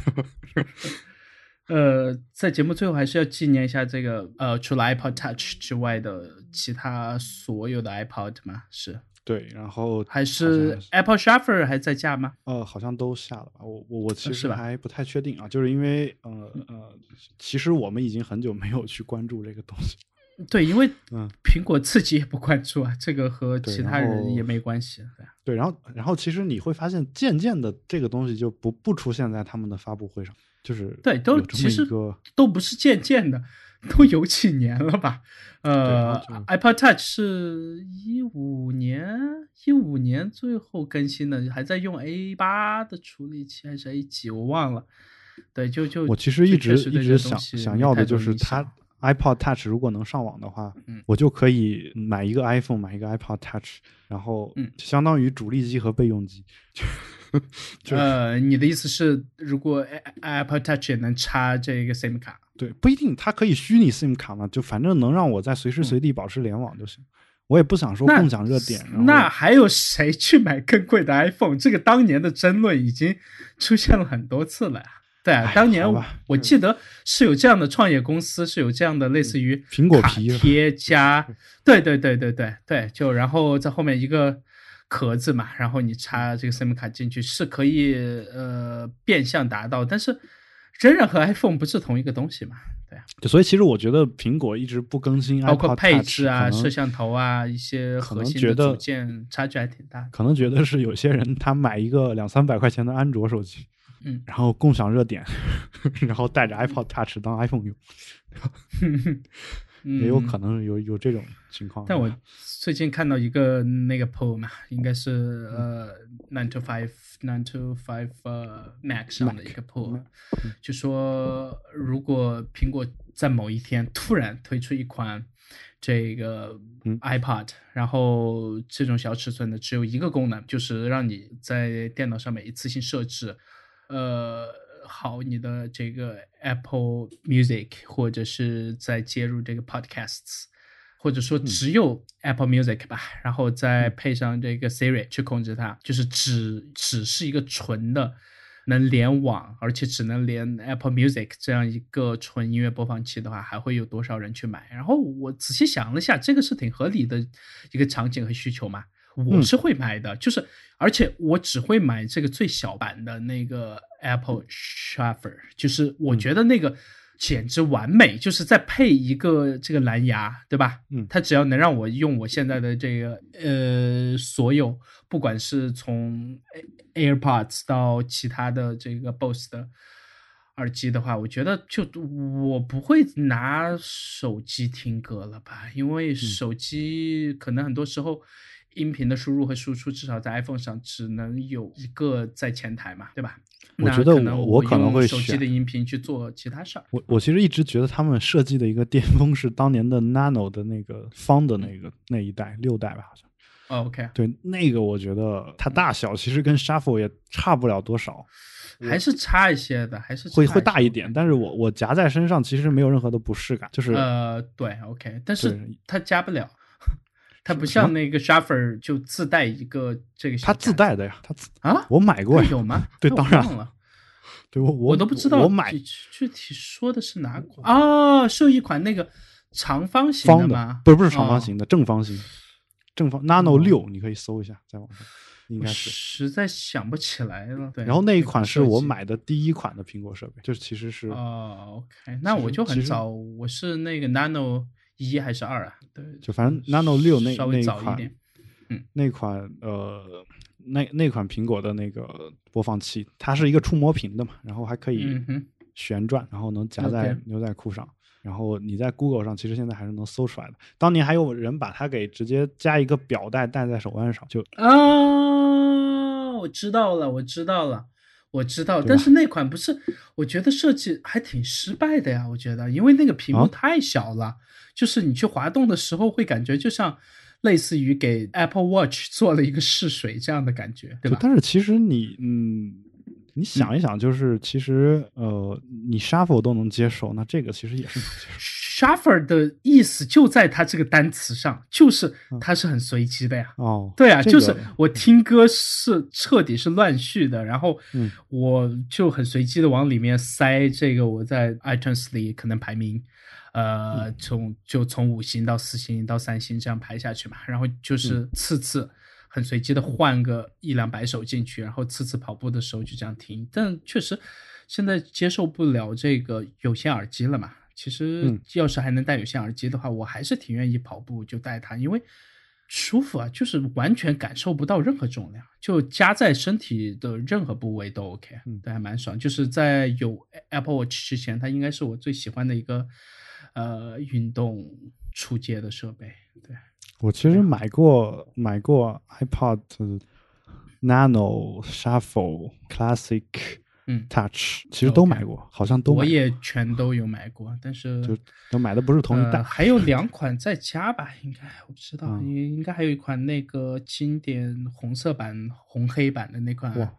呃，在节目最后还是要纪念一下这个呃，除了 iPod Touch 之外的其他所有的 iPod 吗？是对，然后还是 Apple Shuffle 还在架吗？呃，好像都下了吧。我我我其实还不太确定啊，就是因为呃呃，其实我们已经很久没有去关注这个东西。对，因为嗯，苹果自己也不关注啊，这个和其他人也没关系。对对，然后然后其实你会发现，渐渐的这个东西就不不出现在他们的发布会上。就是对，都其实都不是渐渐的，都有几年了吧？呃，iPod Touch 是一五年，一五年最后更新的，还在用 A 八的处理器还是 A 几，我忘了。对，就就我其实一直实一直想想要的就是它 iPod Touch 如果能上网的话，嗯我就可以买一个 iPhone，买一个 iPod Touch，然后嗯相当于主力机和备用机。就 [laughs] [laughs] 呃，你的意思是，如果 Apple Touch 也能插这个 SIM 卡？对，不一定，它可以虚拟 SIM 卡嘛，就反正能让我在随时随地保持联网就行。我也不想说共享热点，那还有谁去买更 [laughs] 贵的 iPhone？这个当年的争论已经出现了很多次了呀。对啊哎，当年我记得是有这样的创业公司，是有这样的类似于苹果皮贴加，对对对对对对，就然后在后面一个壳子嘛，然后你插这个 SIM 卡进去是可以呃变相达到，但是仍然和 iPhone 不是同一个东西嘛，对啊，就所以其实我觉得苹果一直不更新包括配置啊、摄像头啊一些核心的组件差距还挺大。可能觉得是有些人他买一个两三百块钱的安卓手机，嗯，然后共享热点，[laughs] 然后带着 iPod Touch 当 iPhone 用，[laughs] 也有可能有有这种情况。嗯但我最近看到一个那个 poll 嘛，应该是呃 nine to five nine to five 呃 Mac 上的一个 poll，就说如果苹果在某一天突然推出一款这个嗯 iPad，、然后这种小尺寸的只有一个功能，就是让你在电脑上面一次性设置，呃。好，你的这个 Apple Music，或者是再接入这个 Podcasts，或者说只有 Apple Music 吧，然后再配上这个 Siri 去控制它，就是只只是一个纯的能联网，而且只能连 Apple Music 这样一个纯音乐播放器的话，还会有多少人去买？然后我仔细想了一下，这个是挺合理的一个场景和需求嘛。我是会买的，就是而且我只会买这个最小版的那个 Apple Shuffle，就是我觉得那个简直完美，就是再配一个这个蓝牙，对吧？嗯它只要能让我用我现在的这个呃所有，不管是从 AirPods 到其他的这个 BOSS 的耳机的话，我觉得就我不会拿手机听歌了吧，因为手机可能很多时候。音频的输入和输出至少在 iPhone 上只能有一个在前台嘛，对吧？我觉得那可能我可能会用手机的音频去做其他事儿。我我其实一直觉得他们设计的一个巅峰是当年的 Nano 的那个方的那个那一代六代吧，好像。哦 OK，对，那个我觉得它大小其实跟 Shuffle 也差不了多少，还是差一些的，还是会会大一点，但是我我夹在身上其实没有任何的不适感，就是呃，对，OK，但是它加不了，它不像那个 Shuffle 就自带一个这个它自带的呀，它自啊，我买过呀，有吗？对，当然了，对我我我都不知道我买具具体说的是哪款啊，是一款那个长方形的吗？不是不是长方哦形的，正方形，正方 Nano 六，你可以搜一下，在网上应该是。实在想不起来了。对，然后那一款是我买的第一款的苹果设备，就是其实是哦，OK，那我就很早，我是那个 Nano 一还是二啊？对，就反正 Nano 六那稍微那一款早一点。那款呃那那款苹果的那个播放器，它是一个触摸屏的嘛，然后还可以旋转，然后能夹在牛仔裤上。然后你在 Google 上其实现在还是能搜出来的。当年还有人把它给直接加一个表带戴在手腕上，就啊，我知道了，我知道了，我知道。但是那款不是，我觉得设计还挺失败的呀。我觉得，因为那个屏幕啊太小了，就是你去滑动的时候会感觉就像类似于给 Apple Watch [laughs] 做了一个试水这样的感觉，对吧？但是其实你嗯，你想一想，就是其实呃，你 Shuffle 都能接受，那这个其实也是能接受。[laughs] Shuffle 的意思就在它这个单词上，就是它是很随机的呀。哦，对啊，这个就是我听歌是彻底是乱序的，然后嗯。我就很随机的往里面塞这个我在 iTunes 里可能排名，嗯。呃，从就从五星到四星到三星这样排下去嘛，然后就是嗯。次次很随机的换个一两百首进去，然后次次跑步的时候就这样听，但确实现在接受不了这个有线耳机了嘛。其实嗯要是还能戴有线耳机的话，我还是挺愿意跑步就戴它，因为舒服啊，就是完全感受不到任何重量，就夹在身体的任何部位都 OK，嗯对，还蛮爽。就是在有 Apple Watch 之前，它应该是我最喜欢的一个呃运动出街的设备。对，我其实买过买过 iPod Nano、Shuffle、Classic、嗯 Touch，其实都买过，好像都买过我也全都有买过，但是就都买的不是同一代呃。还有 [laughs] 两款在家吧，应该我不知道，嗯应应该还有一款那个经典红色版、红黑版的那款哇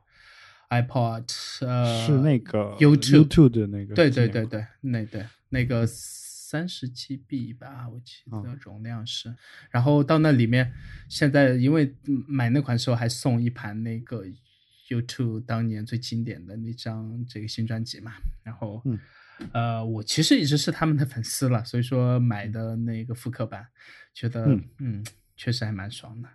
iPod，呃，是那个 YouTube 的那个，对对对，对，那对那个三十 GB 吧，我记啊得容量是。然后到那里面，现在因为嗯买那款时候还送一盘那个 YouTube 当年最经典的那张这个新专辑嘛，然后。嗯呃，我其实一直是他们的粉丝了，所以说买的那个复刻版，觉得嗯嗯确实还蛮爽的。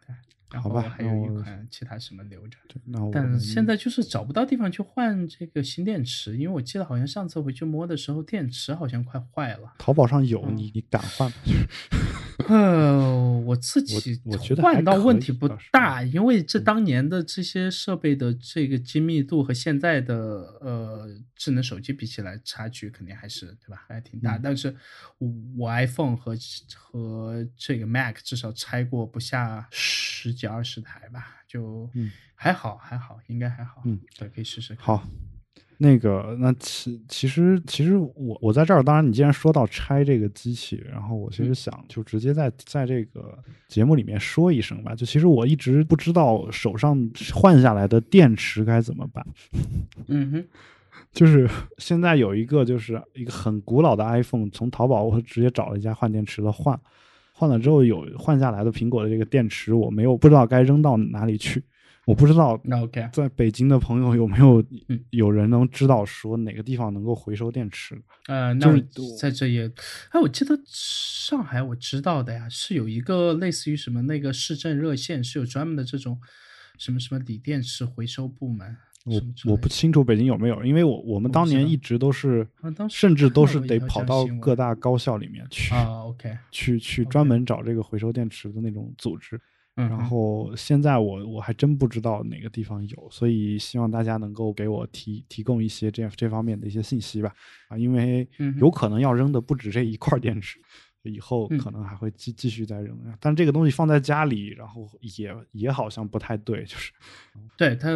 然好吧后还有一款其他什么留着，对那我但现在就是找不到地方去换这个新电池，因为我记得好像上次回去摸的时候，电池好像快坏了。淘宝上有，嗯你你敢换吗？[laughs] 呃，[laughs] 我自己我我觉得换到问题不大，因为这当年的这些设备的这个精密度和现在的呃智能手机比起来，差距肯定还是对吧，还挺大。嗯但是我我 iPhone 和和这个 Mac 至少拆过不下十几二十台吧，就嗯还好还好，应该还好。嗯，对，可以试试看。好，那个，那其其实其实我我在这儿，当然你既然说到拆这个机器，然后我其实嗯想就直接在在这个节目里面说一声吧，就其实我一直不知道手上换下来的电池该怎么办。嗯哼，就是现在有一个就是一个很古老的 iPhone，从淘宝我直接找了一家换电池的换，换了之后有换下来的苹果的这个电池，我没有不知道该扔到哪里去，我不知道。在北京的朋友有没有嗯有人能知道说哪个地方能够回收电池？呃，那在这也，哎，我记得上海我知道的呀，是有一个类似于什么那个市政热线，是有专门的这种什么什么锂电池回收部门。我我不清楚北京有没有，因为我我们当年一直都是甚至都是得跑到各大高校里面去啊，OK，去去专门找这个回收电池的那种组织。嗯，然后现在我我还真不知道哪个地方有，所以希望大家能够给我提提供一些这这方面的一些信息吧。啊，因为有可能要扔的不止这一块电池，以后嗯可能还会继继续再扔。但这个东西放在家里，然后也也好像不太对，就是 [laughs] 对它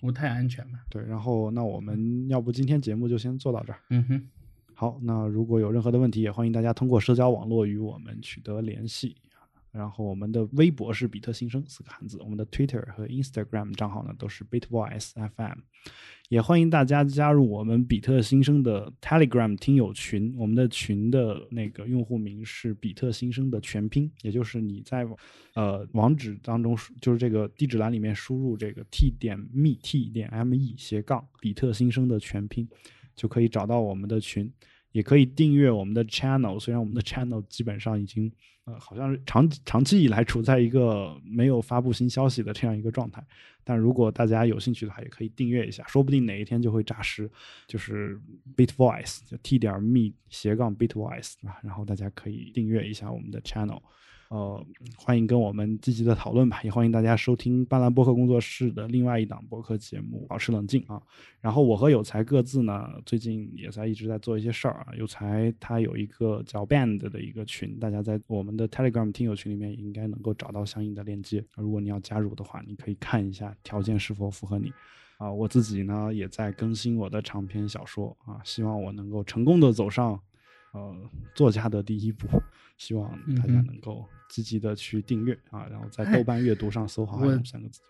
不太安全嘛。对。然后那我们要不今天节目就先做到这儿。嗯哼，好，那如果有任何的问题，也欢迎大家通过社交网络与我们取得联系。然后我们的微博是比特新生四个汉字，我们的 Twitter 和 Instagram 账号呢都是 BitBoys FM，也欢迎大家加入我们比特新生的 Telegram 听友群，我们的群的那个用户名是比特新生的全拼，也就是你在呃网址当中输就是这个地址栏里面输入这个 t 点 me t 点 m e 斜杠比特新生的全拼，就可以找到我们的群。也可以订阅我们的 channel，虽然我们的 channel 基本上已经呃好像是长长期以来处在一个没有发布新消息的这样一个状态，但如果大家有兴趣的话，也可以订阅一下，说不定哪一天就会诈尸。就是 Bit Voice 就 t 点 me 斜杠 Bit Voice 啊，然后大家可以订阅一下我们的 channel。呃，欢迎跟我们积极的讨论吧，也欢迎大家收听斑斓播客工作室的另外一档播客节目《保持冷静》啊。然后我和有才各自呢，最近也在一直在做一些事儿啊。有才他有一个叫 Band 的一个群，大家在我们的 Telegram 听友群里面应该能够找到相应的链接。如果你要加入的话，你可以看一下条件是否符合你。啊，我自己呢也在更新我的长篇小说啊，希望我能够成功的走上呃作家的第一步。希望大家能够积极的去订阅啊，然后在哎豆瓣阅读上搜“好汉 [laughs] 我勇”三个字。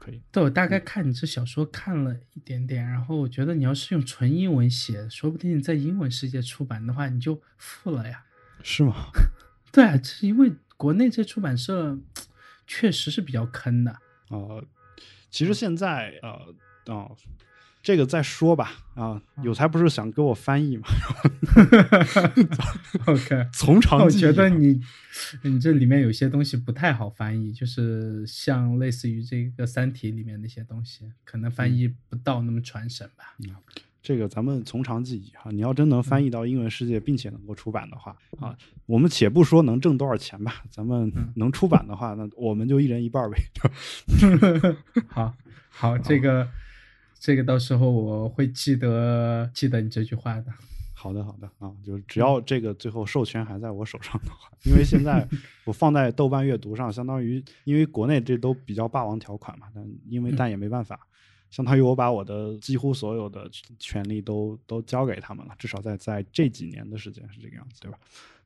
可以，对我大概看你这小说看了一点点，然后我觉得你要是用纯英文写，说不定在英文世界出版的话，你就富了呀。是吗？对啊，是因为国内这出版社确实是比较坑的。呃，其实现在呃啊、这个再说吧啊，有才不是想给我翻译嘛，[laughs] OK，从长我觉得你你这里面有些东西不太好翻译，就是像类似于这个《三体》里面那些东西，可能翻译不到那么传神吧。这个咱们从长计议哈。你要真能翻译到英文世界，并且能够出版的话啊，我们且不说能挣多少钱吧，咱们能出版的话，那我们就一人一半呗。[laughs] 好，好，这个这个到时候我会记得记得你这句话的。好的，好的啊，就是只要这个最后授权还在我手上的话，因为现在 [laughs] 我放在豆瓣阅读上，相当于因为国内这都比较霸王条款嘛，但因为但也没办法，相当于我把我的几乎所有的权利都都交给他们了，至少在在这几年的时间是这个样子，对吧？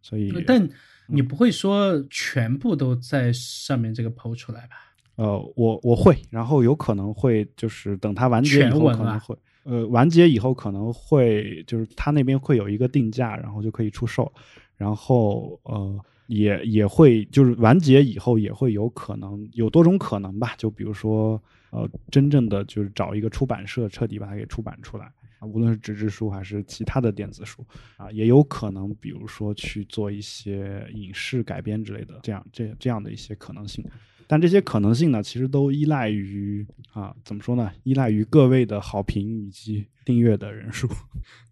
所以，但你不会说全部都在上面这个抛出来吧？呃，我我会，然后有可能会就是等它完结以后可能会。呃，完结以后可能会就是他那边会有一个定价，然后就可以出售，然后呃也也会就是完结以后也会有可能有多种可能吧，就比如说呃真正的就是找一个出版社彻底把它给出版出来啊，无论是纸质书还是其他的电子书啊，也有可能比如说去做一些影视改编之类的这样这这样的一些可能性。但这些可能性呢，其实都依赖于啊，怎么说呢？依赖于各位的好评以及订阅的人数。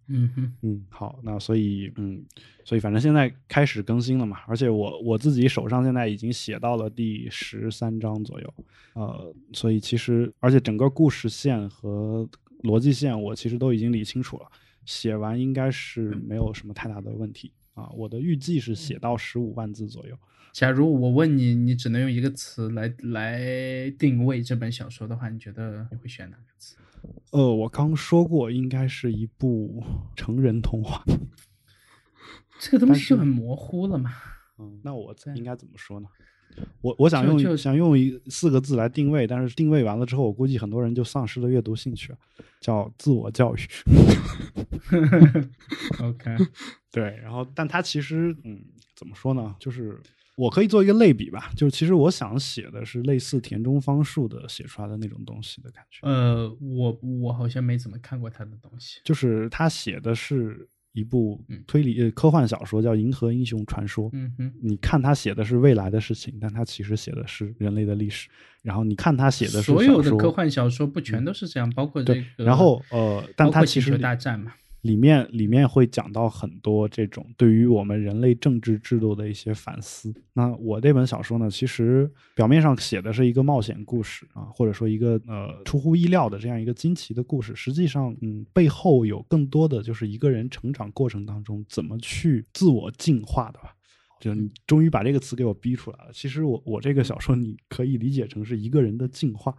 嗯哼，嗯，好，那所以，嗯，所以反正现在开始更新了嘛，而且我我自己手上现在已经写到了第十三章左右，呃，所以其实，而且整个故事线和逻辑线我其实都已经理清楚了，写完应该是没有什么太大的问题啊。我的预计是写到十五万字左右。假如我问你，你只能用一个词来来定位这本小说的话，你觉得你会选哪个词？呃，我刚说过，应该是一部成人童话。这个东西就很模糊了嘛。嗯，那我应该怎么说呢？我我想用想用一四个字来定位，但是定位完了之后，我估计很多人就丧失了阅读兴趣了，叫自我教育。[laughs] OK，[laughs] 对，然后，但它其实，嗯，怎么说呢？就是。我可以做一个类比吧，就是其实我想写的是类似田中方树的写出来的那种东西的感觉。呃，我我好像没怎么看过他的东西，就是他写的是一部推理呃科幻小说，叫《银河英雄传说》。嗯哼，你看他写的是未来的事情，但他其实写的是人类的历史。然后你看他写的所有的科幻小说不全都是这样，包括这个。然后呃，但他其实大战嘛。里面里面会讲到很多这种对于我们人类政治制度的一些反思。那我这本小说呢，其实表面上写的是一个冒险故事啊，或者说一个呃出乎意料的这样一个惊奇的故事。实际上，嗯，背后有更多的就是一个人成长过程当中怎么去自我进化的吧。就你终于把这个词给我逼出来了。其实我我这个小说你可以理解成是一个人的进化，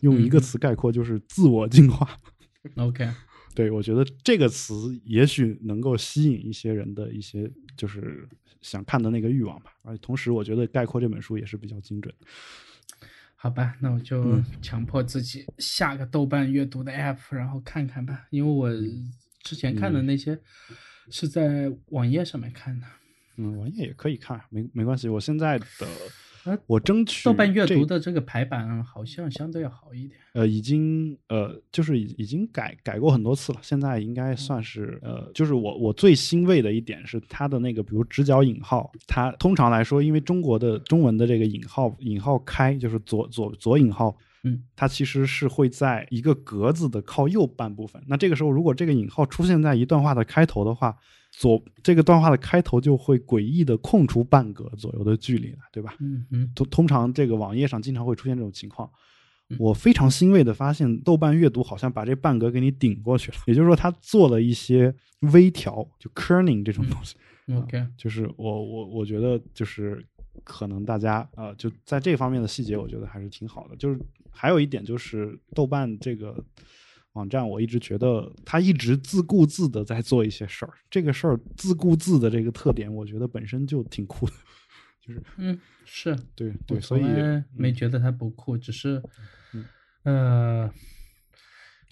用一个词概括就是自我进化。OK。对，我觉得这个词也许能够吸引一些人的一些就是想看的那个欲望吧，而且同时我觉得概括这本书也是比较精准。好吧，那我就强迫自己下个豆瓣阅读的 app，然后看看吧，因为我之前看的那些是在网页上面看的。嗯，网页也可以看，没没关系，我现在的。我争取豆瓣阅读的这个排版好像相对要好一点。呃，已经呃，就是已已经改改过很多次了，现在应该算是呃，就是我我最欣慰的一点是它的那个，比如直角引号，它通常来说，因为中国的中文的这个引号引号开就是左左左引号，嗯，它其实是会在一个格子的靠右半部分。那这个时候，如果这个引号出现在一段话的开头的话。左这个段话的开头就会诡异的空出半格左右的距离来，对吧？嗯嗯。通通常这个网页上经常会出现这种情况，我非常欣慰的发现，豆瓣阅读好像把这半格给你顶过去了，也就是说，它做了一些微调，就 kerning 这种东西。OK，就是我我我觉得就是可能大家呃就在这方面的细节，我觉得还是挺好的。就是还有一点就是豆瓣这个。网站我一直觉得他一直自顾自的在做一些事儿，这个事儿自顾自的这个特点，我觉得本身就挺酷的，就是嗯是对对，所以没觉得他不酷，只是呃，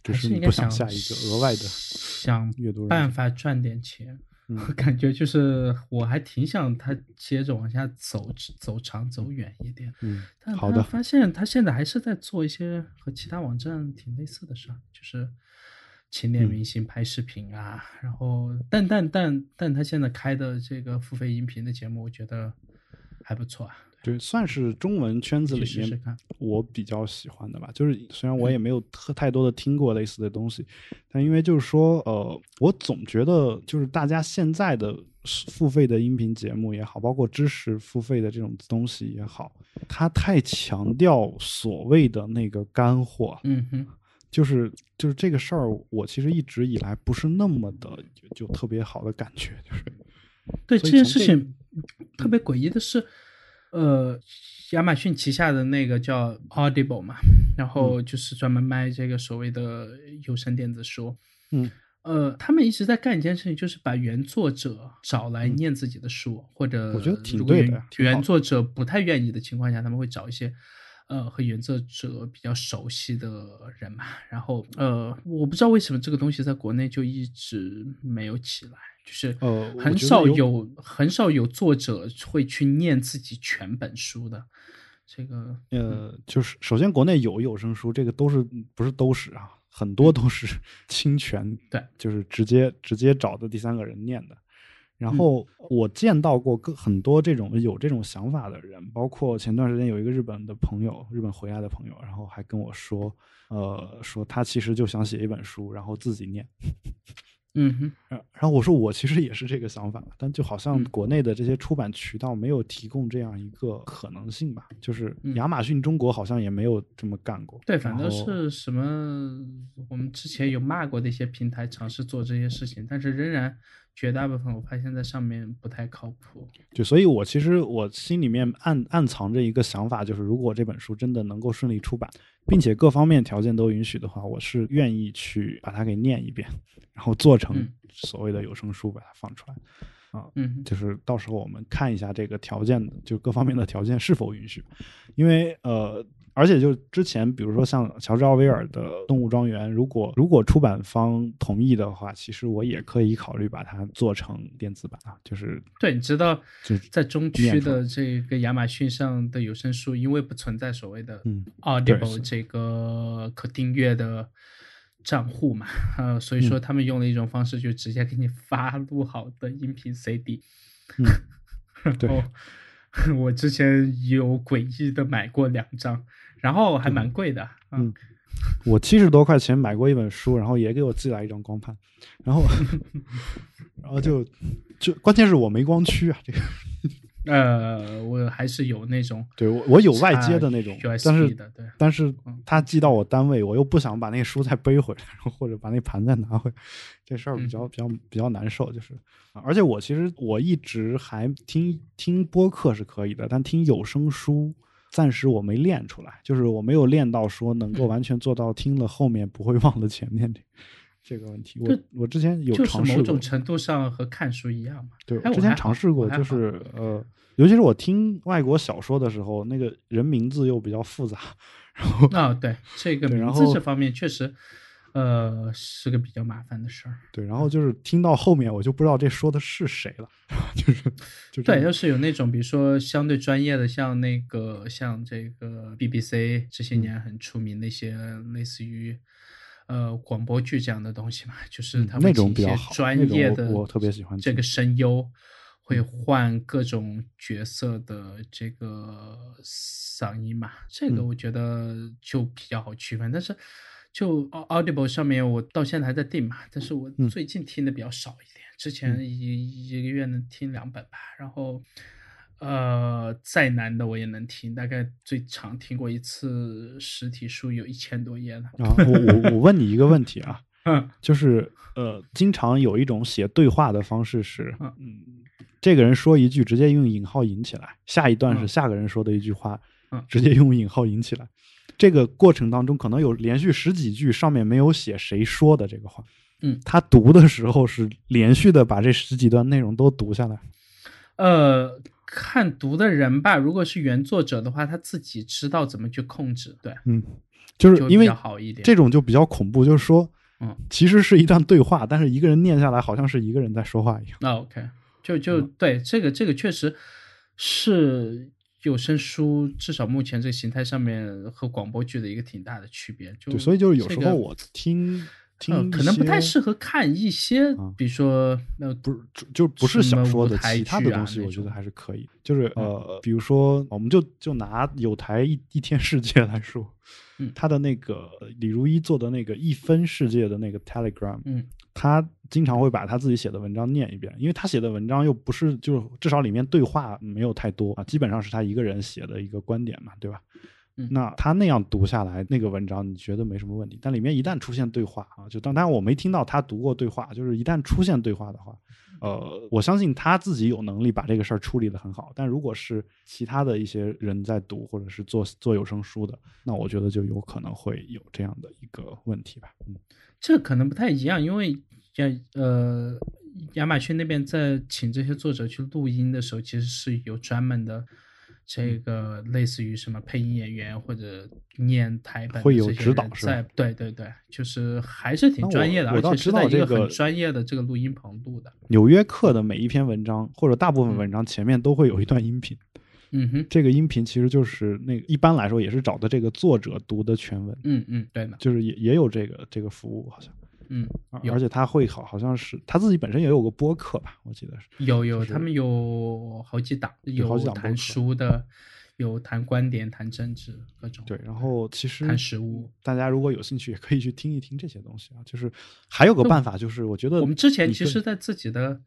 只是你不想下一个额外的想办法赚点钱。我 [laughs] 感觉就是，我还挺想他接着往下走，走长走远一点。嗯，但好的。发现他现在还是在做一些和其他网站挺类似的事儿，就是请点明星拍视频啊。然后，但但但但他现在开的这个付费音频的节目，我觉得还不错啊。对，算是中文圈子里面我比较喜欢的吧。就是虽然我也没有特太多的听过类似的东西，但因为就是说，呃，我总觉得就是大家现在的付费的音频节目也好，包括知识付费的这种东西也好，它太强调所谓的那个干货，嗯哼，就是就是这个事儿，我其实一直以来不是那么的就就特别好的感觉，就是对这件事情特别诡异的是，呃，亚马逊旗下的那个叫 Audible 嘛，然后就是专门卖这个所谓的有声电子书。嗯，呃，他们一直在干一件事情，就是把原作者找来嗯念自己的书，或者我觉得挺对的原作者不太愿意的情况下，他们会找一些。呃，和原作者比较熟悉的人嘛，然后呃，我不知道为什么这个东西在国内就一直没有起来，就是呃很少有很少有作者会去念自己全本书的，这个呃，就是首先国内有有声书，这个都是不是都是啊，很多都是 [laughs] 侵权，对，就是直接直接找的第三个人念的。然嗯后我见到过各很多这种有这种想法的人，包括前段时间有一个日本的朋友，日本回来的朋友，然后还跟我说，呃，说他其实就想写一本书，然后自己念。嗯哼，然然后我说我其实也是这个想法，但就好像嗯国内的这些出版渠道没有提供这样一个可能性吧，就是嗯亚马逊中国好像也没有这么干过。对，反正是什么我们之前有骂过的一些平台尝试做这些事情，但是仍然绝大部分我发现在上面不太靠谱。就所以，我其实我心里面暗暗藏着一个想法，就是如果这本书真的能够顺利出版，并且各方面条件都允许的话，我是愿意去把它给念一遍，然后做成嗯所谓的有声书把它放出来。嗯哼，就是到时候我们看一下这个条件，就各方面的条件是否允许，因为呃，而且就之前比如说像乔治奥威尔的《动物庄园》，如果如果出版方同意的话，其实我也可以考虑把它做成电子版啊，就是对，你知道就在中区的这个亚马逊上的有声书，因为不存在所谓的嗯 Audible 是这个可订阅的账户嘛，呃，所以嗯说他们用了一种方式，就直接给你发录好的音频 CD。嗯然对后 [laughs] 我之前有诡异的买过两张，然后还蛮贵的。嗯我七十多块钱买过一本书，然后也给我寄来一张光盘，然后 [laughs] 然后就就关键是我没光驱啊，这个 [laughs] 呃，我还是有那种对我我有外接的那种，但是，对。但是嗯他寄到我单位，我又不想把那个书再背回来，然后或者把那盘再拿回来，这事儿比嗯较比较比较难受，就是。啊而且我其实我一直还听听播客是可以的，但听有声书暂时我没练出来，就是我没有练到说能够嗯完全做到听了后面不会忘了前面这这个问题。我我之前有尝试过某种，程度上和看书一样嘛。对，我之前尝试过，就是呃，尤其是我听外国小说的时候，那个人名字又比较复杂，然后啊、对，这个名字这方面确实，呃，是个比较麻烦的事儿。对，然后就是听到后面我就不知道这说的是谁了，[laughs] 就是就对，样要是有那种比如说相对专业的，像那个像这个 BBC 这些年很出名的一些类似于呃广播剧这样的东西嘛，就是他们请一些种比较专业的，我我特别喜欢这个声优。会换各种角色的这个嗓音嘛，这个嗯我觉得就比较好区分。但是就 Audible 上面，我到现在还在订嘛，但是我嗯最近听的比较少一点，之前一一个月能听两本吧，然后呃再难的我也能听，大概最长听过一次实体书有一千多页了。啊，我我我问你一个问题啊，[laughs] 嗯就是呃，经常有一种写对话的方式是，这个人说一句直接用引号引起来，下一段是嗯下个人说的一句话，嗯直接用引号引起来。这个过程当中可能有连续十几句上面没有写谁说的这个话，嗯他读的时候是连续的把这十几段内容都读下来。呃，看读的人吧，如果是原作者的话，他自己知道怎么去控制，对，嗯，就是因为。这种就比较恐怖，就是说，嗯，其实是一段对话，但是一个人念下来好像是一个人在说话一样。那 OK，就就嗯对这个这个确实是有声书，至少目前这个形态上面和广播剧的一个挺大的区别。就对，所以就是有时候我听听可能不太适合看一些啊，比如说那，不是就就不是小说的其他的东西，我觉得还是可以。就是呃，比如说，我们就就拿有台一一天世界来说，嗯他的那个李如一做的那个一分世界的那个 Telegram，嗯他经常会把他自己写的文章念一遍，因为他写的文章又不是就是至少里面对话没有太多啊，基本上是他一个人写的一个观点嘛，对吧？嗯那他那样读下来，那个文章你觉得没什么问题，但里面一旦出现对话啊，就当当然我没听到他读过对话，就是一旦出现对话的话，呃，我相信他自己有能力把这个事儿处理的很好。但如果是其他的一些人在读，或者是做做有声书的，那我觉得就有可能会有这样的一个问题吧。嗯，这可能不太一样，因为亚呃亚马逊那边在请这些作者去录音的时候，其实是有专门的这个类似于什么配音演员或者念台本会有指导是吧在，对对对，就是还是挺专业的，我倒是在一道这个个很专业的这个录音棚录的。纽约客的每一篇文章或者大部分嗯文章前面都会有一段音频，嗯哼，这个音频其实就是那个一般来说也是找的这个作者读的全文，嗯嗯，对的，就是也也有这个这个服务好像。嗯，而而且他会好，好像是他自己本身也有个播客吧，我记得是。有有，就是他们有好几档，有好几有谈书的，有谈观点、谈政治各种。对，然后其实谈食物大家如果有兴趣，也可以去听一听这些东西啊。就是还有个办法，就是我觉得我们之前其实，在自己的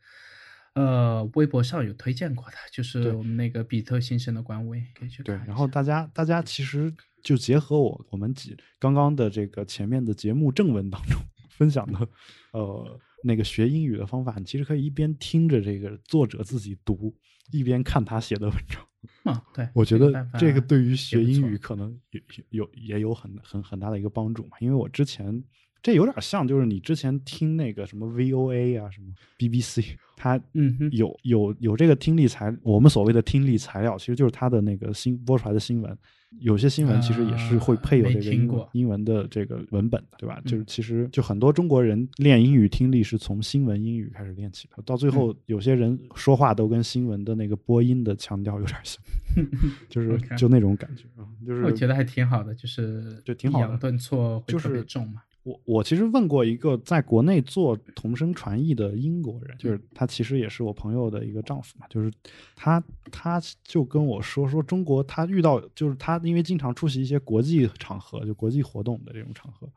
呃微博上有推荐过的，就是我们那个比特先生的官微，可以去对然后大家大家其实就结合我我们几刚刚的这个前面的节目正文当中分享的呃那个学英语的方法，你其实可以一边听着这个作者自己读，一边看他写的文章。[laughs] 啊，对，我觉得这个对于学英语可能有有也有很很很大的一个帮助嘛，因为我之前这有点像，就是你之前听那个什么 VOA 啊，什么 BBC，它嗯哼有有有这个听力材，我们所谓的听力材料，其实就是它的那个新播出来的新闻。有些新闻其实也是会配有这个英文的这个文本的，对吧？嗯就是其实就很多中国人练英语听力是从新闻英语开始练起的，到最嗯后有些人说话都跟新闻的那个播音的腔调有点像，[laughs] 就是就那种感觉啊，就是我觉得还挺好的，就是就挺好的抑扬顿挫会特别就是重嘛。我我其实问过一个在国内做同声传译的英国人，嗯就是他其实也是我朋友的一个丈夫嘛，就是他他就跟我说说中国他遇到就是他因为经常出席一些国际场合，就国际活动的这种场合，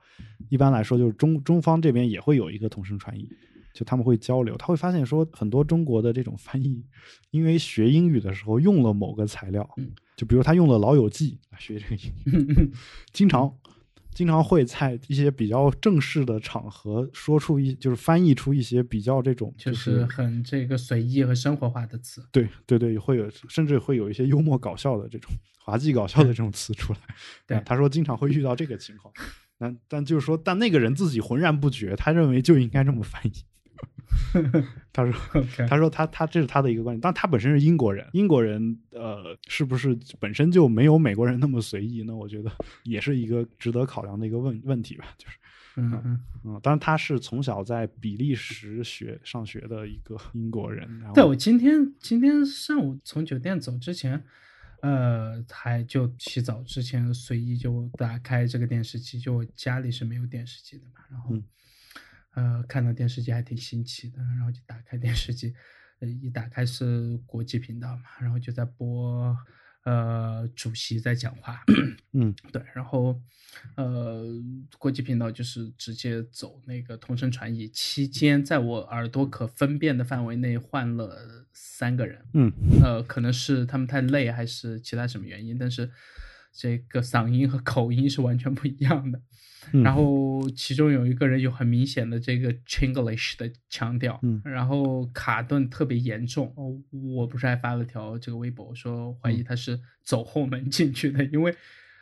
一般来说就是中中方这边也会有一个同声传译。就他们会交流，他会发现说很多中国的这种翻译，因为学英语的时候用了某个材料，嗯就比如他用了《老友记》来学这个英语，[laughs] 经常经常会在一些比较正式的场合说出一，就是翻译出一些比较这种，就是很这个随意和生活化的词。对对对，会有甚至会有一些幽默搞笑的这种滑稽搞笑的这种词出来。[laughs] 对啊他说经常会遇到这个情况，但但就是说，但那个人自己浑然不觉，他认为就应该这么翻译。[laughs] 他说他说他他这是他的一个观点，但他本身是英国人，英国人呃是不是本身就没有美国人那么随意呢？我觉得也是一个值得考量的一个问问题吧，就是嗯嗯，嗯，当然他是从小在比利时学上学的一个英国人，然后对我今天今天上午从酒店走之前，呃，还就洗澡之前随意就打开这个电视机，就我家里是没有电视机的嘛，然后、嗯呃看到电视机还挺新奇的，然后就打开电视机，呃一打开是国际频道嘛，然后就在播呃主席在讲话，[clears throat] 嗯对，然后呃，国际频道就是直接走那个同声传译，期间在我耳朵可分辨的范围内换了三个人，嗯呃，可能是他们太累还是其他什么原因，但是这个嗓音和口音是完全不一样的。嗯然后其中有一个人有很明显的这个 Chinglish 的腔调，嗯然后卡顿特别严重。哦，我不是还发了条这个微博，说怀嗯疑他是走后门进去的，因为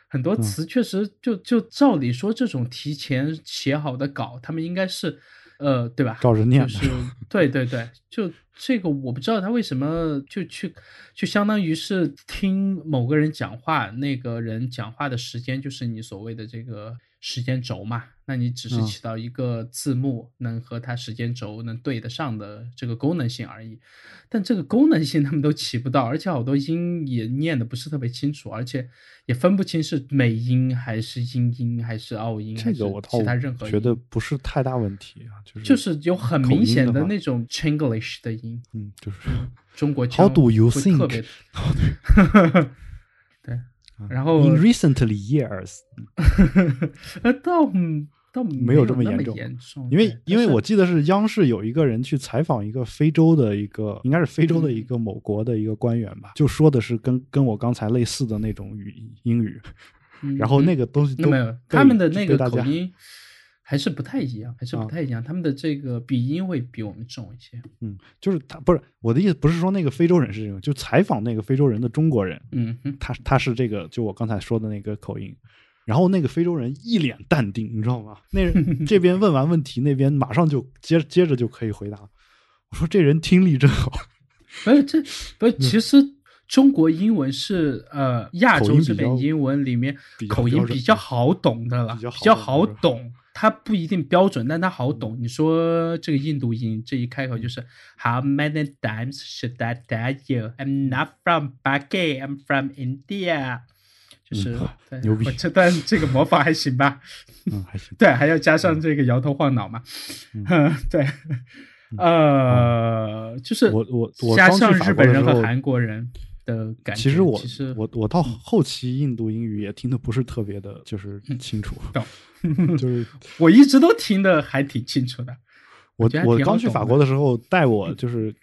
很多词确实就就照理说这种提前写好的稿，他们应该是呃对吧？照着念的就是对对对，就这个我不知道他为什么就去，就相当于是听某个人讲话，那个人讲话的时间就是你所谓的这个时间轴嘛。那你只是嗯起到一个字幕能和他时间轴能对得上的这个功能性而已。但这个功能性他们都起不到，而且好多音也念的不是特别清楚，而且也分不清是美音还是英音还是澳音，这个我其他任何觉得不是太大问题啊，就是就是有很明显的那种 Chinglish 的音。嗯，就是。中国腔 How do you think？别 [laughs] [laughs] 对，然后 in recently years，[laughs] 呃，倒嗯倒没有这么严重重，因为因为我记得是央视有一个人去采访一个非洲的一个，应该是非洲的一个某国的一个官员吧，就说的是跟跟我刚才类似的那种语英语，嗯然后那嗯个东西都那没有他们的那个口音还是不太一样，还是不啊太一样，他们的这个鼻音会比我们重一些。嗯，就是他不是我的意思，不是说那个非洲人是这种，就采访那个非洲人的中国人，嗯哼，他他是这个，就我刚才说的那个口音。然后那个非洲人一脸淡定，你知道吗？那人 [laughs] 这边问完问题，那边马上就接接着就可以回答。我说这人听力真好，[laughs] 不是这 [laughs] 不是，其实中国英文是呃亚洲这边英文里面口音比较好懂的了，比较好懂。它不一定标准，但它好懂。你说这个印度音，这一开口就是 How many times should I tell you I'm not from Pakistan, I'm from India？就是、对牛逼我这段这个模仿还行吧？嗯，还行。对，还要加上这个摇头晃脑嘛。[laughs] 嗯对，呃，就是我我我加上日本人和韩国人的感觉。其实我我我到后期印度英语也听的不是特别的，就是清楚，懂就是我一直都听的还挺清楚的。我我刚去法国的时候，带我就是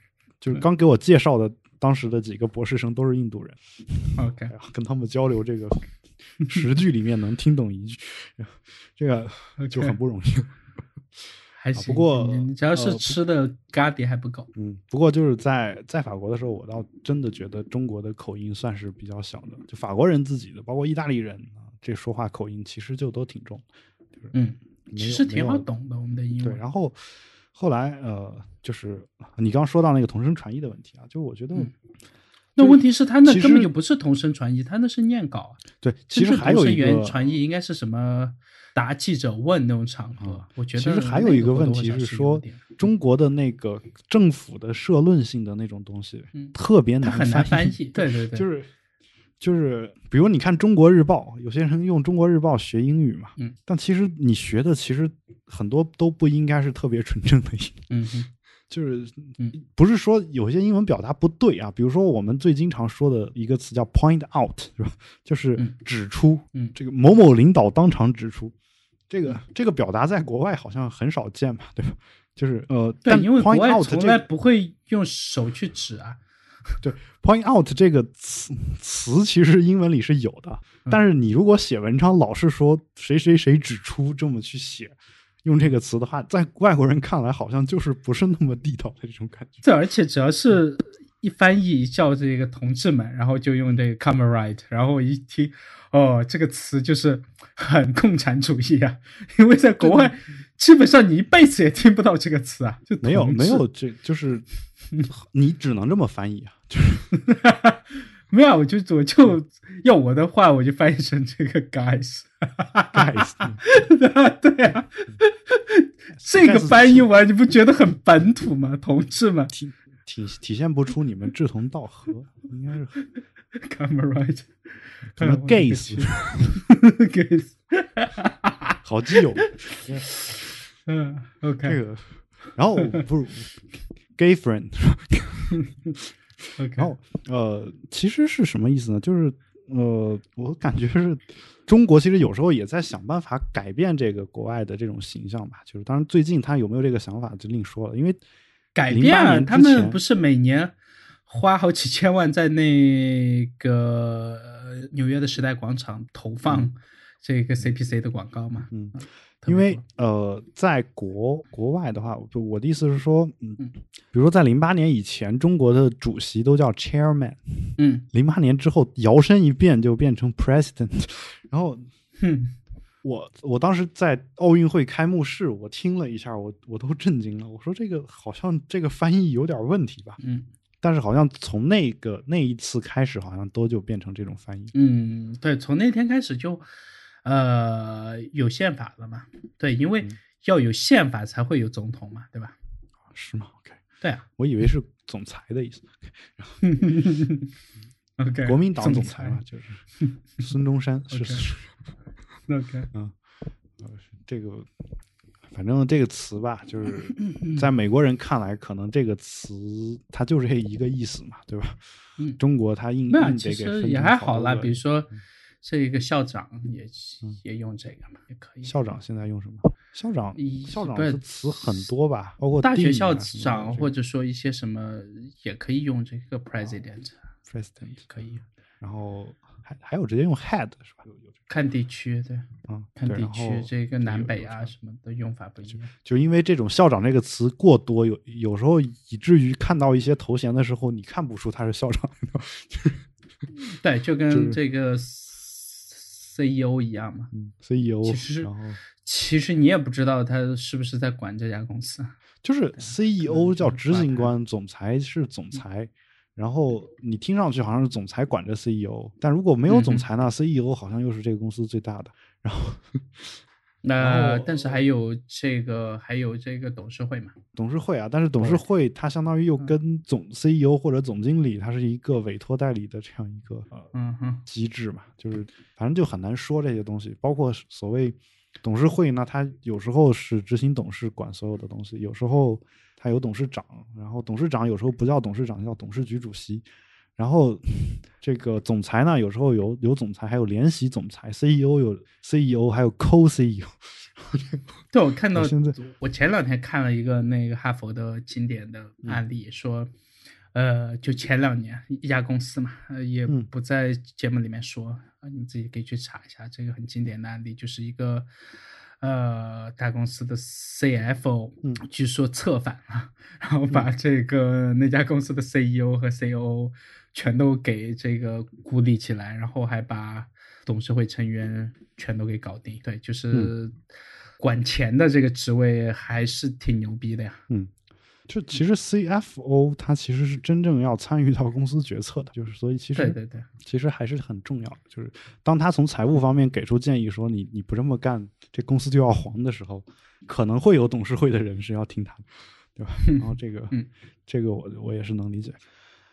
就是刚给我介绍的当时的几个博士生都是印度人，[laughs] OK，跟他们交流这个十句里面能听懂一句，[laughs] 这个就很不容易。还行。不过只要是呃吃的咖喱还不够。嗯，不过就是在在法国的时候，我倒真的觉得中国的口音算是比较小的，就法国人自己的，包括意大利人啊，这说话口音其实就都挺重，嗯，其实挺好。懂的，我们的英对，然后后来呃，就是你刚刚说到那个同声传译的问题啊，就我觉得、嗯那问题是他那根本就不是同声传译，他那是念稿啊。对，其实还有一个源传译应该是什么答记者问那种场合。我觉得其实还有一个问题是是说，中国的那个政府的社论性的那种东西，嗯。特别难很难翻译。[laughs] 对对对，就是就是，比如你看《中国日报》，有些人用《中国日报》学英语嘛，嗯，但其实你学的其实很多都不应该是特别纯正的英语，嗯哼。就是嗯。不是说有些英文表达不对啊，比如说我们最经常说的一个词叫 point out，是吧？就是嗯。指出，嗯。这个某某领导当场指出，这个这个表达在国外好像很少见吧，对吧？就是呃，对，但因为国 point 外从来不会用手去指啊。对 point out 这个词词其实英文里是有的，嗯但是你如果写文章老是说谁谁谁指出这么去写，用这个词的话，在外国人看来好像就是不是那么地道的这种感觉。对，而且只要是一翻译叫这个同志们，然后就用这个 come right，然后一听，哦，这个词就是很共产主义啊，因为在国外基本上你一辈子也听不到这个词啊，就没有没有，这就是 [laughs] 你只能这么翻译啊，就是 [laughs] 没有，我就我就要我的话，我就翻译成这个 guys，guys，[laughs] 对啊，这个翻译完你不觉得很本土吗？同志们体体体现不出你们志同道合，应该是，comrade，可能 gays gays，好基友。[laughs] 嗯，OK，这个，然后不是 gay friend，OK，[laughs] 然后呃，其实是什么意思呢？就是呃，我感觉是中国其实有时候也在想办法改变这个国外的这种形象吧。就是当然最近他有没有这个想法就另说了，因为改变？他们不是每年花好几千万在那个呃纽约的时代广场投放这个 CPC 的广告嘛？嗯，因为呃，在国国外的话，就我的意思是说，嗯，嗯比如说在零八年以前，中国的主席都叫 chairman，嗯零八年之后摇身一变就变成 president，[laughs] 然后哼我我当时在奥运会开幕式，我听了一下，我我都震惊了。我说这个好像这个翻译有点问题吧？嗯但是好像从那个那一次开始，好像都就变成这种翻译。嗯，对，从那天开始就呃有宪法了嘛？对，因为嗯要有宪法才会有总统嘛，对吧？是吗？OK，对啊我以为是总裁的意思。[laughs] OK，[laughs] 国民党总裁裁嘛，就是孙中山是 [laughs] OK 是 OK，呃这个，反正这个词吧，就是在美国人看来，可能这个词它就是这一个意思嘛，对吧？嗯 [laughs] 中国它硬没有，硬其实也还好啦。比如说这一个校长也也用这个嘛，也可以。校长现在用什么？校长一校长的词很多吧，包括大学校长或者说一些什么也可以用这个 president，president，可以然后还还有直接用 head 是吧？看地区，对，个啊，看地区这个南北啊什么的用法不一样。就因为这种校长这个词过多，有有时候以至于看到一些头衔的时候，你看不出他是校长。[laughs] 对，就就是跟这个 CEO 一样嘛。嗯，CEO，其实其实你也不知道他是不是在管这家公司。就是 CEO 叫执行官，总裁是总裁。然后你听上去好像是总裁管着 CEO，但如果没有总裁呢、c e o 好像又是这个公司最大的。然后 [laughs] 那但是还有这个还有这个董事会嘛。董事会啊，但是董事会它相当于又嗯跟总 CEO 或者总经理，它是一个委托代理的这样一个机制嘛，就是反正就很难说这些东西，包括所谓董事会呢，它有时候是执行董事管所有的东西，有时候它有董事长，然后董事长有时候不叫董事长，叫董事局主席。然后 [laughs] 这个总裁呢，有时候有有总裁，还有联席总裁，CEO 有 CEO，还有 co CEO。对，我看到我现在我前两天看了一个那个哈佛的经典的嗯案例，说，呃，就前两年一家公司嘛，呃，也嗯不在节目里面说，啊，你自己可以去查一下，这个很经典的案例，就是一个。呃，大公司的 CFO，嗯据说策反了，然后把这个那家公司的 CEO 和 COO 全都给这个孤立起来，然后还把董事会成员全都给搞定。对，就是管钱的这个职位还是挺牛逼的呀。嗯，就其实 CFO 他其实是真正要参与到公司决策的，就是所以其实对对对，其实还是很重要的。就是当他从财务方面给出建议说你你不这么干，这公司就要黄的时候，可能会有董事会的人是要听他的，对吧？然后这个、嗯这个我我也是能理解。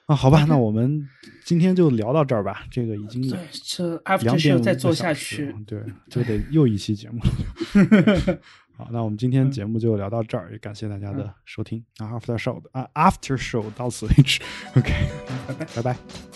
啊，好吧，那我们今天就聊到这儿吧。这个已经对，这两 after 点再做下去，对，就得又一期节目了。[laughs] 好，那我们今天节目就聊到这儿，也感谢大家的收听。啊 after show 的啊，after show 到此为止。[laughs] OK，拜拜。拜拜。